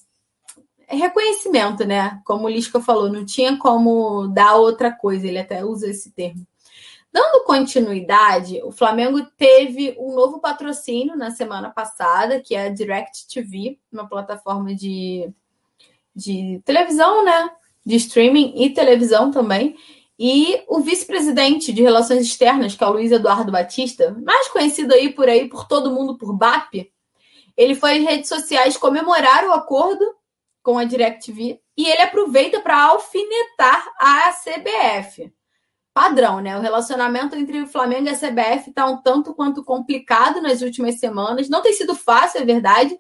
S1: reconhecimento, né? Como o Lisca falou, não tinha como dar outra coisa, ele até usa esse termo. Dando continuidade, o Flamengo teve um novo patrocínio na semana passada, que é a Direct TV, uma plataforma de, de televisão, né? de streaming e televisão também. E o vice-presidente de Relações Externas, que é o Luiz Eduardo Batista, mais conhecido aí por aí por todo mundo por BAP, ele foi às redes sociais comemorar o acordo com a DirecTV e ele aproveita para alfinetar a CBF. padrão, né? O relacionamento entre o Flamengo e a CBF está um tanto quanto complicado nas últimas semanas. Não tem sido fácil, é verdade,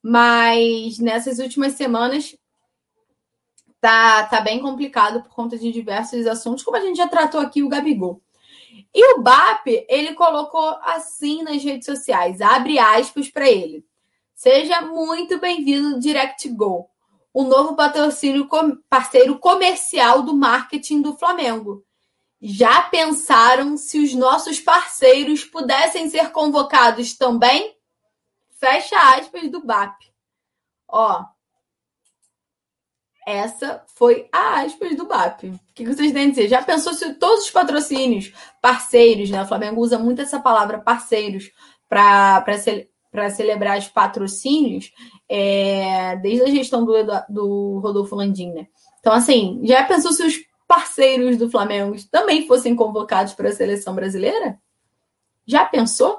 S1: mas nessas últimas semanas tá, tá bem complicado por conta de diversos assuntos, como a gente já tratou aqui o Gabigol. E o BAP, ele colocou assim nas redes sociais, abre aspas para ele. Seja muito bem-vindo Direct O novo patrocínio parceiro comercial do marketing do Flamengo. Já pensaram se os nossos parceiros pudessem ser convocados também? Fecha aspas do BAP. Ó, essa foi a aspas do BAP. O que vocês têm a dizer? Já pensou se todos os patrocínios, parceiros, né? O Flamengo usa muito essa palavra parceiros para ce, celebrar os patrocínios, é, desde a gestão do, do Rodolfo Landim, né? Então, assim, já pensou se os parceiros do Flamengo também fossem convocados para a seleção brasileira? Já pensou?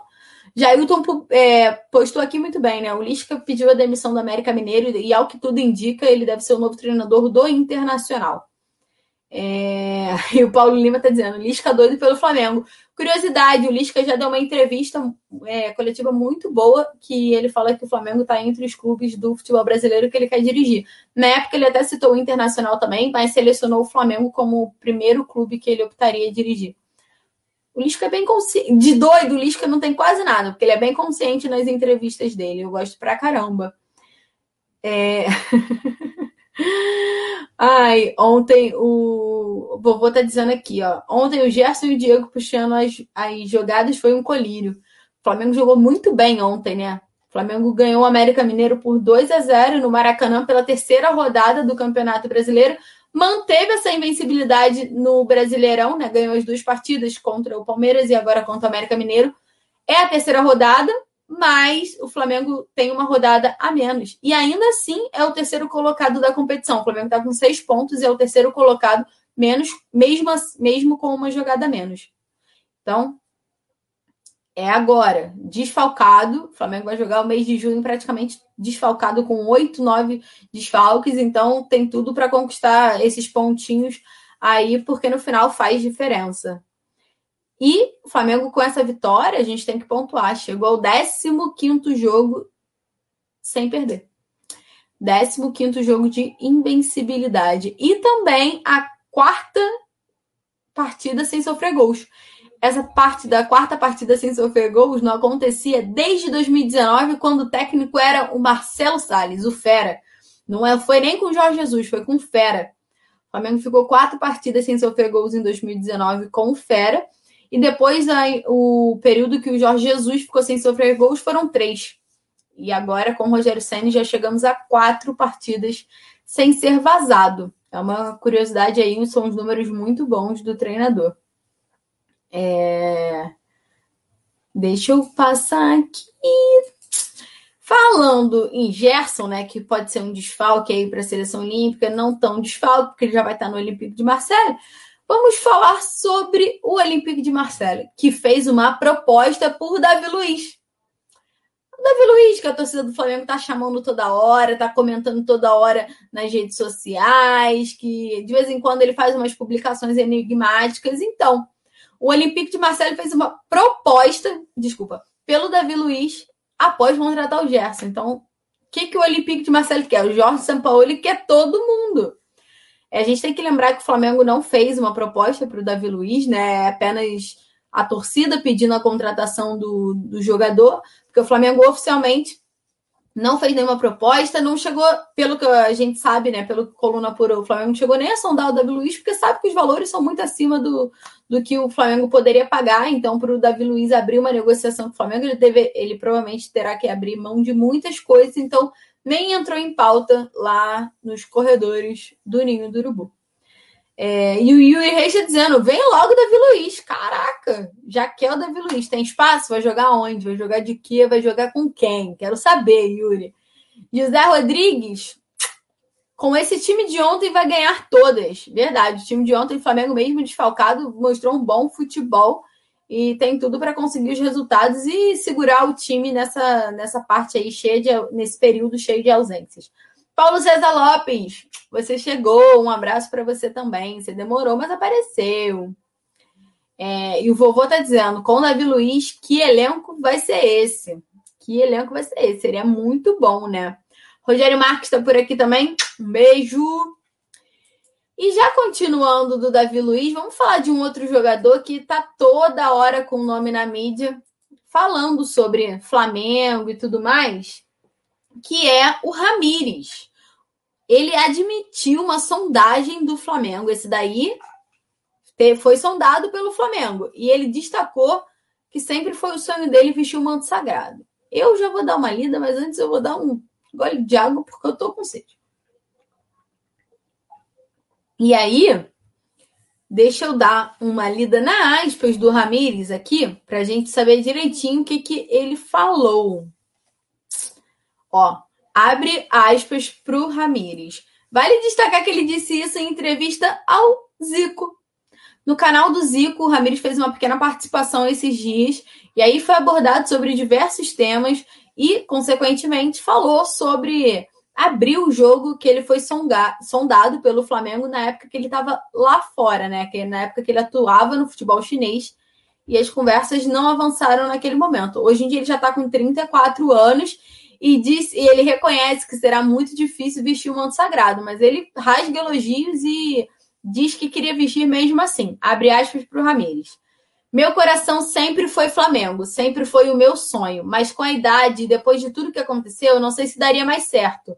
S1: Jailton é, postou aqui muito bem, né? O Lisca pediu a demissão do América Mineiro e, ao que tudo indica, ele deve ser o novo treinador do Internacional. É... E o Paulo Lima está dizendo: Lisca doido pelo Flamengo. Curiosidade: o Lisca já deu uma entrevista é, coletiva muito boa que ele fala que o Flamengo está entre os clubes do futebol brasileiro que ele quer dirigir. Na época, ele até citou o Internacional também, mas selecionou o Flamengo como o primeiro clube que ele optaria dirigir. O Lisca é bem consciente. De doido, o Lisca não tem quase nada, porque ele é bem consciente nas entrevistas dele. Eu gosto pra caramba. É... Ai, ontem o... o vovô tá dizendo aqui, ó. Ontem o Gerson e o Diego puxando as, as jogadas foi um colírio. O Flamengo jogou muito bem ontem, né? O Flamengo ganhou o América Mineiro por 2 a 0 no Maracanã pela terceira rodada do Campeonato Brasileiro manteve essa invencibilidade no Brasileirão, né? Ganhou as duas partidas contra o Palmeiras e agora contra o América Mineiro. É a terceira rodada, mas o Flamengo tem uma rodada a menos. E ainda assim é o terceiro colocado da competição. O Flamengo está com seis pontos e é o terceiro colocado, menos, mesmo, mesmo com uma jogada a menos. Então, é agora. Desfalcado. O Flamengo vai jogar o mês de junho praticamente desfalcado com oito, nove desfalques. Então tem tudo para conquistar esses pontinhos aí, porque no final faz diferença. E o Flamengo, com essa vitória, a gente tem que pontuar. Chegou ao 15 jogo sem perder. 15 jogo de invencibilidade. E também a quarta partida sem sofrer gols essa parte da quarta partida sem sofrer gols não acontecia desde 2019, quando o técnico era o Marcelo Salles, o Fera. Não é, foi nem com o Jorge Jesus, foi com o Fera. O Flamengo ficou quatro partidas sem sofrer gols em 2019 com o Fera. E depois o período que o Jorge Jesus ficou sem sofrer gols foram três. E agora, com o Rogério Senna, já chegamos a quatro partidas sem ser vazado. É uma curiosidade aí, são os números muito bons do treinador. É... Deixa eu passar aqui. Falando em Gerson, né, que pode ser um desfalque aí para a seleção olímpica, não tão desfalque, porque ele já vai estar no Olympique de Marseille. Vamos falar sobre o Olympique de Marseille, que fez uma proposta por Davi Luiz. Davi Luiz, que a torcida do Flamengo tá chamando toda hora, tá comentando toda hora nas redes sociais, que de vez em quando ele faz umas publicações enigmáticas. Então, o Olympique de Marseille fez uma proposta, desculpa, pelo Davi Luiz após contratar o Gerson. Então, o que, que o Olympique de Marseille quer? O Jorge Sampaoli quer todo mundo. É, a gente tem que lembrar que o Flamengo não fez uma proposta para o Davi Luiz, né? É apenas a torcida pedindo a contratação do, do jogador, porque o Flamengo oficialmente não fez nenhuma proposta, não chegou, pelo que a gente sabe, né, pelo que Coluna apurou, o Flamengo não chegou nem a sondar o Davi Luiz, porque sabe que os valores são muito acima do, do que o Flamengo poderia pagar, então para o Davi Luiz abrir uma negociação com o Flamengo, ele, deve, ele provavelmente terá que abrir mão de muitas coisas, então nem entrou em pauta lá nos corredores do Ninho do Urubu. É, e o Yuri Reis está dizendo: vem logo Davi Luiz. Caraca, já quer o Davi Luiz. Tem espaço? Vai jogar onde? Vai jogar de quê? Vai jogar com quem? Quero saber, Yuri. José Rodrigues, com esse time de ontem vai ganhar todas. Verdade. O time de ontem, o Flamengo mesmo desfalcado, mostrou um bom futebol e tem tudo para conseguir os resultados e segurar o time nessa, nessa parte aí cheia de, nesse período cheio de ausências. Paulo César Lopes, você chegou. Um abraço para você também. Você demorou, mas apareceu. É, e o vovô tá dizendo, com o Davi Luiz, que elenco vai ser esse? Que elenco vai ser esse? Seria muito bom, né? Rogério Marques está por aqui também. Um beijo. E já continuando do Davi Luiz, vamos falar de um outro jogador que está toda hora com o nome na mídia, falando sobre Flamengo e tudo mais, que é o Ramires. Ele admitiu uma sondagem do Flamengo. Esse daí foi sondado pelo Flamengo. E ele destacou que sempre foi o sonho dele vestir o manto sagrado. Eu já vou dar uma lida, mas antes eu vou dar um gole de água porque eu tô com sede. E aí, deixa eu dar uma lida na aspas do Ramires aqui, para a gente saber direitinho o que, que ele falou. Ó, abre aspas para o Ramires. Vale destacar que ele disse isso em entrevista ao Zico. No canal do Zico, o Ramires fez uma pequena participação esses dias, e aí foi abordado sobre diversos temas e, consequentemente, falou sobre abrir o jogo que ele foi sondado pelo Flamengo na época que ele estava lá fora, né? Que na época que ele atuava no futebol chinês e as conversas não avançaram naquele momento. Hoje em dia ele já está com 34 anos e diz e ele reconhece que será muito difícil vestir o manto sagrado, mas ele rasga elogios e diz que queria vestir mesmo assim. Abre aspas para o Ramires. Meu coração sempre foi Flamengo, sempre foi o meu sonho, mas com a idade, depois de tudo que aconteceu, não sei se daria mais certo.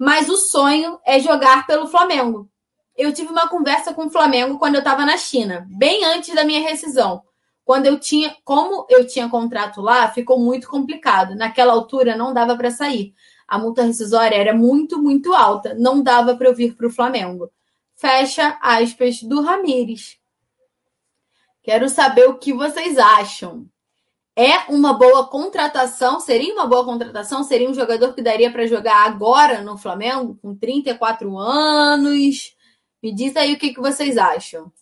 S1: Mas o sonho é jogar pelo Flamengo. Eu tive uma conversa com o Flamengo quando eu estava na China, bem antes da minha rescisão. Quando eu tinha, como eu tinha contrato lá, ficou muito complicado. Naquela altura não dava para sair. A multa rescisória era muito, muito alta, não dava para eu vir para o Flamengo. Fecha aspas do Ramires. Quero saber o que vocês acham. É uma boa contratação? Seria uma boa contratação? Seria um jogador que daria para jogar agora no Flamengo, com 34 anos? Me diz aí o que, que vocês acham.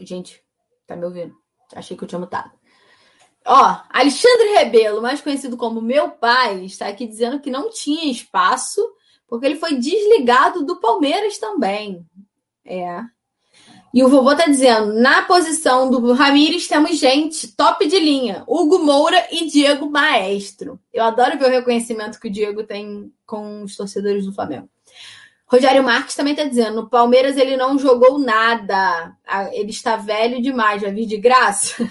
S1: Gente, tá me ouvindo? Achei que eu tinha mutado. Ó, Alexandre Rebelo, mais conhecido como meu pai, está aqui dizendo que não tinha espaço, porque ele foi desligado do Palmeiras também. É, e o vovô tá dizendo: na posição do Ramires temos gente top de linha, Hugo Moura e Diego Maestro. Eu adoro ver o reconhecimento que o Diego tem com os torcedores do Flamengo. Rogério Marques também tá dizendo: no Palmeiras ele não jogou nada, ele está velho demais, vai vir de graça.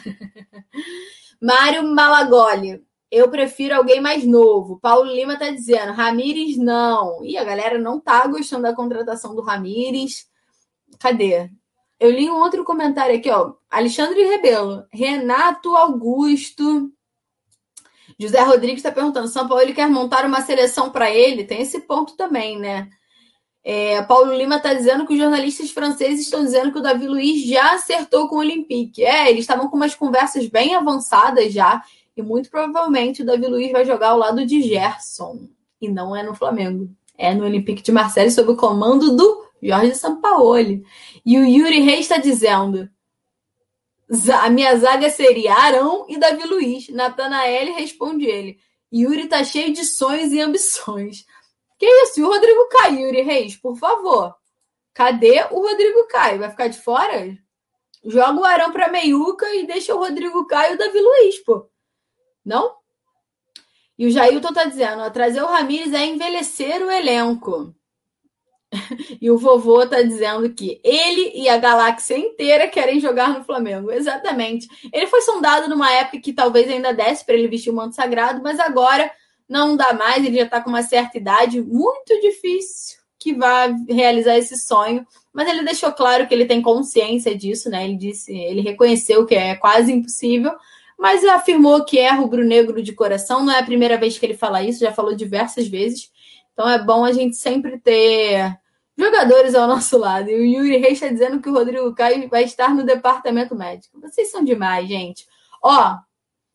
S1: Mário Malagoli, eu prefiro alguém mais novo. Paulo Lima tá dizendo: Ramires não. E a galera não tá gostando da contratação do Ramires. Cadê? Eu li um outro comentário aqui, ó. Alexandre Rebelo, Renato Augusto. José Rodrigues está perguntando: São Paulo ele quer montar uma seleção para ele? Tem esse ponto também, né? É, Paulo Lima está dizendo que os jornalistas franceses estão dizendo que o Davi Luiz já acertou com o Olympique. É, eles estavam com umas conversas bem avançadas já, e muito provavelmente o Davi Luiz vai jogar ao lado de Gerson. E não é no Flamengo. É no Olympique de Marseille, sob o comando do Jorge Sampaoli. E o Yuri Reis está dizendo: a minha zaga seria Arão e Davi Luiz. Natanael responde ele. Yuri tá cheio de sonhos e ambições. Que isso? E o Rodrigo Caio, Yuri Reis, por favor. Cadê o Rodrigo Caio? Vai ficar de fora? Joga o Arão para meiuca e deixa o Rodrigo Caio e o Davi Luiz, pô. Não? E o Jailton tá dizendo, ó, trazer o Ramires é envelhecer o elenco. E o vovô tá dizendo que ele e a galáxia inteira querem jogar no Flamengo. Exatamente. Ele foi sondado numa época que talvez ainda desse para ele vestir o manto sagrado, mas agora não dá mais. Ele já está com uma certa idade, muito difícil que vá realizar esse sonho. Mas ele deixou claro que ele tem consciência disso, né? Ele disse, ele reconheceu que é quase impossível, mas afirmou que é rubro-negro de coração. Não é a primeira vez que ele fala isso, já falou diversas vezes. Então é bom a gente sempre ter jogadores ao nosso lado. E o Yuri Reis está dizendo que o Rodrigo Caio vai estar no departamento médico. Vocês são demais, gente. Ó,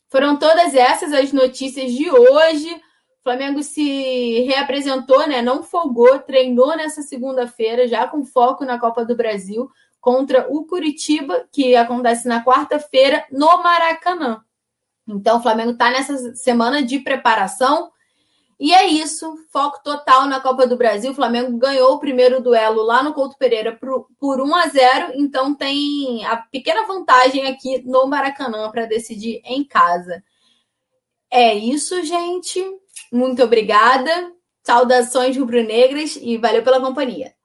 S1: foram todas essas as notícias de hoje. O Flamengo se reapresentou, né? Não folgou, treinou nessa segunda-feira, já com foco na Copa do Brasil, contra o Curitiba, que acontece na quarta-feira, no Maracanã. Então, o Flamengo está nessa semana de preparação E é isso, foco total na Copa do Brasil. O Flamengo ganhou o primeiro duelo lá no Couto Pereira por 1 a 0, então tem a pequena vantagem aqui no Maracanã para decidir em casa. É isso, gente. Muito obrigada. Saudações rubro-negras e valeu pela companhia.